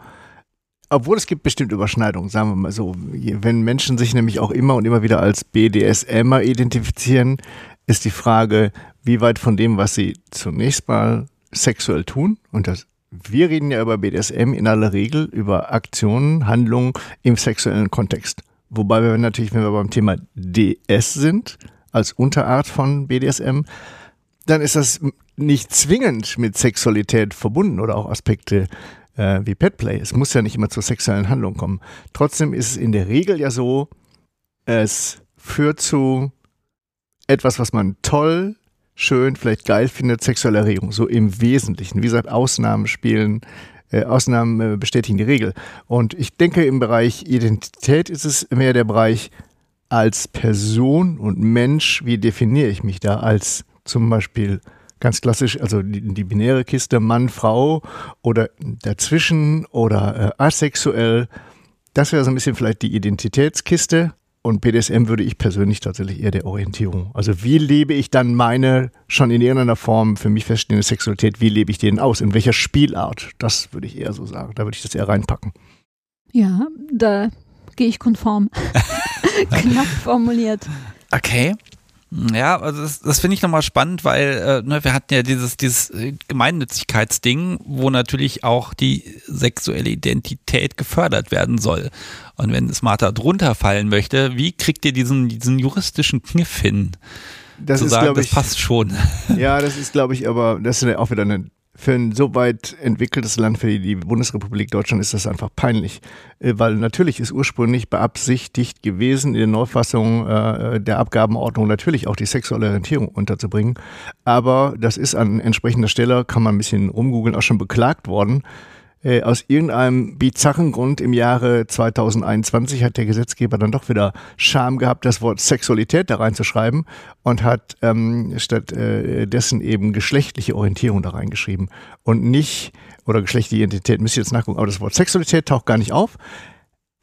obwohl es gibt bestimmt Überschneidungen, sagen wir mal so. Wenn Menschen sich nämlich auch immer und immer wieder als BDSMer identifizieren, ist die Frage, wie weit von dem, was sie zunächst mal sexuell tun, und das, wir reden ja über BDSM in aller Regel über Aktionen, Handlungen im sexuellen Kontext. Wobei wir natürlich, wenn wir beim Thema DS sind, als Unterart von BDSM, dann ist das nicht zwingend mit Sexualität verbunden oder auch Aspekte äh, wie Petplay. Es muss ja nicht immer zur sexuellen Handlung kommen. Trotzdem ist es in der Regel ja so, es führt zu etwas, was man toll, schön, vielleicht geil findet, sexuelle Erregung, so im Wesentlichen. Wie gesagt, Ausnahmen spielen, äh, Ausnahmen äh, bestätigen die Regel. Und ich denke, im Bereich Identität ist es mehr der Bereich als Person und Mensch, wie definiere ich mich da als zum Beispiel ganz klassisch, also die, die binäre Kiste Mann, Frau oder dazwischen oder äh, asexuell. Das wäre so ein bisschen vielleicht die Identitätskiste. Und BDSM würde ich persönlich tatsächlich eher der Orientierung. Also wie lebe ich dann meine schon in irgendeiner Form für mich feststehende Sexualität, wie lebe ich den aus? In welcher Spielart? Das würde ich eher so sagen. Da würde ich das eher reinpacken. Ja, da gehe ich konform. Knapp formuliert. Okay. Ja, also das, das finde ich nochmal spannend, weil äh, ne, wir hatten ja dieses, dieses Gemeinnützigkeitsding, wo natürlich auch die sexuelle Identität gefördert werden soll. Und wenn Smarter drunter fallen möchte, wie kriegt ihr diesen, diesen juristischen Kniff hin? Das Zu ist, sagen, glaube das ich, passt schon. Ja, das ist, glaube ich, aber das ist ja auch wieder eine für ein so weit entwickeltes Land für die Bundesrepublik Deutschland ist das einfach peinlich. Äh, weil natürlich ist ursprünglich beabsichtigt gewesen, in der Neufassung äh, der Abgabenordnung natürlich auch die sexuelle Orientierung unterzubringen. Aber das ist an entsprechender Stelle, kann man ein bisschen rumgoogeln, auch schon beklagt worden. Äh, aus irgendeinem bizarren Grund im Jahre 2021 hat der Gesetzgeber dann doch wieder Scham gehabt, das Wort Sexualität da reinzuschreiben und hat ähm, statt äh, dessen eben geschlechtliche Orientierung da reingeschrieben und nicht, oder geschlechtliche Identität, müsst ihr jetzt nachgucken, aber das Wort Sexualität taucht gar nicht auf.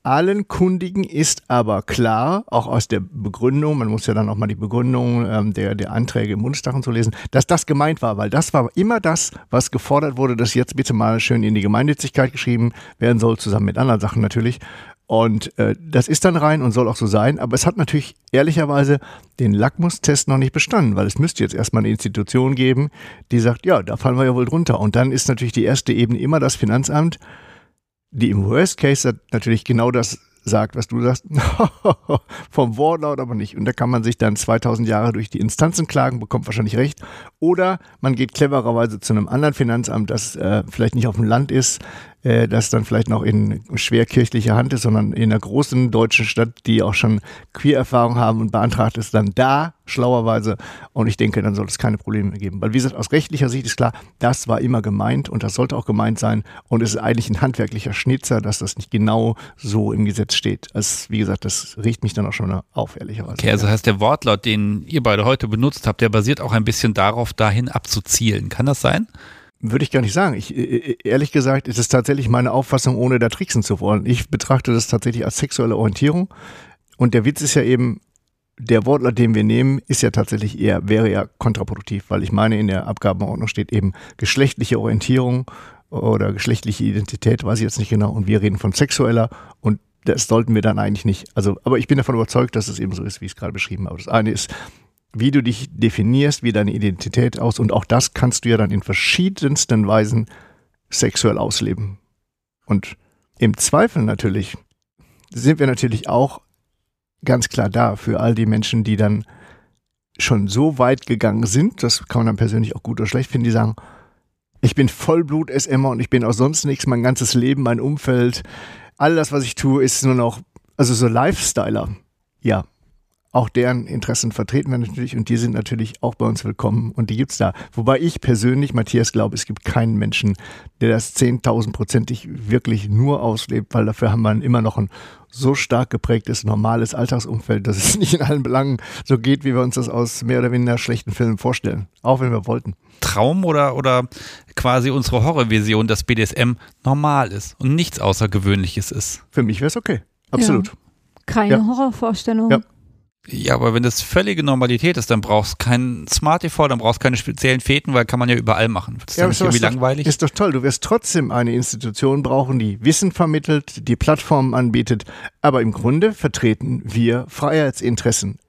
Allen Kundigen ist aber klar, auch aus der Begründung, man muss ja dann auch mal die Begründung ähm, der, der Anträge im Bundestag und so lesen, dass das gemeint war, weil das war immer das, was gefordert wurde, dass jetzt bitte mal schön in die Gemeinnützigkeit geschrieben werden soll, zusammen mit anderen Sachen natürlich. Und äh, das ist dann rein und soll auch so sein, aber es hat natürlich ehrlicherweise den Lackmustest noch nicht bestanden, weil es müsste jetzt erstmal eine Institution geben, die sagt, ja, da fallen wir ja wohl drunter. Und dann ist natürlich die erste Ebene immer das Finanzamt, die im Worst Case natürlich genau das sagt, was du sagst, vom Wortlaut aber nicht. Und da kann man sich dann 2000 Jahre durch die Instanzen klagen, bekommt wahrscheinlich recht. Oder man geht clevererweise zu einem anderen Finanzamt, das äh, vielleicht nicht auf dem Land ist, äh, das dann vielleicht noch in schwerkirchlicher Hand ist, sondern in einer großen deutschen Stadt, die auch schon Queer-Erfahrung haben und beantragt es dann da schlauerweise. Und ich denke, dann soll es keine Probleme mehr geben. Weil, wie gesagt, aus rechtlicher Sicht ist klar, das war immer gemeint und das sollte auch gemeint sein. Und es ist eigentlich ein handwerklicher Schnitzer, dass das nicht genau so im Gesetz steht. Also, wie gesagt, das riecht mich dann auch schon auf, ehrlicherweise. Okay, also heißt der Wortlaut, den ihr beide heute benutzt habt, der basiert auch ein bisschen darauf, dahin abzuzielen. Kann das sein? Würde ich gar nicht sagen. Ich, ehrlich gesagt, ist es tatsächlich meine Auffassung, ohne da tricksen zu wollen. Ich betrachte das tatsächlich als sexuelle Orientierung. Und der Witz ist ja eben, der Wortlaut, den wir nehmen, ist ja tatsächlich eher, wäre ja kontraproduktiv, weil ich meine, in der Abgabenordnung steht eben geschlechtliche Orientierung oder geschlechtliche Identität, weiß ich jetzt nicht genau. Und wir reden von sexueller und das sollten wir dann eigentlich nicht. Also, aber ich bin davon überzeugt, dass es eben so ist, wie ich es gerade beschrieben habe. Das eine ist wie du dich definierst, wie deine Identität aus und auch das kannst du ja dann in verschiedensten Weisen sexuell ausleben. Und im Zweifel natürlich sind wir natürlich auch ganz klar da für all die Menschen, die dann schon so weit gegangen sind, das kann man dann persönlich auch gut oder schlecht finden, die sagen, ich bin Vollblut-SMer und ich bin auch sonst nichts, mein ganzes Leben, mein Umfeld, all das, was ich tue, ist nur noch, also so Lifestyler. Ja, auch deren Interessen vertreten wir natürlich und die sind natürlich auch bei uns willkommen und die gibt's da. Wobei ich persönlich, Matthias, glaube, es gibt keinen Menschen, der das 10.000-prozentig wirklich nur auslebt, weil dafür haben wir immer noch ein so stark geprägtes, normales Alltagsumfeld, dass es nicht in allen Belangen so geht, wie wir uns das aus mehr oder weniger schlechten Filmen vorstellen. Auch wenn wir wollten. Traum oder, oder quasi unsere Horrorvision, dass BDSM normal ist und nichts Außergewöhnliches ist. Für mich wäre es okay. Absolut. Ja. Keine ja. Horrorvorstellung. Ja. Ja, aber wenn das völlige Normalität ist, dann brauchst du kein Smart TV, dann brauchst du keine speziellen Fäden, weil kann man ja überall machen. Das ist ja, nicht irgendwie langweilig. Ist doch toll. Du wirst trotzdem eine Institution brauchen, die Wissen vermittelt, die Plattformen anbietet. Aber im Grunde vertreten wir Freiheitsinteressen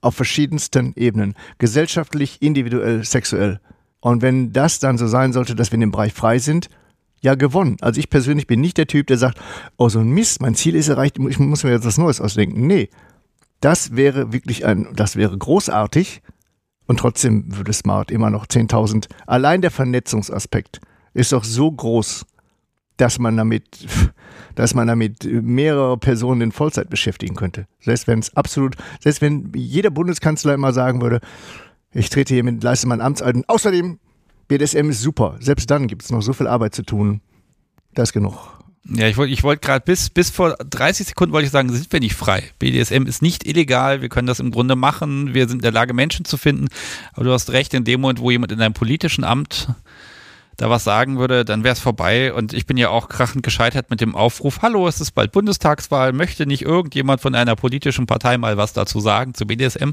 auf verschiedensten Ebenen. Gesellschaftlich, individuell, sexuell. Und wenn das dann so sein sollte, dass wir in dem Bereich frei sind, ja gewonnen. Also ich persönlich bin nicht der Typ, der sagt, oh so ein Mist, mein Ziel ist erreicht, ich muss mir jetzt was Neues ausdenken. Nee, das wäre wirklich ein, das wäre großartig. Und trotzdem würde Smart immer noch 10.000. Allein der Vernetzungsaspekt ist doch so groß, dass man damit, dass man damit mehrere Personen in Vollzeit beschäftigen könnte. Selbst wenn es absolut, selbst wenn jeder Bundeskanzler immer sagen würde, ich trete hier mit, leiste mein Amtsalten. Außerdem, BDSM ist super. Selbst dann gibt es noch so viel Arbeit zu tun. Da ist genug. Ja, ich wollte ich wollt gerade bis, bis vor 30 Sekunden wollte ich sagen, sind wir nicht frei. BDSM ist nicht illegal, wir können das im Grunde machen, wir sind in der Lage, Menschen zu finden. Aber du hast recht, in dem Moment, wo jemand in einem politischen Amt da was sagen würde, dann wäre es vorbei. Und ich bin ja auch krachend gescheitert mit dem Aufruf, hallo, es ist bald Bundestagswahl, möchte nicht irgendjemand von einer politischen Partei mal was dazu sagen zu BDSM?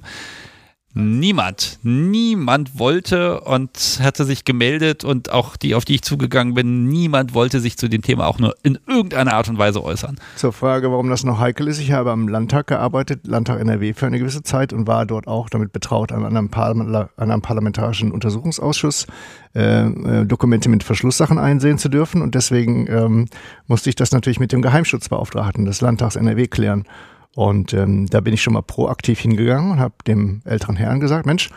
Niemand, niemand wollte und hatte sich gemeldet und auch die, auf die ich zugegangen bin, niemand wollte sich zu dem Thema auch nur in irgendeiner Art und Weise äußern. Zur Frage, warum das noch heikel ist. Ich habe am Landtag gearbeitet, Landtag NRW für eine gewisse Zeit und war dort auch damit betraut, an einem, Parlament, an einem parlamentarischen Untersuchungsausschuss äh, äh, Dokumente mit Verschlusssachen einsehen zu dürfen. Und deswegen ähm, musste ich das natürlich mit dem Geheimschutzbeauftragten des Landtags NRW klären. Und ähm, da bin ich schon mal proaktiv hingegangen und habe dem älteren Herrn gesagt, Mensch,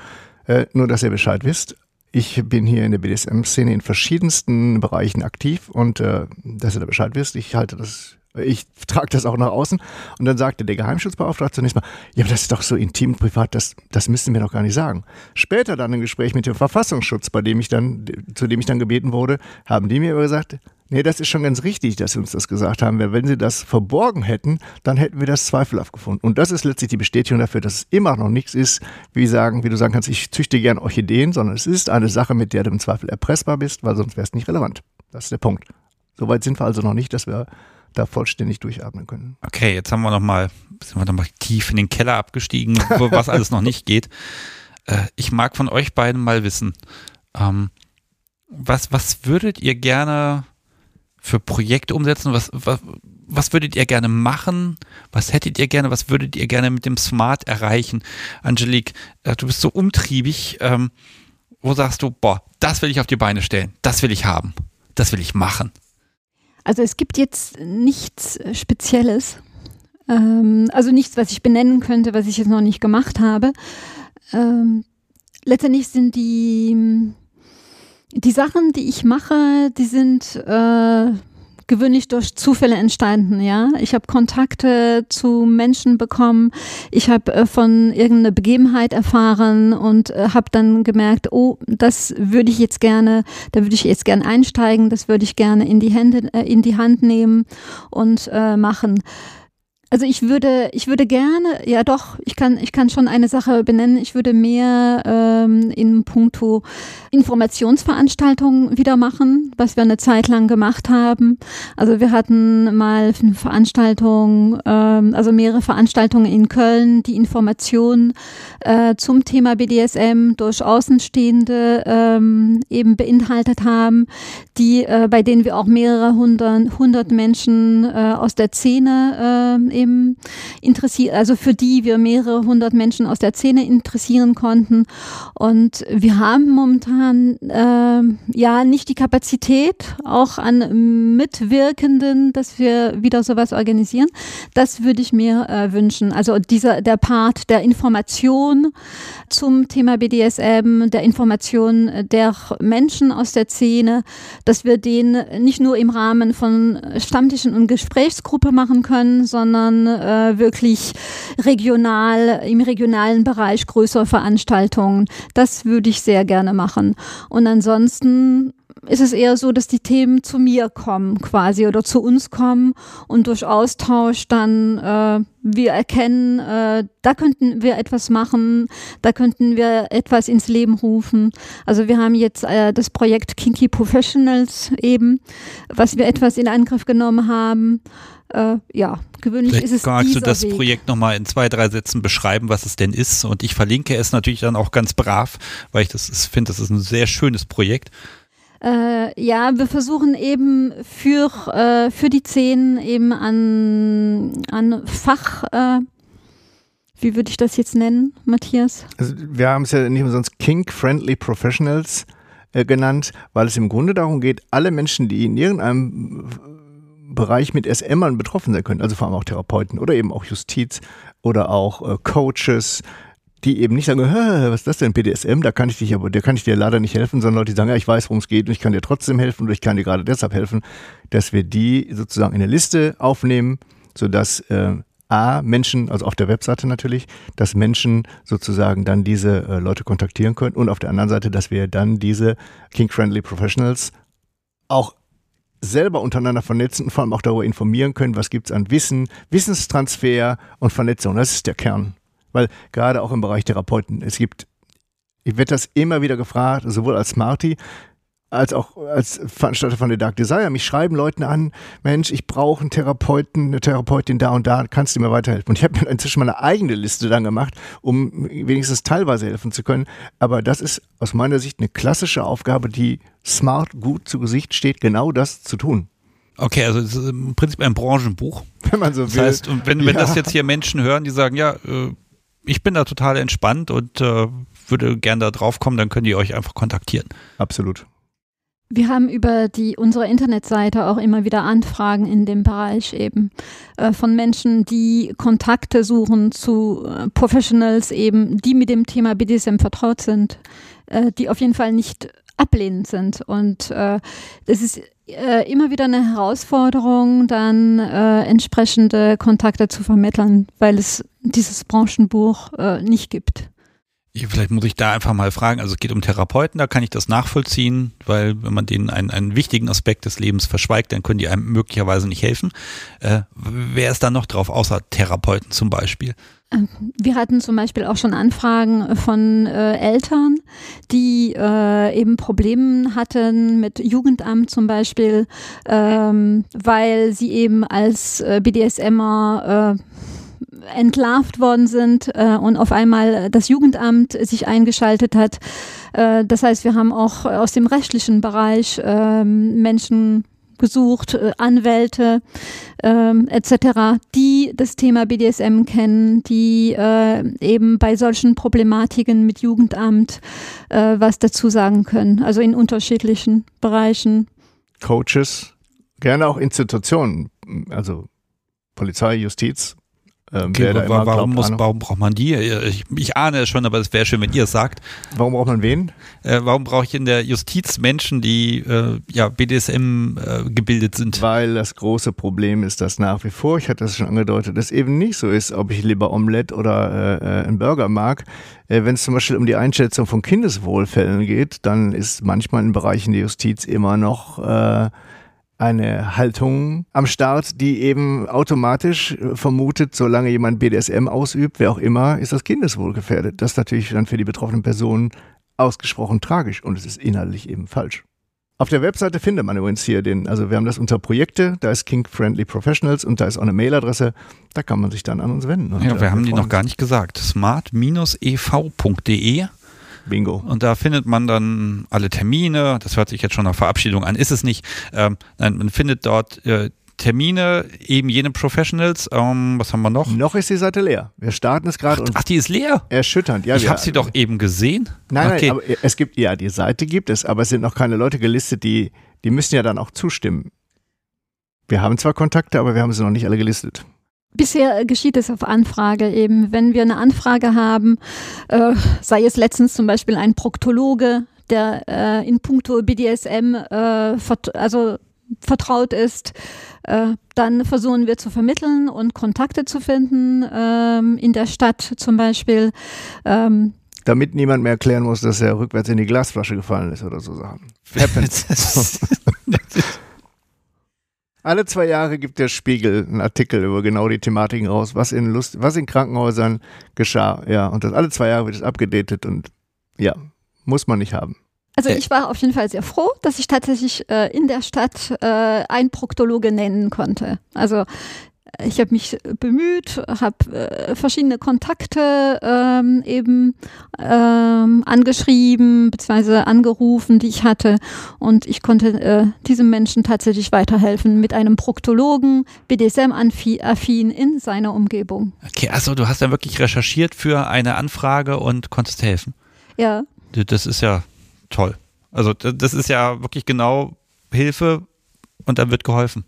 äh, nur dass ihr Bescheid wisst, ich bin hier in der BDSM-Szene in verschiedensten Bereichen aktiv und äh, dass ihr da Bescheid wisst, ich halte das, ich trage das auch nach außen. Und dann sagte der Geheimschutzbeauftragte zunächst mal, ja, aber das ist doch so intim und privat, das, das müssen wir doch gar nicht sagen. Später dann im Gespräch mit dem Verfassungsschutz, bei dem ich dann, zu dem ich dann gebeten wurde, haben die mir aber gesagt, Nee, das ist schon ganz richtig, dass Sie uns das gesagt haben. Wenn Sie das verborgen hätten, dann hätten wir das zweifelhaft gefunden. Und das ist letztlich die Bestätigung dafür, dass es immer noch nichts ist, wie sagen, wie du sagen kannst, ich züchte gern Orchideen, sondern es ist eine Sache, mit der du im Zweifel erpressbar bist, weil sonst wäre es nicht relevant. Das ist der Punkt. Soweit sind wir also noch nicht, dass wir da vollständig durchatmen können. Okay, jetzt haben wir noch mal, sind wir noch mal tief in den Keller abgestiegen, was alles noch nicht geht. Äh, ich mag von euch beiden mal wissen, ähm, was, was würdet ihr gerne für Projekte umsetzen? Was, was, was würdet ihr gerne machen? Was hättet ihr gerne? Was würdet ihr gerne mit dem Smart erreichen? Angelique, äh, du bist so umtriebig. Ähm, wo sagst du, boah, das will ich auf die Beine stellen, das will ich haben, das will ich machen? Also es gibt jetzt nichts Spezielles, ähm, also nichts, was ich benennen könnte, was ich jetzt noch nicht gemacht habe. Ähm, letztendlich sind die die Sachen, die ich mache, die sind äh, gewöhnlich durch Zufälle entstanden, ja. Ich habe Kontakte zu Menschen bekommen, ich habe äh, von irgendeiner Begebenheit erfahren und äh, habe dann gemerkt, oh, das würde ich jetzt gerne, da würde ich jetzt gerne einsteigen, das würde ich gerne in die Hände, äh, in die Hand nehmen und äh, machen. Also ich würde, ich würde gerne, ja doch, ich kann, ich kann schon eine Sache benennen. Ich würde mehr ähm, in puncto Informationsveranstaltungen wieder machen, was wir eine Zeit lang gemacht haben. Also wir hatten mal eine Veranstaltung, ähm, also mehrere Veranstaltungen in Köln, die Informationen äh, zum Thema BDSM durch Außenstehende ähm, eben beinhaltet haben, die äh, bei denen wir auch mehrere hundert, hundert Menschen äh, aus der Szene äh, eben interessiert, also für die wir mehrere hundert Menschen aus der Szene interessieren konnten. Und wir haben momentan äh, ja nicht die Kapazität, auch an Mitwirkenden, dass wir wieder sowas organisieren. Das würde ich mir äh, wünschen. Also dieser der Part der Information zum Thema BDSM, der Information der Menschen aus der Szene, dass wir den nicht nur im Rahmen von Stammtischen und Gesprächsgruppe machen können, sondern sondern äh, wirklich regional, im regionalen Bereich größere Veranstaltungen. Das würde ich sehr gerne machen. Und ansonsten ist es eher so, dass die Themen zu mir kommen quasi oder zu uns kommen und durch Austausch dann äh, wir erkennen, äh, da könnten wir etwas machen, da könnten wir etwas ins Leben rufen. Also wir haben jetzt äh, das Projekt Kinky Professionals eben, was wir etwas in Angriff genommen haben. Äh, ja, gewöhnlich Vielleicht ist es Magst du das Weg. Projekt nochmal in zwei, drei Sätzen beschreiben, was es denn ist? Und ich verlinke es natürlich dann auch ganz brav, weil ich das finde, das ist ein sehr schönes Projekt. Äh, ja, wir versuchen eben für, äh, für die Zehn eben an, an Fach, äh, wie würde ich das jetzt nennen, Matthias? Also wir haben es ja nicht umsonst Kink-Friendly Professionals äh, genannt, weil es im Grunde darum geht, alle Menschen, die in irgendeinem Bereich mit SMern betroffen sein können, also vor allem auch Therapeuten oder eben auch Justiz oder auch äh, Coaches, die eben nicht sagen, was ist das denn, BDSM, da kann ich dich aber, da kann ich dir leider nicht helfen, sondern Leute, die sagen, ja, ich weiß, worum es geht und ich kann dir trotzdem helfen oder ich kann dir gerade deshalb helfen, dass wir die sozusagen in eine Liste aufnehmen, sodass äh, A, Menschen, also auf der Webseite natürlich, dass Menschen sozusagen dann diese äh, Leute kontaktieren können und auf der anderen Seite, dass wir dann diese King-Friendly Professionals auch selber untereinander vernetzen und vor allem auch darüber informieren können, was gibt es an Wissen, Wissenstransfer und Vernetzung. Das ist der Kern. Weil gerade auch im Bereich Therapeuten, es gibt, ich werde das immer wieder gefragt, sowohl als Smarty, als auch als Veranstalter von The Dark Desire. Mich schreiben Leute an, Mensch, ich brauche einen Therapeuten, eine Therapeutin da und da, kannst du mir weiterhelfen? Und ich habe mir inzwischen mal eine eigene Liste dann gemacht, um wenigstens teilweise helfen zu können. Aber das ist aus meiner Sicht eine klassische Aufgabe, die smart gut zu Gesicht steht, genau das zu tun. Okay, also es ist im Prinzip ein Branchenbuch. Wenn man so will. Das heißt, wenn, wenn ja. das jetzt hier Menschen hören, die sagen, ja, äh, ich bin da total entspannt und äh, würde gern da drauf kommen, dann könnt ihr euch einfach kontaktieren. Absolut. Wir haben über die unsere Internetseite auch immer wieder Anfragen in dem Bereich eben äh, von Menschen, die Kontakte suchen zu äh, Professionals eben, die mit dem Thema BDSM vertraut sind, äh, die auf jeden Fall nicht ablehnend sind. Und äh, das ist äh, immer wieder eine Herausforderung, dann äh, entsprechende Kontakte zu vermitteln, weil es dieses Branchenbuch äh, nicht gibt. Vielleicht muss ich da einfach mal fragen. Also es geht um Therapeuten, da kann ich das nachvollziehen, weil wenn man denen einen, einen wichtigen Aspekt des Lebens verschweigt, dann können die einem möglicherweise nicht helfen. Äh, wer ist da noch drauf, außer Therapeuten zum Beispiel? Ähm, wir hatten zum Beispiel auch schon Anfragen von äh, Eltern, die äh, eben Probleme hatten mit Jugendamt zum Beispiel, ähm, weil sie eben als äh, BDSMer äh, entlarvt worden sind äh, und auf einmal das Jugendamt sich eingeschaltet hat. Äh, das heißt, wir haben auch aus dem rechtlichen Bereich äh, Menschen gesucht, äh, Anwälte ähm, etc., die das Thema BDSM kennen, die äh, eben bei solchen Problematiken mit Jugendamt äh, was dazu sagen können. Also in unterschiedlichen Bereichen. Coaches, gerne auch Institutionen, also Polizei, Justiz, ähm, okay, warum, warum, muss, warum braucht man die? Ich, ich ahne es schon, aber es wäre schön, wenn ihr es sagt. Warum braucht man wen? Äh, warum brauche ich in der Justiz Menschen, die äh, ja BDSM äh, gebildet sind? Weil das große Problem ist, dass nach wie vor, ich hatte das schon angedeutet, es eben nicht so ist, ob ich lieber Omelette oder äh, äh einen Burger mag. Äh, wenn es zum Beispiel um die Einschätzung von Kindeswohlfällen geht, dann ist manchmal in Bereichen der Justiz immer noch eine Haltung am Start, die eben automatisch äh, vermutet, solange jemand BDSM ausübt, wer auch immer, ist das Kindeswohl gefährdet. Das ist natürlich dann für die betroffenen Personen ausgesprochen tragisch und es ist inhaltlich eben falsch. Auf der Webseite findet man übrigens hier den, also wir haben das unter Projekte, da ist King Friendly Professionals und da ist auch eine Mailadresse, da kann man sich dann an uns wenden. Ja, wir haben die noch gar nicht gesagt. smart-ev.de Bingo. Und da findet man dann alle Termine. Das hört sich jetzt schon nach Verabschiedung an, ist es nicht. Ähm, nein, man findet dort äh, Termine, eben jene Professionals. Ähm, was haben wir noch? Noch ist die Seite leer. Wir starten es gerade. Ach, ach, die ist leer? Erschütternd, ja. Ich habe sie doch eben gesehen. Nein, okay. nein, aber es gibt, ja, die Seite gibt es, aber es sind noch keine Leute gelistet, die, die müssen ja dann auch zustimmen. Wir haben zwar Kontakte, aber wir haben sie noch nicht alle gelistet. Bisher geschieht es auf Anfrage eben. Wenn wir eine Anfrage haben, äh, sei es letztens zum Beispiel ein Proktologe, der äh, in puncto BDSM äh, also vertraut ist. Äh, dann versuchen wir zu vermitteln und Kontakte zu finden ähm, in der Stadt zum Beispiel. Ähm, Damit niemand mehr erklären muss, dass er rückwärts in die Glasflasche gefallen ist oder so Sachen. Alle zwei Jahre gibt der Spiegel einen Artikel über genau die Thematiken raus, was in Lust, was in Krankenhäusern geschah. Ja, und das alle zwei Jahre wird es abgedatet und ja, muss man nicht haben. Also ich war auf jeden Fall sehr froh, dass ich tatsächlich äh, in der Stadt äh, einen Proktologe nennen konnte. Also ich habe mich bemüht, habe äh, verschiedene Kontakte ähm, eben ähm, angeschrieben bzw. angerufen, die ich hatte und ich konnte äh, diesem Menschen tatsächlich weiterhelfen mit einem Proktologen, BDSM-affin in seiner Umgebung. Okay, also du hast dann wirklich recherchiert für eine Anfrage und konntest helfen. Ja. Das ist ja toll. Also das ist ja wirklich genau Hilfe und dann wird geholfen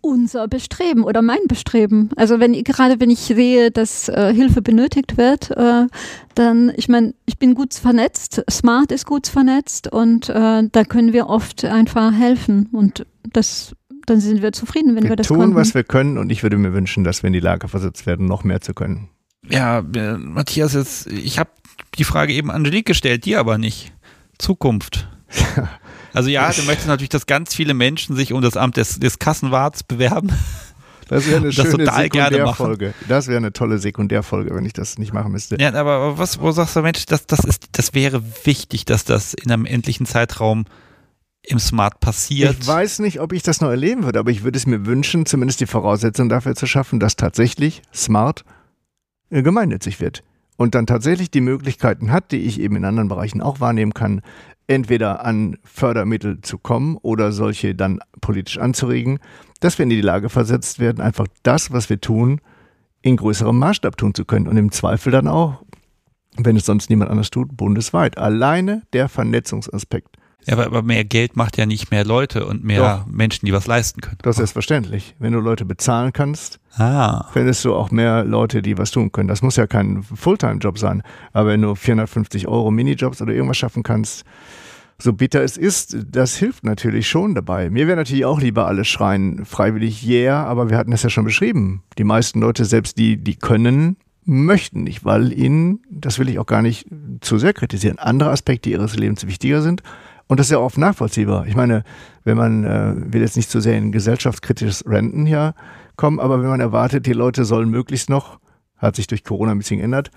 unser Bestreben oder mein Bestreben. Also wenn gerade wenn ich sehe, dass äh, Hilfe benötigt wird, äh, dann, ich meine, ich bin gut vernetzt, Smart ist gut vernetzt und äh, da können wir oft einfach helfen und das dann sind wir zufrieden, wenn wir, wir das tun, konnten. was wir können und ich würde mir wünschen, dass wir in die Lage versetzt werden, noch mehr zu können. Ja, äh, Matthias, jetzt, ich habe die Frage eben Angelique gestellt, dir aber nicht. Zukunft. Also ja, du möchtest natürlich, dass ganz viele Menschen sich um das Amt des, des Kassenwarts bewerben. Das wäre eine schöne Sekundärfolge. Das wäre eine tolle Sekundärfolge, wenn ich das nicht machen müsste. Ja, aber was, wo sagst du, Mensch, das, das, ist, das wäre wichtig, dass das in einem endlichen Zeitraum im Smart passiert. Ich weiß nicht, ob ich das noch erleben würde, aber ich würde es mir wünschen, zumindest die Voraussetzung dafür zu schaffen, dass tatsächlich Smart äh, gemeinnützig wird und dann tatsächlich die Möglichkeiten hat, die ich eben in anderen Bereichen auch wahrnehmen kann, entweder an Fördermittel zu kommen oder solche dann politisch anzuregen, dass wir in die Lage versetzt werden, einfach das, was wir tun, in größerem Maßstab tun zu können und im Zweifel dann auch, wenn es sonst niemand anders tut, bundesweit. Alleine der Vernetzungsaspekt ja, aber, aber mehr Geld macht ja nicht mehr Leute und mehr Doch. Menschen, die was leisten können. Das ist selbstverständlich. Wenn du Leute bezahlen kannst, ah. findest du auch mehr Leute, die was tun können. Das muss ja kein Fulltime-Job sein. Aber wenn du 450 Euro Minijobs oder irgendwas schaffen kannst, so bitter es ist, das hilft natürlich schon dabei. Mir wäre natürlich auch lieber alle schreien freiwillig yeah, aber wir hatten das ja schon beschrieben. Die meisten Leute, selbst die, die können, möchten nicht, weil ihnen, das will ich auch gar nicht zu sehr kritisieren, andere Aspekte ihres Lebens wichtiger sind und das ist ja oft nachvollziehbar. Ich meine, wenn man, äh, will jetzt nicht zu sehr in gesellschaftskritisches Renten hier kommen, aber wenn man erwartet, die Leute sollen möglichst noch, hat sich durch Corona ein bisschen geändert,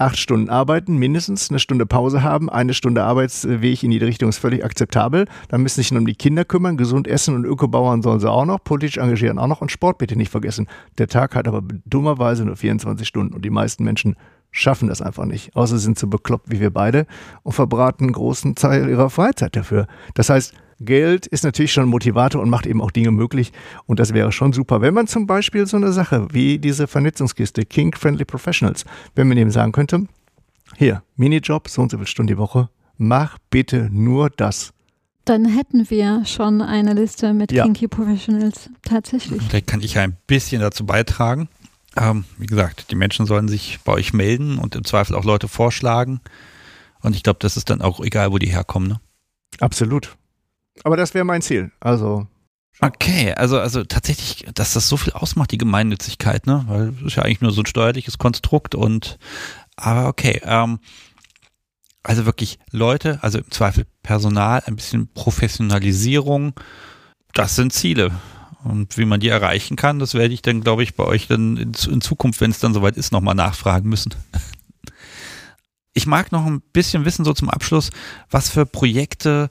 acht Stunden arbeiten, mindestens eine Stunde Pause haben, eine Stunde Arbeitsweg in jede Richtung ist völlig akzeptabel. Dann müssen sich nur um die Kinder kümmern, gesund essen und Ökobauern sollen sie auch noch, politisch engagieren auch noch und Sport bitte nicht vergessen. Der Tag hat aber dummerweise nur 24 Stunden und die meisten Menschen schaffen das einfach nicht. Außer sind so bekloppt wie wir beide und verbraten einen großen Teil ihrer Freizeit dafür. Das heißt, Geld ist natürlich schon ein Motivator und macht eben auch Dinge möglich. Und das wäre schon super, wenn man zum Beispiel so eine Sache wie diese Vernetzungskiste King Friendly Professionals, wenn man eben sagen könnte, hier, Minijob, so und so viele Stunden die Woche, mach bitte nur das. Dann hätten wir schon eine Liste mit ja. Kinky Professionals, tatsächlich. Vielleicht kann ich ein bisschen dazu beitragen. Ähm, wie gesagt, die Menschen sollen sich bei euch melden und im Zweifel auch Leute vorschlagen. Und ich glaube, das ist dann auch egal, wo die herkommen. Ne? Absolut. Aber das wäre mein Ziel. Also. Okay, also, also tatsächlich, dass das so viel ausmacht, die Gemeinnützigkeit, ne? Weil es ist ja eigentlich nur so ein steuerliches Konstrukt und aber okay. Ähm, also wirklich Leute, also im Zweifel Personal, ein bisschen Professionalisierung, das sind Ziele. Und wie man die erreichen kann, das werde ich dann, glaube ich, bei euch dann in, in Zukunft, wenn es dann soweit ist, nochmal nachfragen müssen. Ich mag noch ein bisschen wissen, so zum Abschluss, was für Projekte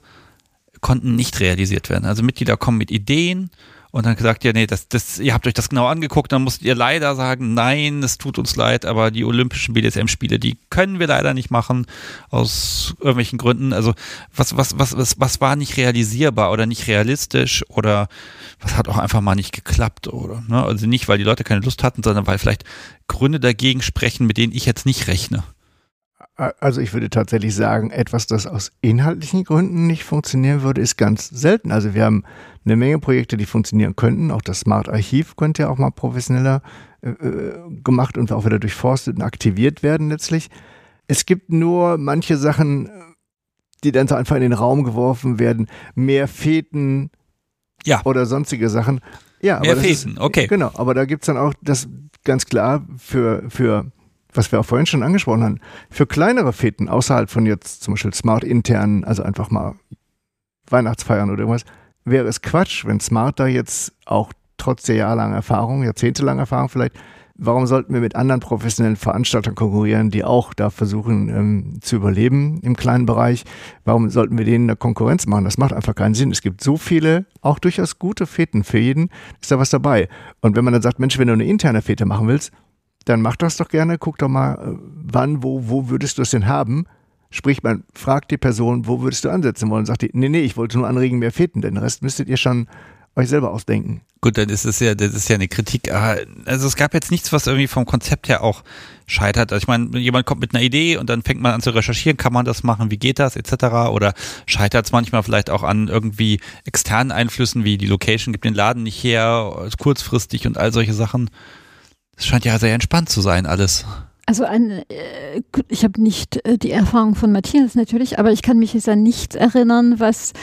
konnten nicht realisiert werden. Also Mitglieder kommen mit Ideen und dann gesagt, ja, nee, das, das, ihr habt euch das genau angeguckt, dann musst ihr leider sagen, nein, es tut uns leid, aber die olympischen BDSM-Spiele, die können wir leider nicht machen, aus irgendwelchen Gründen. Also was, was, was, was, was war nicht realisierbar oder nicht realistisch oder was hat auch einfach mal nicht geklappt oder ne? also nicht, weil die Leute keine Lust hatten, sondern weil vielleicht Gründe dagegen sprechen, mit denen ich jetzt nicht rechne. Also ich würde tatsächlich sagen, etwas, das aus inhaltlichen Gründen nicht funktionieren würde, ist ganz selten. Also wir haben eine Menge Projekte, die funktionieren könnten. Auch das Smart Archiv könnte ja auch mal professioneller äh, äh, gemacht und auch wieder durchforstet und aktiviert werden letztlich. Es gibt nur manche Sachen, die dann so einfach in den Raum geworfen werden. Mehr Feten, Ja. oder sonstige Sachen. Ja, Mehr aber Feten, ist, okay. Genau, aber da gibt's dann auch das ganz klar für, für, was wir auch vorhin schon angesprochen haben, für kleinere Feten außerhalb von jetzt zum Beispiel Smart internen, also einfach mal Weihnachtsfeiern oder irgendwas, wäre es Quatsch, wenn Smart da jetzt auch trotz der jahrelangen Erfahrung, jahrzehntelangen Erfahrung vielleicht, warum sollten wir mit anderen professionellen Veranstaltern konkurrieren, die auch da versuchen ähm, zu überleben im kleinen Bereich? Warum sollten wir denen eine Konkurrenz machen? Das macht einfach keinen Sinn. Es gibt so viele, auch durchaus gute Feten. Für jeden ist da was dabei. Und wenn man dann sagt, Mensch, wenn du eine interne Fete machen willst, dann mach das doch gerne. Guck doch mal, äh, wann, wo, wo würdest du es denn haben? Sprich, man fragt die Person, wo würdest du ansetzen wollen? Sagt die, nee, nee, ich wollte nur anregen, mehr Feten, den Rest müsstet ihr schon euch selber ausdenken. Gut, dann ist es ja, das ist ja eine Kritik. Also es gab jetzt nichts, was irgendwie vom Konzept her auch scheitert. Also ich meine, jemand kommt mit einer Idee und dann fängt man an zu recherchieren, kann man das machen, wie geht das, etc. Oder scheitert es manchmal vielleicht auch an irgendwie externen Einflüssen, wie die Location gibt den Laden nicht her, ist kurzfristig und all solche Sachen. Es scheint ja sehr entspannt zu sein, alles. Also ein, äh, ich habe nicht äh, die Erfahrung von Matthias natürlich, aber ich kann mich jetzt an nichts erinnern, was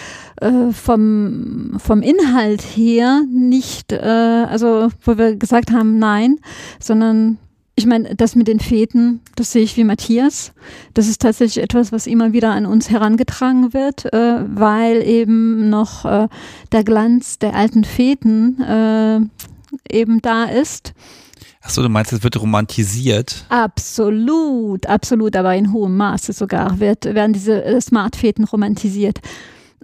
äh, vom, vom Inhalt her nicht, also wo wir gesagt haben, nein, sondern ich meine, das mit den Feten, das sehe ich wie Matthias. Das ist tatsächlich etwas, was immer wieder an uns herangetragen wird, weil eben noch der Glanz der alten äh, eben da ist. Achso, du meinst, es wird romantisiert. Absolut, absolut, aber in hohem Maße sogar wird, werden diese äh, Smartfäden romantisiert.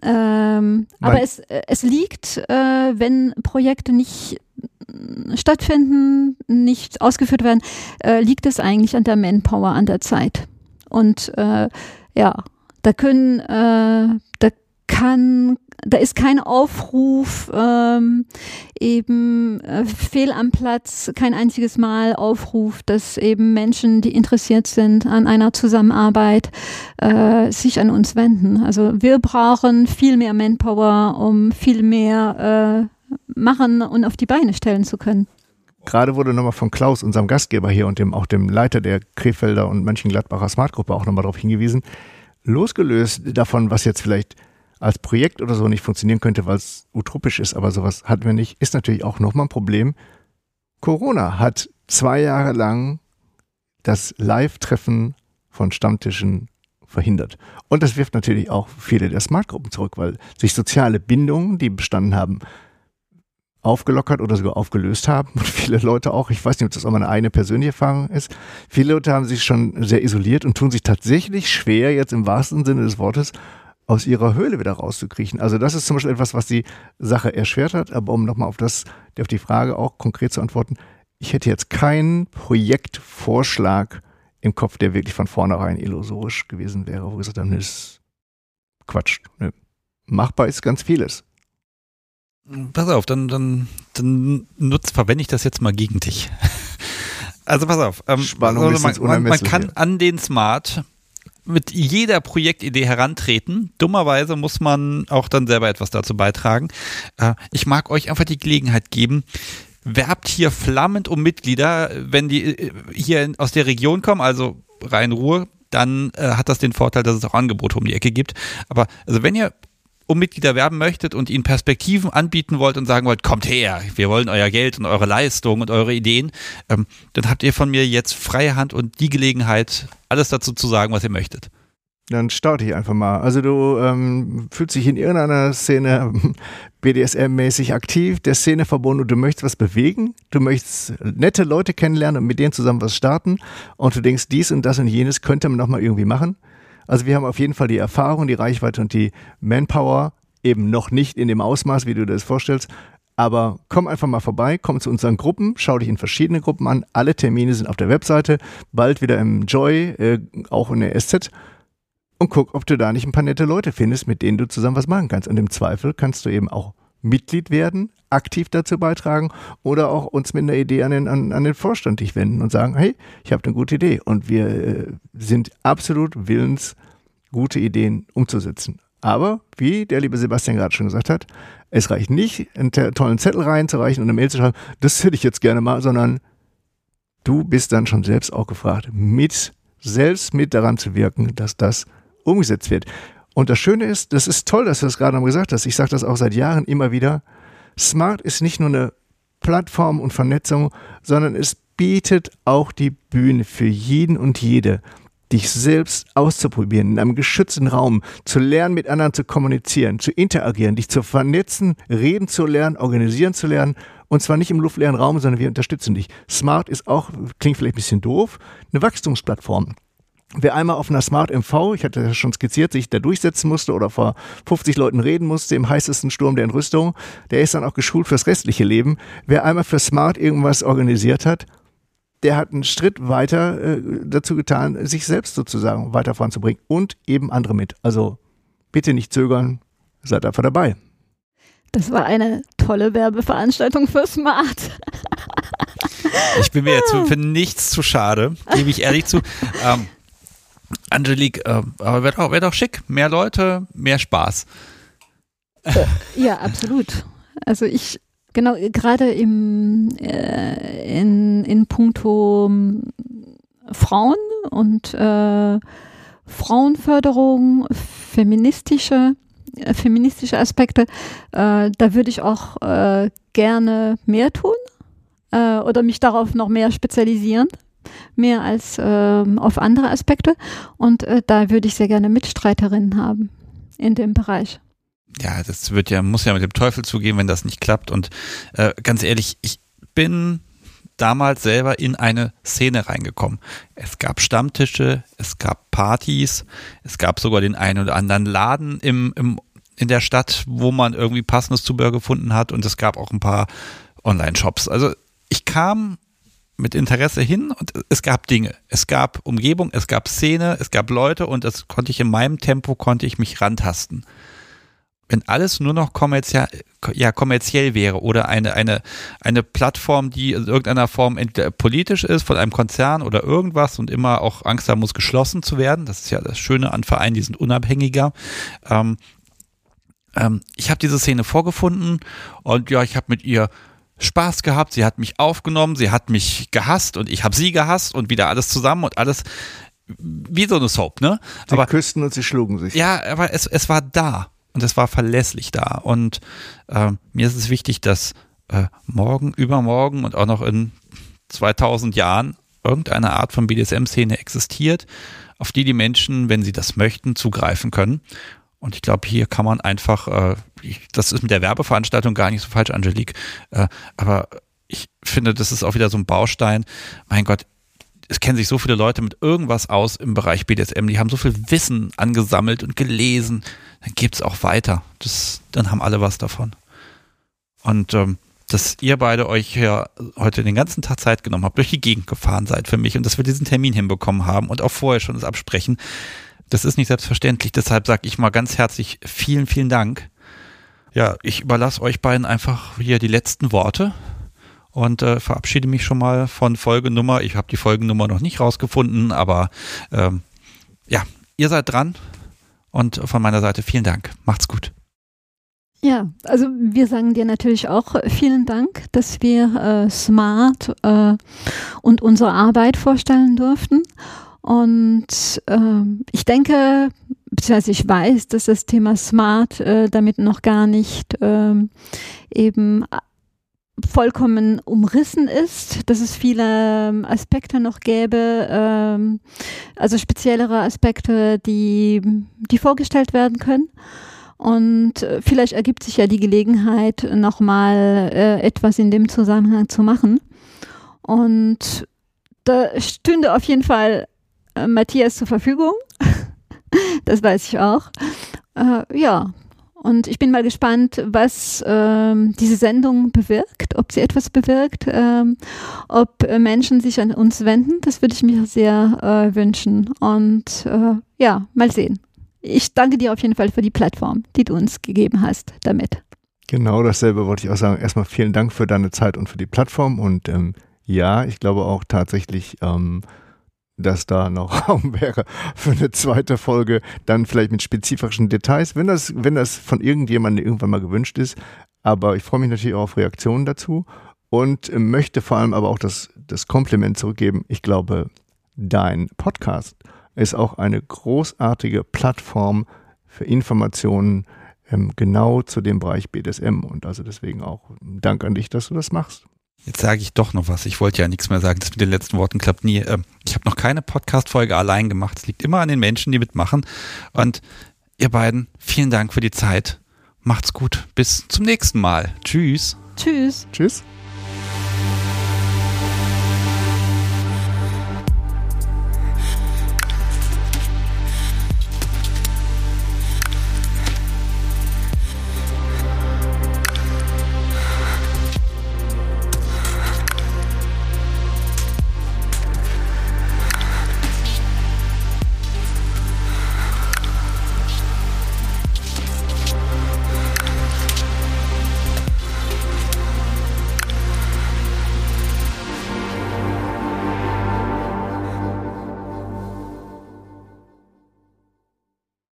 Ähm, aber es, äh, es liegt, äh, wenn Projekte nicht äh, stattfinden, nicht ausgeführt werden, äh, liegt es eigentlich an der Manpower, an der Zeit. Und äh, ja, da können, da kann, da ist kein Aufruf ähm, eben äh, fehl am Platz, kein einziges Mal Aufruf, dass eben Menschen, die interessiert sind an einer Zusammenarbeit, äh, sich an uns wenden. Also wir brauchen viel mehr Manpower, um viel mehr äh, machen und auf die Beine stellen zu können. Gerade wurde nochmal von Klaus, unserem Gastgeber hier und dem auch dem Leiter der Krefelder und Mönchengladbacher Smartgruppe auch nochmal darauf hingewiesen, losgelöst davon, was jetzt vielleicht als Projekt oder so nicht funktionieren könnte, weil es utopisch ist, aber sowas hatten wir nicht, ist natürlich auch nochmal ein Problem. Corona hat zwei Jahre lang das Live-Treffen von Stammtischen verhindert. Und das wirft natürlich auch viele der Smartgruppen zurück, weil sich soziale Bindungen, die bestanden haben, aufgelockert oder sogar aufgelöst haben. Und viele Leute auch, ich weiß nicht, ob das auch meine eigene persönliche Erfahrung ist, viele Leute haben sich schon sehr isoliert und tun sich tatsächlich schwer, jetzt im wahrsten Sinne des Wortes, aus ihrer Höhle wieder rauszukriechen. Also das ist zum Beispiel etwas, was die Sache erschwert hat. Aber um nochmal auf das, auf die Frage auch konkret zu antworten, ich hätte jetzt keinen Projektvorschlag im Kopf, der wirklich von vornherein illusorisch gewesen wäre, wo wir gesagt haben, das ist Quatsch. Nö. Machbar ist ganz vieles. Pass auf, dann, dann, dann nutzt, verwende ich das jetzt mal gegen dich. Also pass auf. Ähm, Spannung also man, man, man kann an den Smart mit jeder Projektidee herantreten. Dummerweise muss man auch dann selber etwas dazu beitragen. Äh, ich mag euch einfach die Gelegenheit geben, werbt hier flammend um Mitglieder, wenn die äh, hier aus der Region kommen, also Rhein-Ruhr, dann äh, hat das den Vorteil, dass es auch Angebote um die Ecke gibt. Aber also wenn ihr um Mitglieder werben möchtet und ihnen Perspektiven anbieten wollt und sagen wollt, kommt her, wir wollen euer Geld und eure Leistung und eure Ideen, ähm, dann habt ihr von mir jetzt freie Hand und die Gelegenheit, alles dazu zu sagen, was ihr möchtet. Dann starte ich einfach mal. Also du ähm, fühlst dich in irgendeiner Szene BDSM-mäßig aktiv, der Szene verbunden und du möchtest was bewegen, du möchtest nette Leute kennenlernen und mit denen zusammen was starten und du denkst, dies und das und jenes könnte man nochmal irgendwie machen. Also wir haben auf jeden Fall die Erfahrung, die Reichweite und die Manpower, eben noch nicht in dem Ausmaß, wie du dir das vorstellst, aber komm einfach mal vorbei, komm zu unseren Gruppen, schau dich in verschiedene Gruppen an. Alle Termine sind auf der Webseite, bald wieder im Joy, äh, auch in der SZ und guck, ob du da nicht ein paar nette Leute findest, mit denen du zusammen was machen kannst. Und im Zweifel kannst du eben auch Mitglied werden, aktiv dazu beitragen oder auch uns mit einer Idee an den, an, an den Vorstand dich wenden und sagen, hey, ich habe eine gute Idee und wir äh, sind absolut willens, gute Ideen umzusetzen. Aber, wie der liebe Sebastian gerade schon gesagt hat, es reicht nicht, einen tollen Zettel reinzureichen und eine Mail zu schreiben, das hätte ich jetzt gerne mal, sondern du bist dann schon selbst auch gefragt, mit, selbst mit daran zu wirken, dass das umgesetzt wird. Und das Schöne ist, das ist toll, dass du das gerade noch gesagt hast. Ich sage das auch seit Jahren immer wieder. Smart ist nicht nur eine Plattform und Vernetzung, sondern es bietet auch die Bühne für jeden und jede, dich selbst auszuprobieren, in einem geschützten Raum, zu lernen, mit anderen zu kommunizieren, zu interagieren, dich zu vernetzen, reden zu lernen, organisieren zu lernen. Und zwar nicht im luftleeren Raum, sondern wir unterstützen dich. Smart ist auch, klingt vielleicht ein bisschen doof, eine Wachstumsplattform. Wer einmal auf einer Smart MV, ich hatte das schon skizziert, sich da durchsetzen musste oder vor 50 Leuten reden musste im heißesten Sturm der Entrüstung, der ist dann auch geschult fürs restliche Leben. Wer einmal für Smart irgendwas organisiert hat, der hat einen Schritt weiter äh, dazu getan, sich selbst sozusagen weiter voranzubringen und eben andere mit. Also bitte nicht zögern, seid einfach dabei. Das war eine tolle Werbeveranstaltung für Smart. Ich bin mir jetzt für nichts zu schade, gebe ich ehrlich zu. Ähm, Angelique, äh, aber wäre doch, wär doch schick. Mehr Leute, mehr Spaß. Ja, absolut. Also ich Genau, gerade im, äh, in, in puncto ähm, Frauen und äh, Frauenförderung, feministische, äh, feministische Aspekte, äh, da würde ich auch äh, gerne mehr tun äh, oder mich darauf noch mehr spezialisieren, mehr als ähm, auf andere Aspekte. Und da würde ich sehr gerne Mitstreiterinnen haben in dem Bereich ja, das wird ja, muss ja mit dem Teufel zugehen, wenn das nicht klappt. Und äh, ganz ehrlich, ich bin damals selber in eine Szene reingekommen. Es gab Stammtische, es gab Partys, es gab sogar den einen oder anderen Laden im, im, in der Stadt, wo man irgendwie passendes Zubehör gefunden hat und es gab auch ein paar Online-Shops. Also ich kam mit Interesse hin und es gab Dinge. Es gab Umgebung, es gab Szene, es gab Leute und das konnte ich in meinem Tempo, konnte ich mich rantasten wenn alles nur noch kommerziell, ja, kommerziell wäre oder eine, eine, eine Plattform, die in irgendeiner Form entweder politisch ist, von einem Konzern oder irgendwas und immer auch Angst haben muss, geschlossen zu werden. Das ist ja das Schöne an Vereinen, die sind unabhängiger. Ähm, ähm, ich habe diese Szene vorgefunden und ja, ich habe mit ihr Spaß gehabt, sie hat mich aufgenommen, sie hat mich gehasst und ich habe sie gehasst und wieder alles zusammen und alles wie so eine Soap, ne? Sie aber, küssten und sie schlugen sich. Ja, aber es, es war da und es war verlässlich da. Und äh, mir ist es wichtig, dass äh, morgen, übermorgen und auch noch in 2000 Jahren irgendeine Art von BDSM-Szene existiert, auf die die Menschen, wenn sie das möchten, zugreifen können. Und ich glaube, hier kann man einfach, äh, das ist mit der Werbeveranstaltung gar nicht so falsch, Angelique, äh, aber ich finde, das ist auch wieder so ein Baustein. Mein Gott, es kennen sich so viele Leute mit irgendwas aus im Bereich BDSM, die haben so viel Wissen angesammelt und gelesen, dann gibt es auch weiter. Das, dann haben alle was davon. Und ähm, dass ihr beide euch ja heute den ganzen Tag Zeit genommen habt, durch die Gegend gefahren seid für mich und dass wir diesen Termin hinbekommen haben und auch vorher schon das Absprechen, das ist nicht selbstverständlich. Deshalb sage ich mal ganz herzlich vielen, vielen Dank. Ja, ich überlasse euch beiden einfach hier die letzten Worte und äh, verabschiede mich schon mal von Folgenummer. Ich habe die Folgennummer noch nicht rausgefunden, aber ähm, ja, ihr seid dran und von meiner Seite vielen Dank. Macht's gut. Ja, also wir sagen dir natürlich auch vielen Dank, dass wir äh, Smart äh, und unsere Arbeit vorstellen durften. Und äh, ich denke, beziehungsweise ich weiß, dass das Thema Smart äh, damit noch gar nicht ähm, eben vollkommen umrissen ist, dass es viele ähm, Aspekte noch gäbe, ähm, also speziellere Aspekte, die, die vorgestellt werden können. Und äh, vielleicht ergibt sich ja die Gelegenheit, nochmal äh, etwas in dem Zusammenhang zu machen. Und da stünde auf jeden Fall äh, Matthias zur Verfügung. das weiß ich auch. Äh, ja, und ich bin mal gespannt, was ähm, diese Sendung bewirkt, ob sie etwas bewirkt, ähm, ob äh, Menschen sich an uns wenden. Das würde ich mir sehr äh, wünschen. Und äh, ja, mal sehen. Ich danke dir auf jeden Fall für die Plattform, die du uns gegeben hast damit. Genau dasselbe wollte ich auch sagen. Erstmal vielen Dank für deine Zeit und für die Plattform. Und ähm, ja, ich glaube auch tatsächlich, ähm, dass da noch Raum wäre für eine zweite Folge, dann vielleicht mit spezifischen Details, wenn das, wenn das von irgendjemandem irgendwann mal gewünscht ist. Aber ich freue mich natürlich auch auf Reaktionen dazu und möchte vor allem aber auch das, das Kompliment zurückgeben. Ich glaube, dein Podcast ist auch eine großartige Plattform für Informationen ähm, genau zu dem Bereich BDSM. Und also deswegen auch Dank an dich, dass du das machst. Jetzt sage ich doch noch was. Ich wollte ja nichts mehr sagen. Das mit den letzten Worten klappt nie. Ähm, ich habe noch keine Podcast-Folge allein gemacht. Es liegt immer an den Menschen, die mitmachen. Und ihr beiden, vielen Dank für die Zeit. Macht's gut. Bis zum nächsten Mal. Tschüss. Tschüss. Tschüss.